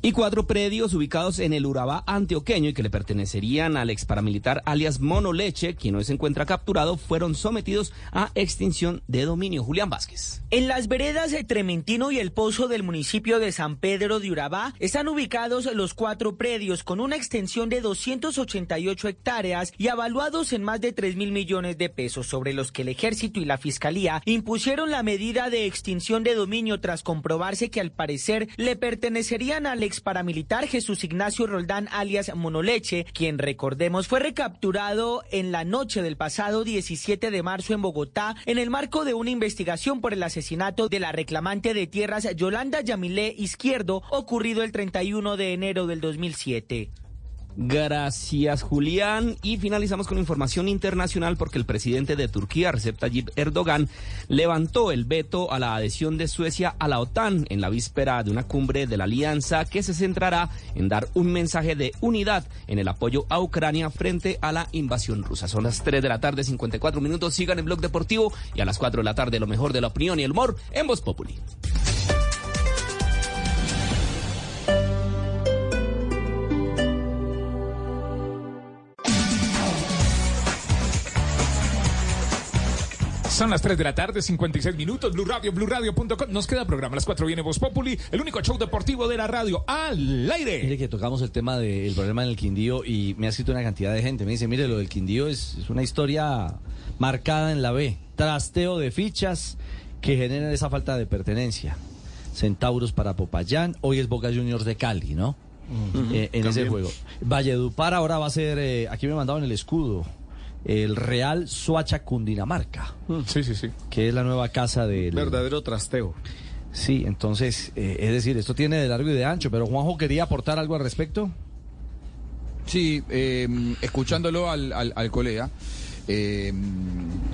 Y cuatro predios ubicados en el Urabá antioqueño y que le pertenecerían al ex paramilitar alias Mono Leche, quien hoy se encuentra capturado, fueron sometidos a extinción de dominio. Julián Vázquez. En las veredas de Trementino y el Pozo del municipio de San Pedro de Urabá están ubicados los cuatro predios con una extensión de 288 hectáreas y avaluados en más de 3 mil millones de pesos, sobre los que el ejército y la fiscalía impusieron la medida de extinción de dominio tras comprobarse que al parecer le pertenecerían al ex paramilitar Jesús Ignacio Roldán alias Monoleche, quien recordemos fue recapturado en la noche del pasado 17 de marzo en Bogotá en el marco de una investigación por el asesinato de la reclamante de tierras Yolanda Yamilé Izquierdo ocurrido el 31 de enero del 2007. Gracias, Julián. Y finalizamos con información internacional porque el presidente de Turquía, Recep Tayyip Erdogan, levantó el veto a la adhesión de Suecia a la OTAN en la víspera de una cumbre de la alianza que se centrará en dar un mensaje de unidad en el apoyo a Ucrania frente a la invasión rusa. Son las 3 de la tarde, 54 minutos. Sigan en Blog Deportivo y a las 4 de la tarde lo mejor de la opinión y el humor en Voz Populi. Son las 3 de la tarde, 56 minutos, Blue Radio, BlueRadio.com. Nos queda programa, a las 4 viene Voz Populi, el único show deportivo de la radio al aire. Mire que tocamos el tema del problema en el Quindío y me ha escrito una cantidad de gente. Me dice, mire, lo del Quindío es, es una historia marcada en la B. Trasteo de fichas que generan esa falta de pertenencia. Centauros para Popayán, hoy es Boca Juniors de Cali, ¿no? Eh, en ese juego. Valledupar ahora va a ser, eh, aquí me mandaban el escudo, el Real Suacha Cundinamarca. Sí, sí, sí. Que es la nueva casa del... Verdadero trasteo. Sí, entonces, eh, es decir, esto tiene de largo y de ancho, pero Juanjo quería aportar algo al respecto. Sí, eh, escuchándolo al, al- al colega, eh,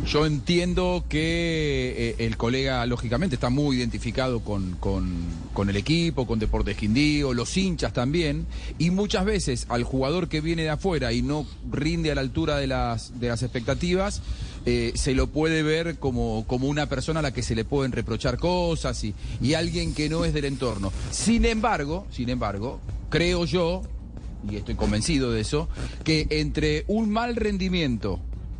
yo entiendo que eh, el colega, lógicamente, está muy identificado con, con- con el equipo, con Deportes Quindío, los hinchas también, y muchas veces al jugador que viene de afuera y no rinde a la altura de las, de las expectativas, eh, se lo puede ver como, como una persona a la que se le pueden reprochar cosas y, y alguien que no es del entorno. Sin embargo, sin embargo, creo yo, y estoy convencido de eso, que entre un mal rendimiento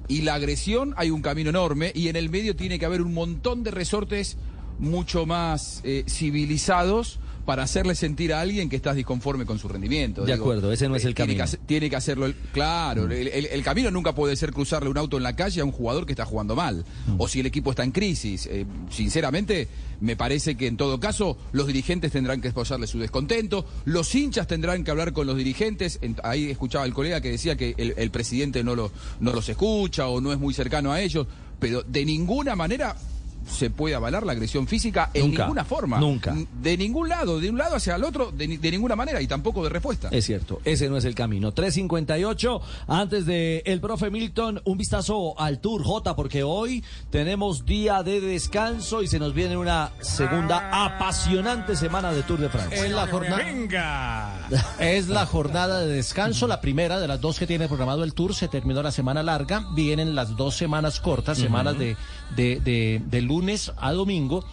y la agresión hay un camino enorme y en el medio tiene que haber un montón de resortes mucho más eh, civilizados para hacerle sentir a alguien que estás disconforme con su rendimiento. De Digo, acuerdo, ese no es eh, el tiene camino. que tiene que hacerlo, el- claro, el, el- el camino nunca puede ser cruzarle un auto en la calle a un jugador que está jugando mal, o si el equipo está en crisis. Eh, sinceramente, me parece que en todo caso los dirigentes tendrán que expresarle su descontento, los hinchas tendrán que hablar con los dirigentes. En- ahí escuchaba el colega que decía que el, el presidente no, lo, no los escucha o no es muy cercano a ellos, pero de ninguna manera se puede avalar la agresión física en ninguna forma. nunca. De ningún lado, de un lado hacia el otro, de ninguna manera y tampoco de respuesta. Es cierto, ese no es el camino. 3.58, antes de el profe Milton, un vistazo al Tour J, porque hoy tenemos día de descanso y se nos viene una segunda apasionante semana de Tour de Francia. Es la jornada. Venga. Es la jornada de descanso, la primera de las dos que tiene programado el tour. Se terminó la semana larga. Vienen las dos semanas cortas, semanas de, de, de- de lunes a domingo.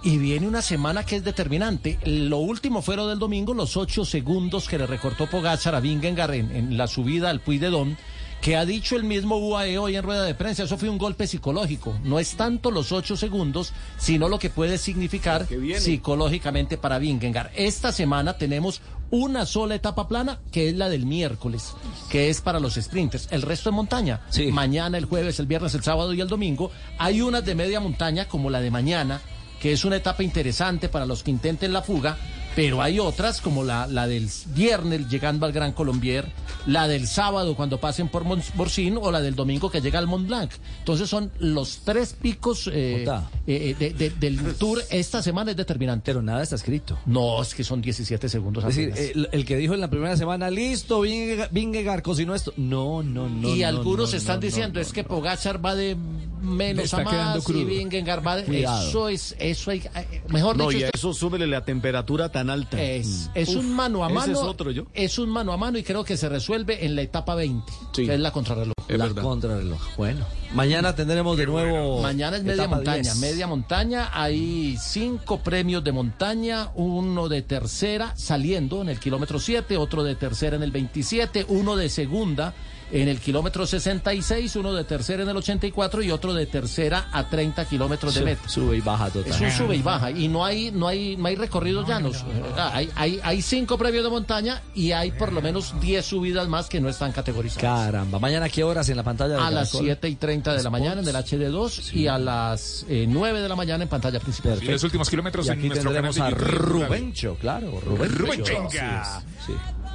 Y viene una semana que es determinante. Lo último fue lo del domingo, los ocho segundos que le recortó Pogacar a Vingegaard en, en la subida al Puy de Dom, que ha dicho el mismo UAE hoy en rueda de prensa, eso fue un golpe psicológico. No es tanto los ocho segundos, sino lo que puede significar psicológicamente para Vingegaard. Esta semana tenemos una sola etapa plana, que es la del miércoles, que es para los sprinters. El resto es montaña. Mañana, el jueves, el viernes, el sábado y el domingo. Hay unas de media montaña, como la de mañana, que es una etapa interesante para los que intenten la fuga, pero hay otras como la, la del viernes llegando al Gran Colombier, la del sábado cuando pasen por Morcín o la del domingo que llega al Mont Blanc. Entonces son los tres picos eh, Jota. eh, de- de- del tour. Esta semana es determinante. Pero nada está escrito. No, es que son 17 segundos. Es decir, el, el que dijo en la primera semana, listo, Vingegaard, cocinó esto. No, no, no. y no, algunos no, están no, diciendo no, es que Pogachar va de menos a más y. Vingegaard va de... Cuidado. Eso es, eso hay, eh, mejor No, dicho, y a eso súbele la temperatura tan alta. Es, Mm. es Uf, un mano a mano. Ese es otro yo. Es un mano a mano y creo que se resuelve en la etapa 20, que es la contrarreloj. la contrarreloj. Bueno, mañana tendremos de nuevo. Mañana es media montaña, 10. media montaña. Hay cinco premios de montaña, uno de tercera saliendo en el kilómetro 7, otro de tercera en el 27, uno de segunda en el kilómetro 66, uno de tercera en el 84 y otro de tercera a 30 kilómetros de meta. Sube y baja total. Es un sube y baja y no hay no hay no hay recorridos llanos. Ah, Hay, hay hay cinco premios de montaña y hay por lo menos 10 subidas más que no están categorizadas. Caramba, mañana a qué horas en la pantalla de A las Caracol? 7 y 30 de la mañana en el HD2 y a las eh, 9 de la mañana en pantalla principal. Y los últimos kilómetros Y en aquí nuestro canal tendremos de a. Rubencho, claro, Rubencho. Rubencho. Venga. Sí.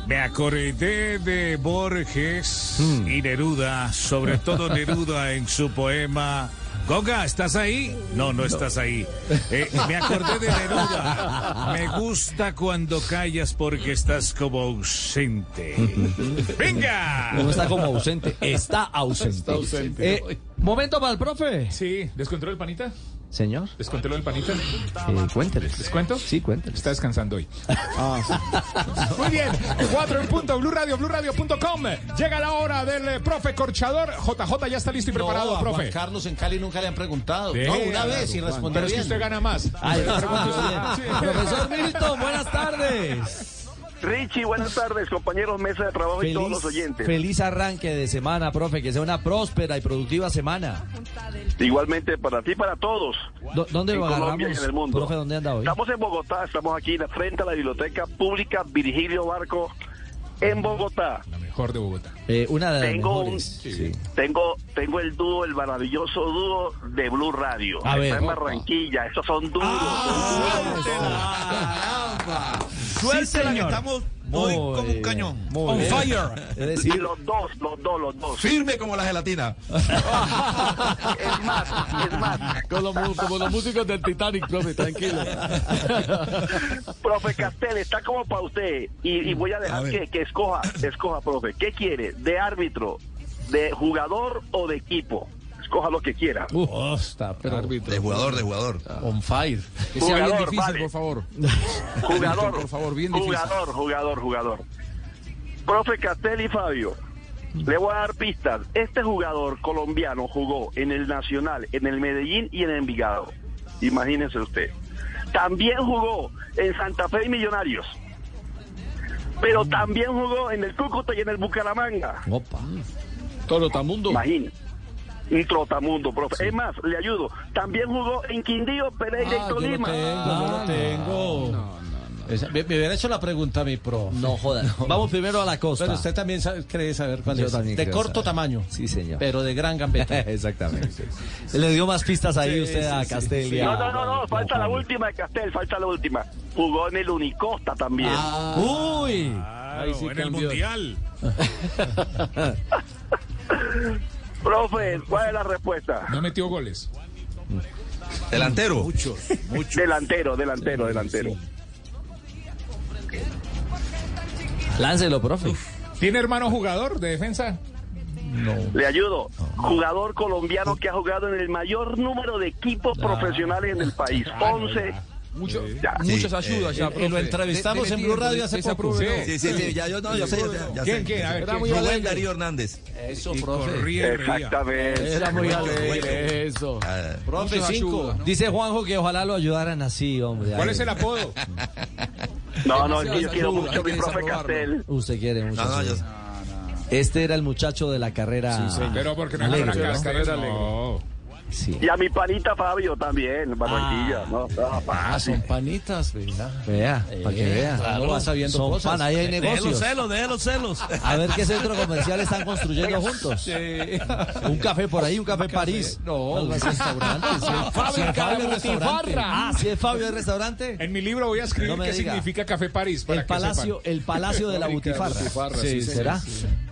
Me acordé de Borges Hmm. y Neruda, sobre todo Neruda en su poema. Goga, ¿estás ahí? No, no estás ahí. Eh, me acordé de Neruda. Me gusta cuando callas porque estás como ausente. ¡Venga! No está como ausente, está ausente. Está ausente. Eh, momento para el profe. Sí, ¿descontó el panita? Señor. ¿Descontó el panita? Eh, cuénteles. ¿Les cuento? Sí, cuénteles. Está descansando hoy. Muy bien, 4 en punto, Blue Radio, BlueRadio.com. Llega la hora del eh, profe corchador. JJ ya está listo y preparado, No, a profe. Juan Carlos en Cali nunca le han preguntado. Sí, no, una vez y Juan. respondió Pero es que bien. usted gana más. Ay, bien. Sí. Profesor Milton, buenas tardes. Richie, buenas tardes, compañeros, mesa de trabajo y todos los oyentes. feliz arranque de semana, profe, que sea una próspera y productiva semana. Igualmente para ti y para todos. Do- ¿Dónde en lo Colombia agarramos, y en el mundo. profe? ¿Dónde anda hoy? Estamos en Bogotá, estamos aquí frente a la Biblioteca Pública Virgilio Barco en Bogotá. Mejor de Bogotá. Eh, una de las Tengo un- mejores. Sí. Tengo, tengo el dúo, el maravilloso dúo de Blue Radio. A Está ver. en Barranquilla, esos son duros. Suéltela que señor. estamos Muy como un cañón. Muy On bien. fire. Es Y decir, los dos, los dos, los dos. Firme como la gelatina. Es más, es más. Como los, como los músicos del Titanic, profe, tranquilo. Profe Castel, está como para usted. Y, y voy a dejar A que, que escoja, escoja, profe. ¿Qué quiere? ¿De árbitro, de jugador o de equipo? Escoja lo que quiera. Oh, está, pero De jugador, de jugador. on fire. Que sea bien Jugador, difícil, vale. por favor. Jugador, Por favor, bien difícil. jugador, jugador, jugador. Profe Castel y Fabio, le voy a dar pistas. Este jugador colombiano jugó en el Nacional, en el Medellín y en el Envigado. Imagínese usted. También jugó en Santa Fe y Millonarios. Pero también jugó en el Cúcuta y en el Bucaramanga. opa. Todo Tamundo. Imagínese. Un trotamundo, profe. Es más, le ayudo. También jugó en Quindío, Pereira Ah, y yo lo Tolima. tengo, yo lo tengo. Esa- me, me hubiera hecho la pregunta a mi pro. No joda. Vamos primero a la costa. Pero usted también sabe- cree saber cuál Yo es. también De corto saber. tamaño. Sí, señor. Pero de gran gambeta. Exactamente. Le dio más pistas ahí Sí, usted a sí, sí, Castelia. No, no, no, no, falta la última de Castel, falta la última. Jugó en el Unicosta también. Ah. Uy. Claro, sí en el cambió. mundial. Profe, ¿cuál es la respuesta? No metió goles. Delantero. Mucho, mucho. Delantero, delantero, delantero. Láncelo, profe. ¿Tiene hermano jugador de defensa? No. Le ayudo. Jugador colombiano que ha jugado en el mayor número de equipos profesionales en el país. 11. Mucho, Ya. muchas Sí, ayudas eh, ya, eh, profe. lo entrevistamos De- de- en Blue Radio hace poco. Sí, sí, sí, ya yo no, yo sé, ya, ya ¿Quién, sé. quién? A ver, Era muy Rubén Rubén Darío Hernández. Eso, Y profe. corría. Exactamente. Era muy alegre eso. Ah, Profe, Muchas cinco. ayudas, ¿no? Dice Juanjo que ojalá lo ayudaran así, hombre. ¿Cuál es el apodo? No, no, es que yo quiero mucho a mi profe. Castel. Usted quiere mucho. No, no, sí. yo- Este era el muchacho de la carrera. Pero porque no Alegre, era la carrera no. Sí. Y a mi panita Fabio también, Barranquilla. No, no, Ah, son panitas, ¿verdad? Vea, para que vea. claro, va sabiendo Son cosas. pan, ahí hay De- de negocios. los celos, de los celos. A ver qué centro comercial están construyendo juntos. Un café por ahí, un café París. No, así. restaurante. sí. Fábrica de restaurante. Ah, si es Fabio el restaurante. En mi libro voy a escribir No qué diga. significa Café París. Para El que palacio, sepan. el palacio de la butifarra. butifarra, Sí, sí, ¿será?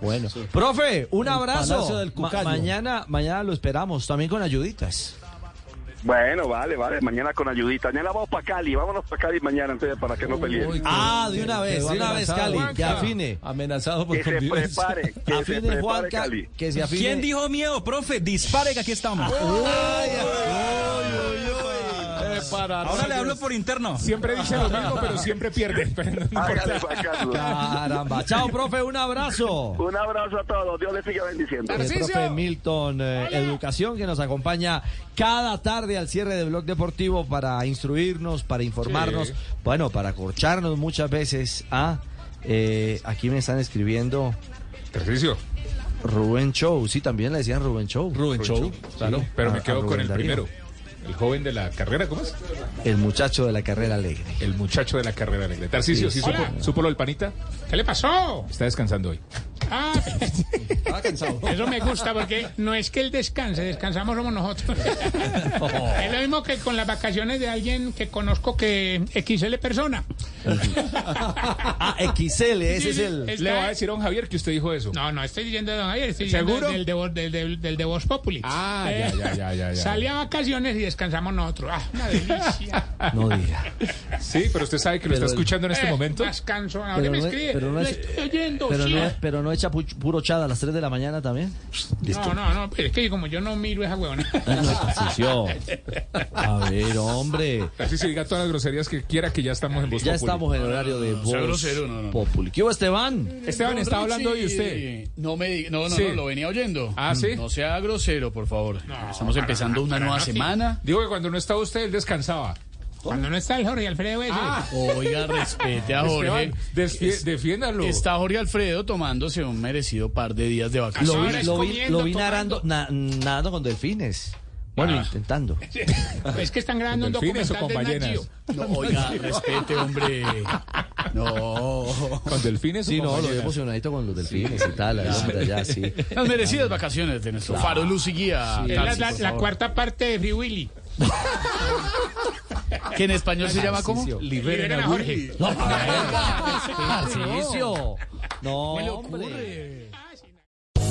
Sí, Bueno. Profe, un El abrazo. del Ma- mañana, mañana lo esperamos, también con ayuditas. Bueno, vale, vale. Mañana con ayudita. Mañana vamos para Cali. Vámonos para Cali mañana, entonces, para que no peleen. Ah, de una vez, de una vez, Cali, que afine. Amenazado por Que se prepare. Que se Afine prepare, Juanca, Cali. que se afine. ¿Quién dijo miedo, profe? Dispare que aquí estamos. Ahora le hablo por interno. Siempre dice lo mismo, pero siempre pierde. Pero no Hágale, importa. Juan Carlos. Caramba. Chao, profe, un abrazo. Un abrazo a todos. Dios les siga bendiciendo. El profe Milton eh, Educación que nos acompaña cada tarde al cierre de Blog Deportivo para instruirnos, para informarnos, Sí. bueno, para acorcharnos muchas veces a... eh, aquí me están escribiendo Ejercicio. Rubén Show, sí, también le decían Rubén Show. Rubén Show, claro. Pero A- me a quedo con Rubén el Darío. primero. El joven de la carrera, ¿cómo es? El muchacho de la carrera alegre. El muchacho de la carrera alegre. Tarcicio, ¿sí, Sí. supo, supo lo del panita? ¿Qué le pasó? Está descansando hoy. Ah, eso me gusta porque no es que él descanse, descansamos somos nosotros. Es lo mismo que con las vacaciones de alguien que conozco que XL persona. Ah, XL, ese es el... Está- Le va a decir a don Javier que usted dijo eso. No, no estoy diciendo de Don Javier, estoy ¿Seguro? diciendo del de, Voz- del, del, del de Voz Populi. Ah, ya, ya, ya, ya, ya. Salí a vacaciones y descansamos nosotros. Ah, una delicia. No diga. Sí, pero usted sabe que lo Pero está el- escuchando en este Eh, momento. Más canso. Ahora Pero me no, escribe. pero no lo es- estoy oyendo. pero sí. no, pero no echa pu- puro chada a las 3 de la mañana también. No, no, no, pero es que como yo no miro esa huevona. Ah, no, Tarcisio. A ver, hombre. Así se diga todas las groserías que quiera que ya estamos en Voz Ya Populi. estamos en horario de Voz grosero, no, no. Populi. ¿Qué hubo, Esteban? Esteban, Don estaba hablando de Richie. usted. No me diga, no, no, Sí. no, lo venía oyendo. Ah, ¿sí? No sea grosero, por favor. Estamos empezando una nueva semana. Digo que cuando no estaba usted, él descansaba. Cuando no está el Jorge Alfredo ese. Ah. Oiga, respete a Jorge. Esteban, defiéndalo. Está Jorge Alfredo tomándose un merecido par de días de Lo vacaciones. vi, lo vi, lo vi nadando, na- nadando con delfines. Bueno, Ah. intentando. Es que están grabando un ¿Con delfines o documental con de ballenas? No, oiga, respete, hombre. No. ¿Con delfines Sí, o con no, lo emocionadito con los delfines y tal. allá, sí. Las merecidas vacaciones de nuestro faro Luz y Guía. Sí. La, cuarta parte de Free Willy. que en español se llama ¿cómo? Tarcisio. Liberen a Jorge. No, Tarcisio. No, hombre.